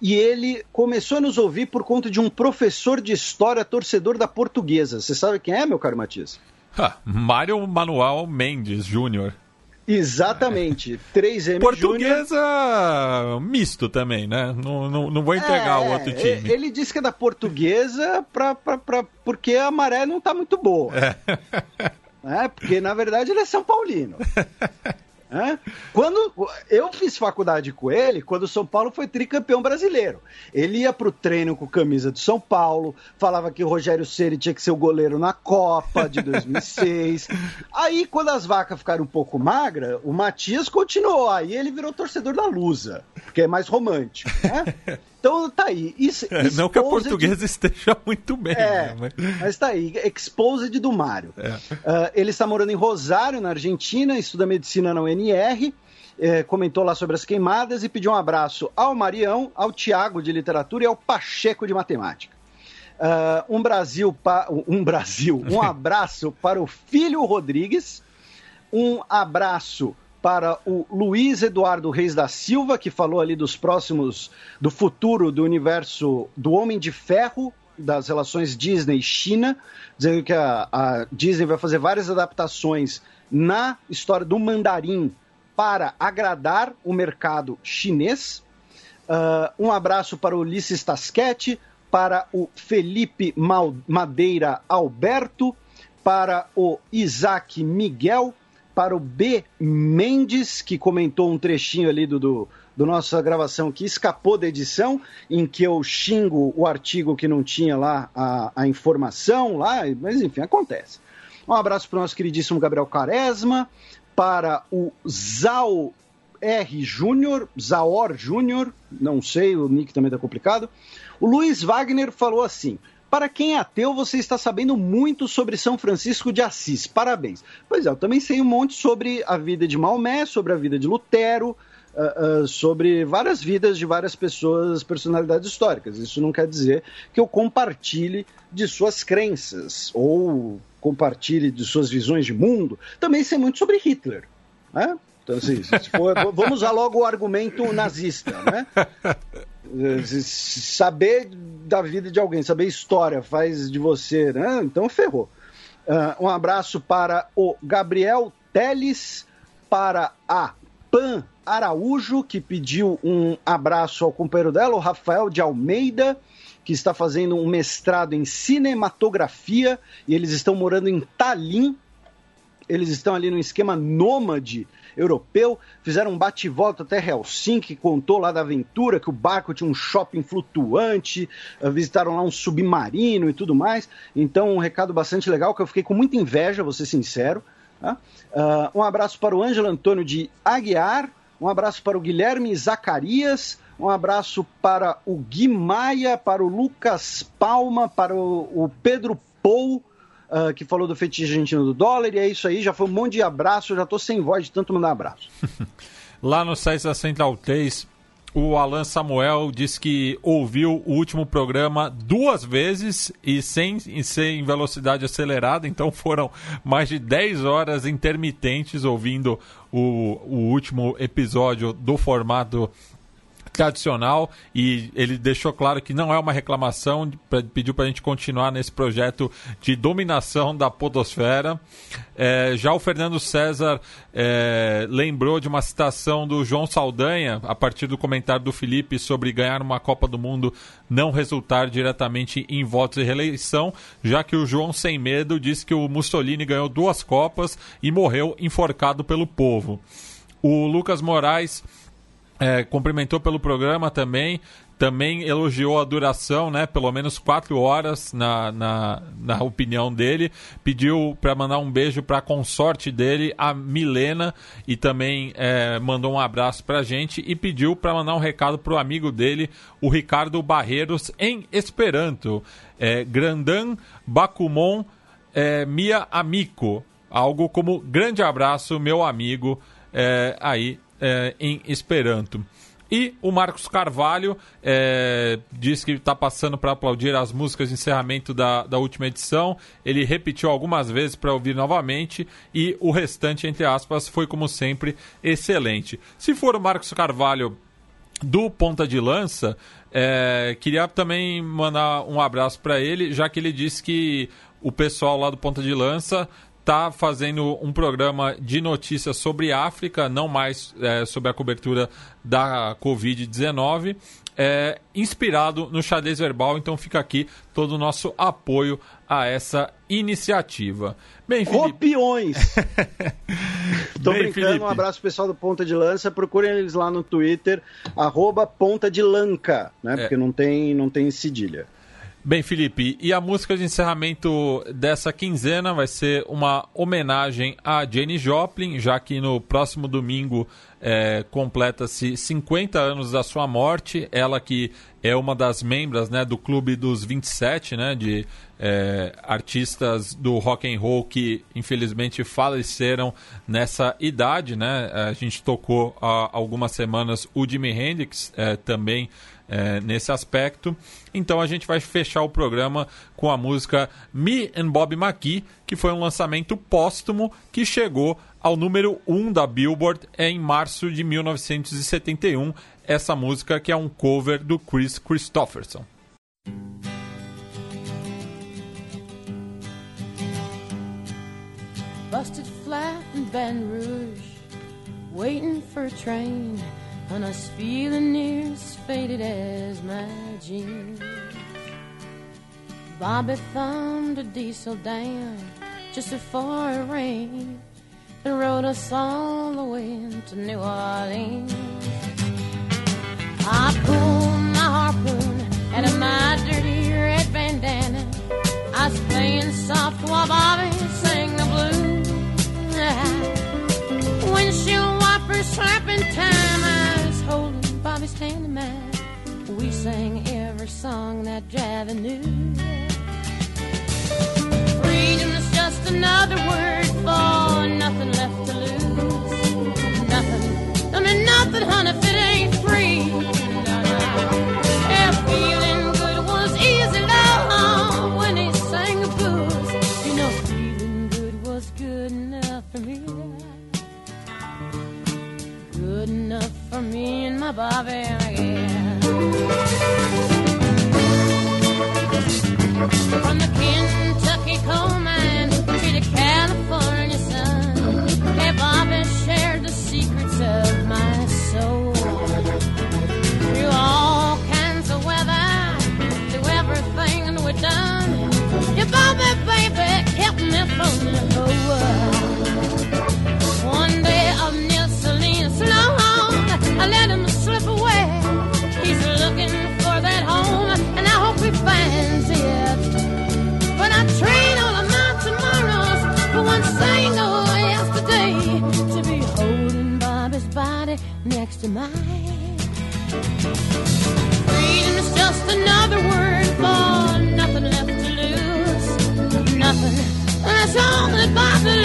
e ele começou a nos ouvir por conta de um professor de história torcedor da portuguesa. Você sabe quem é, meu caro Matias? Ha, Mário Manuel Mendes Júnior. Exatamente. 3M Portuguesa Júnior. misto também, né? Não, não, não vou entregar é, o outro time. Ele disse que é da portuguesa pra, pra, pra, porque a maré não tá muito boa. É. é. Porque, na verdade, ele é São Paulino. Quando eu fiz faculdade com ele, quando o São Paulo foi tricampeão brasileiro. Ele ia pro treino com camisa do São Paulo, falava que o Rogério Ceni tinha que ser o goleiro na Copa de 2006. aí, quando as vacas ficaram um pouco magras, o Matias continuou. Aí ele virou torcedor da Lusa, porque é mais romântico. Né? Então tá aí. Is, é, não que a portuguesa esteja muito bem. É, né? mas... mas tá aí. Exposed do Mário. É. Uh, ele está morando em Rosário, na Argentina, estuda medicina na UNR. É, comentou lá sobre as queimadas e pediu um abraço ao Marião, ao Tiago de literatura e ao Pacheco de matemática. Uh, um Brasil, pa... um Brasil, um abraço para o filho Rodrigues, um abraço para o Luiz Eduardo Reis da Silva, que falou ali dos próximos, do futuro do universo do Homem de Ferro, das relações Disney-China, dizendo que a, a, Disney vai fazer várias adaptações na história do mandarim para agradar o mercado chinês. Uh, um abraço para o Ulisses Tasquete, para o Felipe Madeira Alberto, para o Isaac Miguel, para o B. Mendes, que comentou um trechinho ali do, do, do nossa gravação que escapou da edição, em que eu xingo o artigo que não tinha lá a, a informação lá, mas enfim, acontece. Um abraço para o nosso queridíssimo Gabriel Quaresma, para o Zal R. Júnior, Zaor Júnior, não sei, o nick também está complicado. O Luiz Wagner falou assim: para quem é ateu, você está sabendo muito sobre São Francisco de Assis. Parabéns. Pois é, eu também sei um monte sobre a vida de Maomé, sobre a vida de Lutero, uh, uh, sobre várias vidas de várias pessoas, personalidades históricas. Isso não quer dizer que eu compartilhe de suas crenças ou compartilhe de suas visões de mundo. Também sei muito sobre Hitler. Né? Então, assim, for, vamos usar logo o argumento nazista, né? Saber da vida de alguém, saber história faz de você, né? Então ferrou. Uh, um abraço para o Gabriel Teles, para a Pan Araújo, que pediu um abraço ao companheiro dela, o Rafael de Almeida, que está fazendo um mestrado em cinematografia e eles estão morando em Tallinn. Eles estão ali no esquema nômade europeu, fizeram um bate-volta até Helsinki, contou lá da aventura que o barco tinha um shopping flutuante, eh, visitaram lá um submarino e tudo mais. Então, um recado bastante legal que eu fiquei com muita inveja, vou ser sincero. Tá? Uh, um abraço para o Ângelo Antônio de Aguiar, um abraço para o Guilherme Zacarias, um abraço para o Gui Maia, para o Lucas Palma, para o, Pedro Pou, uh, que falou do fetiche argentino do dólar, e é isso aí, já foi um monte de abraço, já tô sem voz de tanto mandar abraço. Lá no site da Central 3, o Alan Samuel disse que ouviu o último programa duas vezes e sem ser em velocidade acelerada, então foram mais de 10 horas intermitentes ouvindo o, o último episódio do formato tradicional e ele deixou claro que não é uma reclamação, pediu para a gente continuar nesse projeto de dominação da podosfera. É, já o Fernando César é, lembrou de uma citação do João Saldanha, a partir do comentário do Felipe sobre ganhar uma Copa do Mundo não resultar diretamente em votos e reeleição, já que o João Sem Medo disse que o Mussolini ganhou duas Copas e morreu enforcado pelo povo. O Lucas Moraes é, cumprimentou pelo programa também, também elogiou a duração, né? Pelo menos quatro horas, na, na, na opinião dele. Pediu para mandar um beijo para a consorte dele, a Milena, e também é, mandou um abraço para a gente. E pediu para mandar um recado para o amigo dele, o Ricardo Barreiros, em Esperanto. É, Grandan Bakumon é, Mia Amico. Algo como grande abraço, meu amigo, é, aí é, em Esperanto. E o Marcos Carvalho é, diz que está passando para aplaudir as músicas de encerramento da, da última edição. Ele repetiu algumas vezes para ouvir novamente e o restante, entre aspas, foi como sempre excelente. Se for o Marcos Carvalho do Ponta de Lança, é, queria também mandar um abraço para ele, já que ele disse que o pessoal lá do Ponta de Lança está fazendo um programa de notícias sobre África, não mais é, sobre a cobertura da Covid-19, é, inspirado no xadrez verbal. Então fica aqui todo o nosso apoio a essa iniciativa. Bem, Felipe... Copiões! Tô Bem, brincando, Felipe. um abraço pessoal do Ponta de Lança. Procurem eles lá no Twitter, arroba Ponta de Lanca, né? É. Porque não tem, não tem cedilha. Bem, Felipe, e a música de encerramento dessa quinzena vai ser uma homenagem a Jane Joplin, já que no próximo domingo é, completa-se 50 anos da sua morte. Ela que é uma das membros né, do Clube dos 27, né, de é, artistas do rock and roll que infelizmente faleceram nessa idade. Né? A gente tocou há algumas semanas o Jimi Hendrix é, também é, nesse aspecto. Então a gente vai fechar o programa com a música Me and Bob McGee, que foi um lançamento póstumo que chegou ao número 1 da Billboard em março de 1971. Essa música que é um cover do Chris Christopherson. Busted flat in Rouge, waiting for a train. And I was feeling near as faded as my jeans. Bobby thumbed a diesel down just before it rained and rode us all the way to New Orleans. I pulled my harpoon out of my dirty red bandana. I was playing soft while Bobby sang the blues. Windshield wipers slapping time Mine. We sang every song that Javi knew. Freedom is just another word for nothing left to lose. Nothing, I mean nothing, honey, if it ain't free. Yeah, feeling good was easy, love, when he sang the blues. You know, feeling good was good enough for me. Good enough for me my Bobby again. From the Kentucky to mine. Freedom is just another word for nothing left to lose. Nothing. That's all that bothers.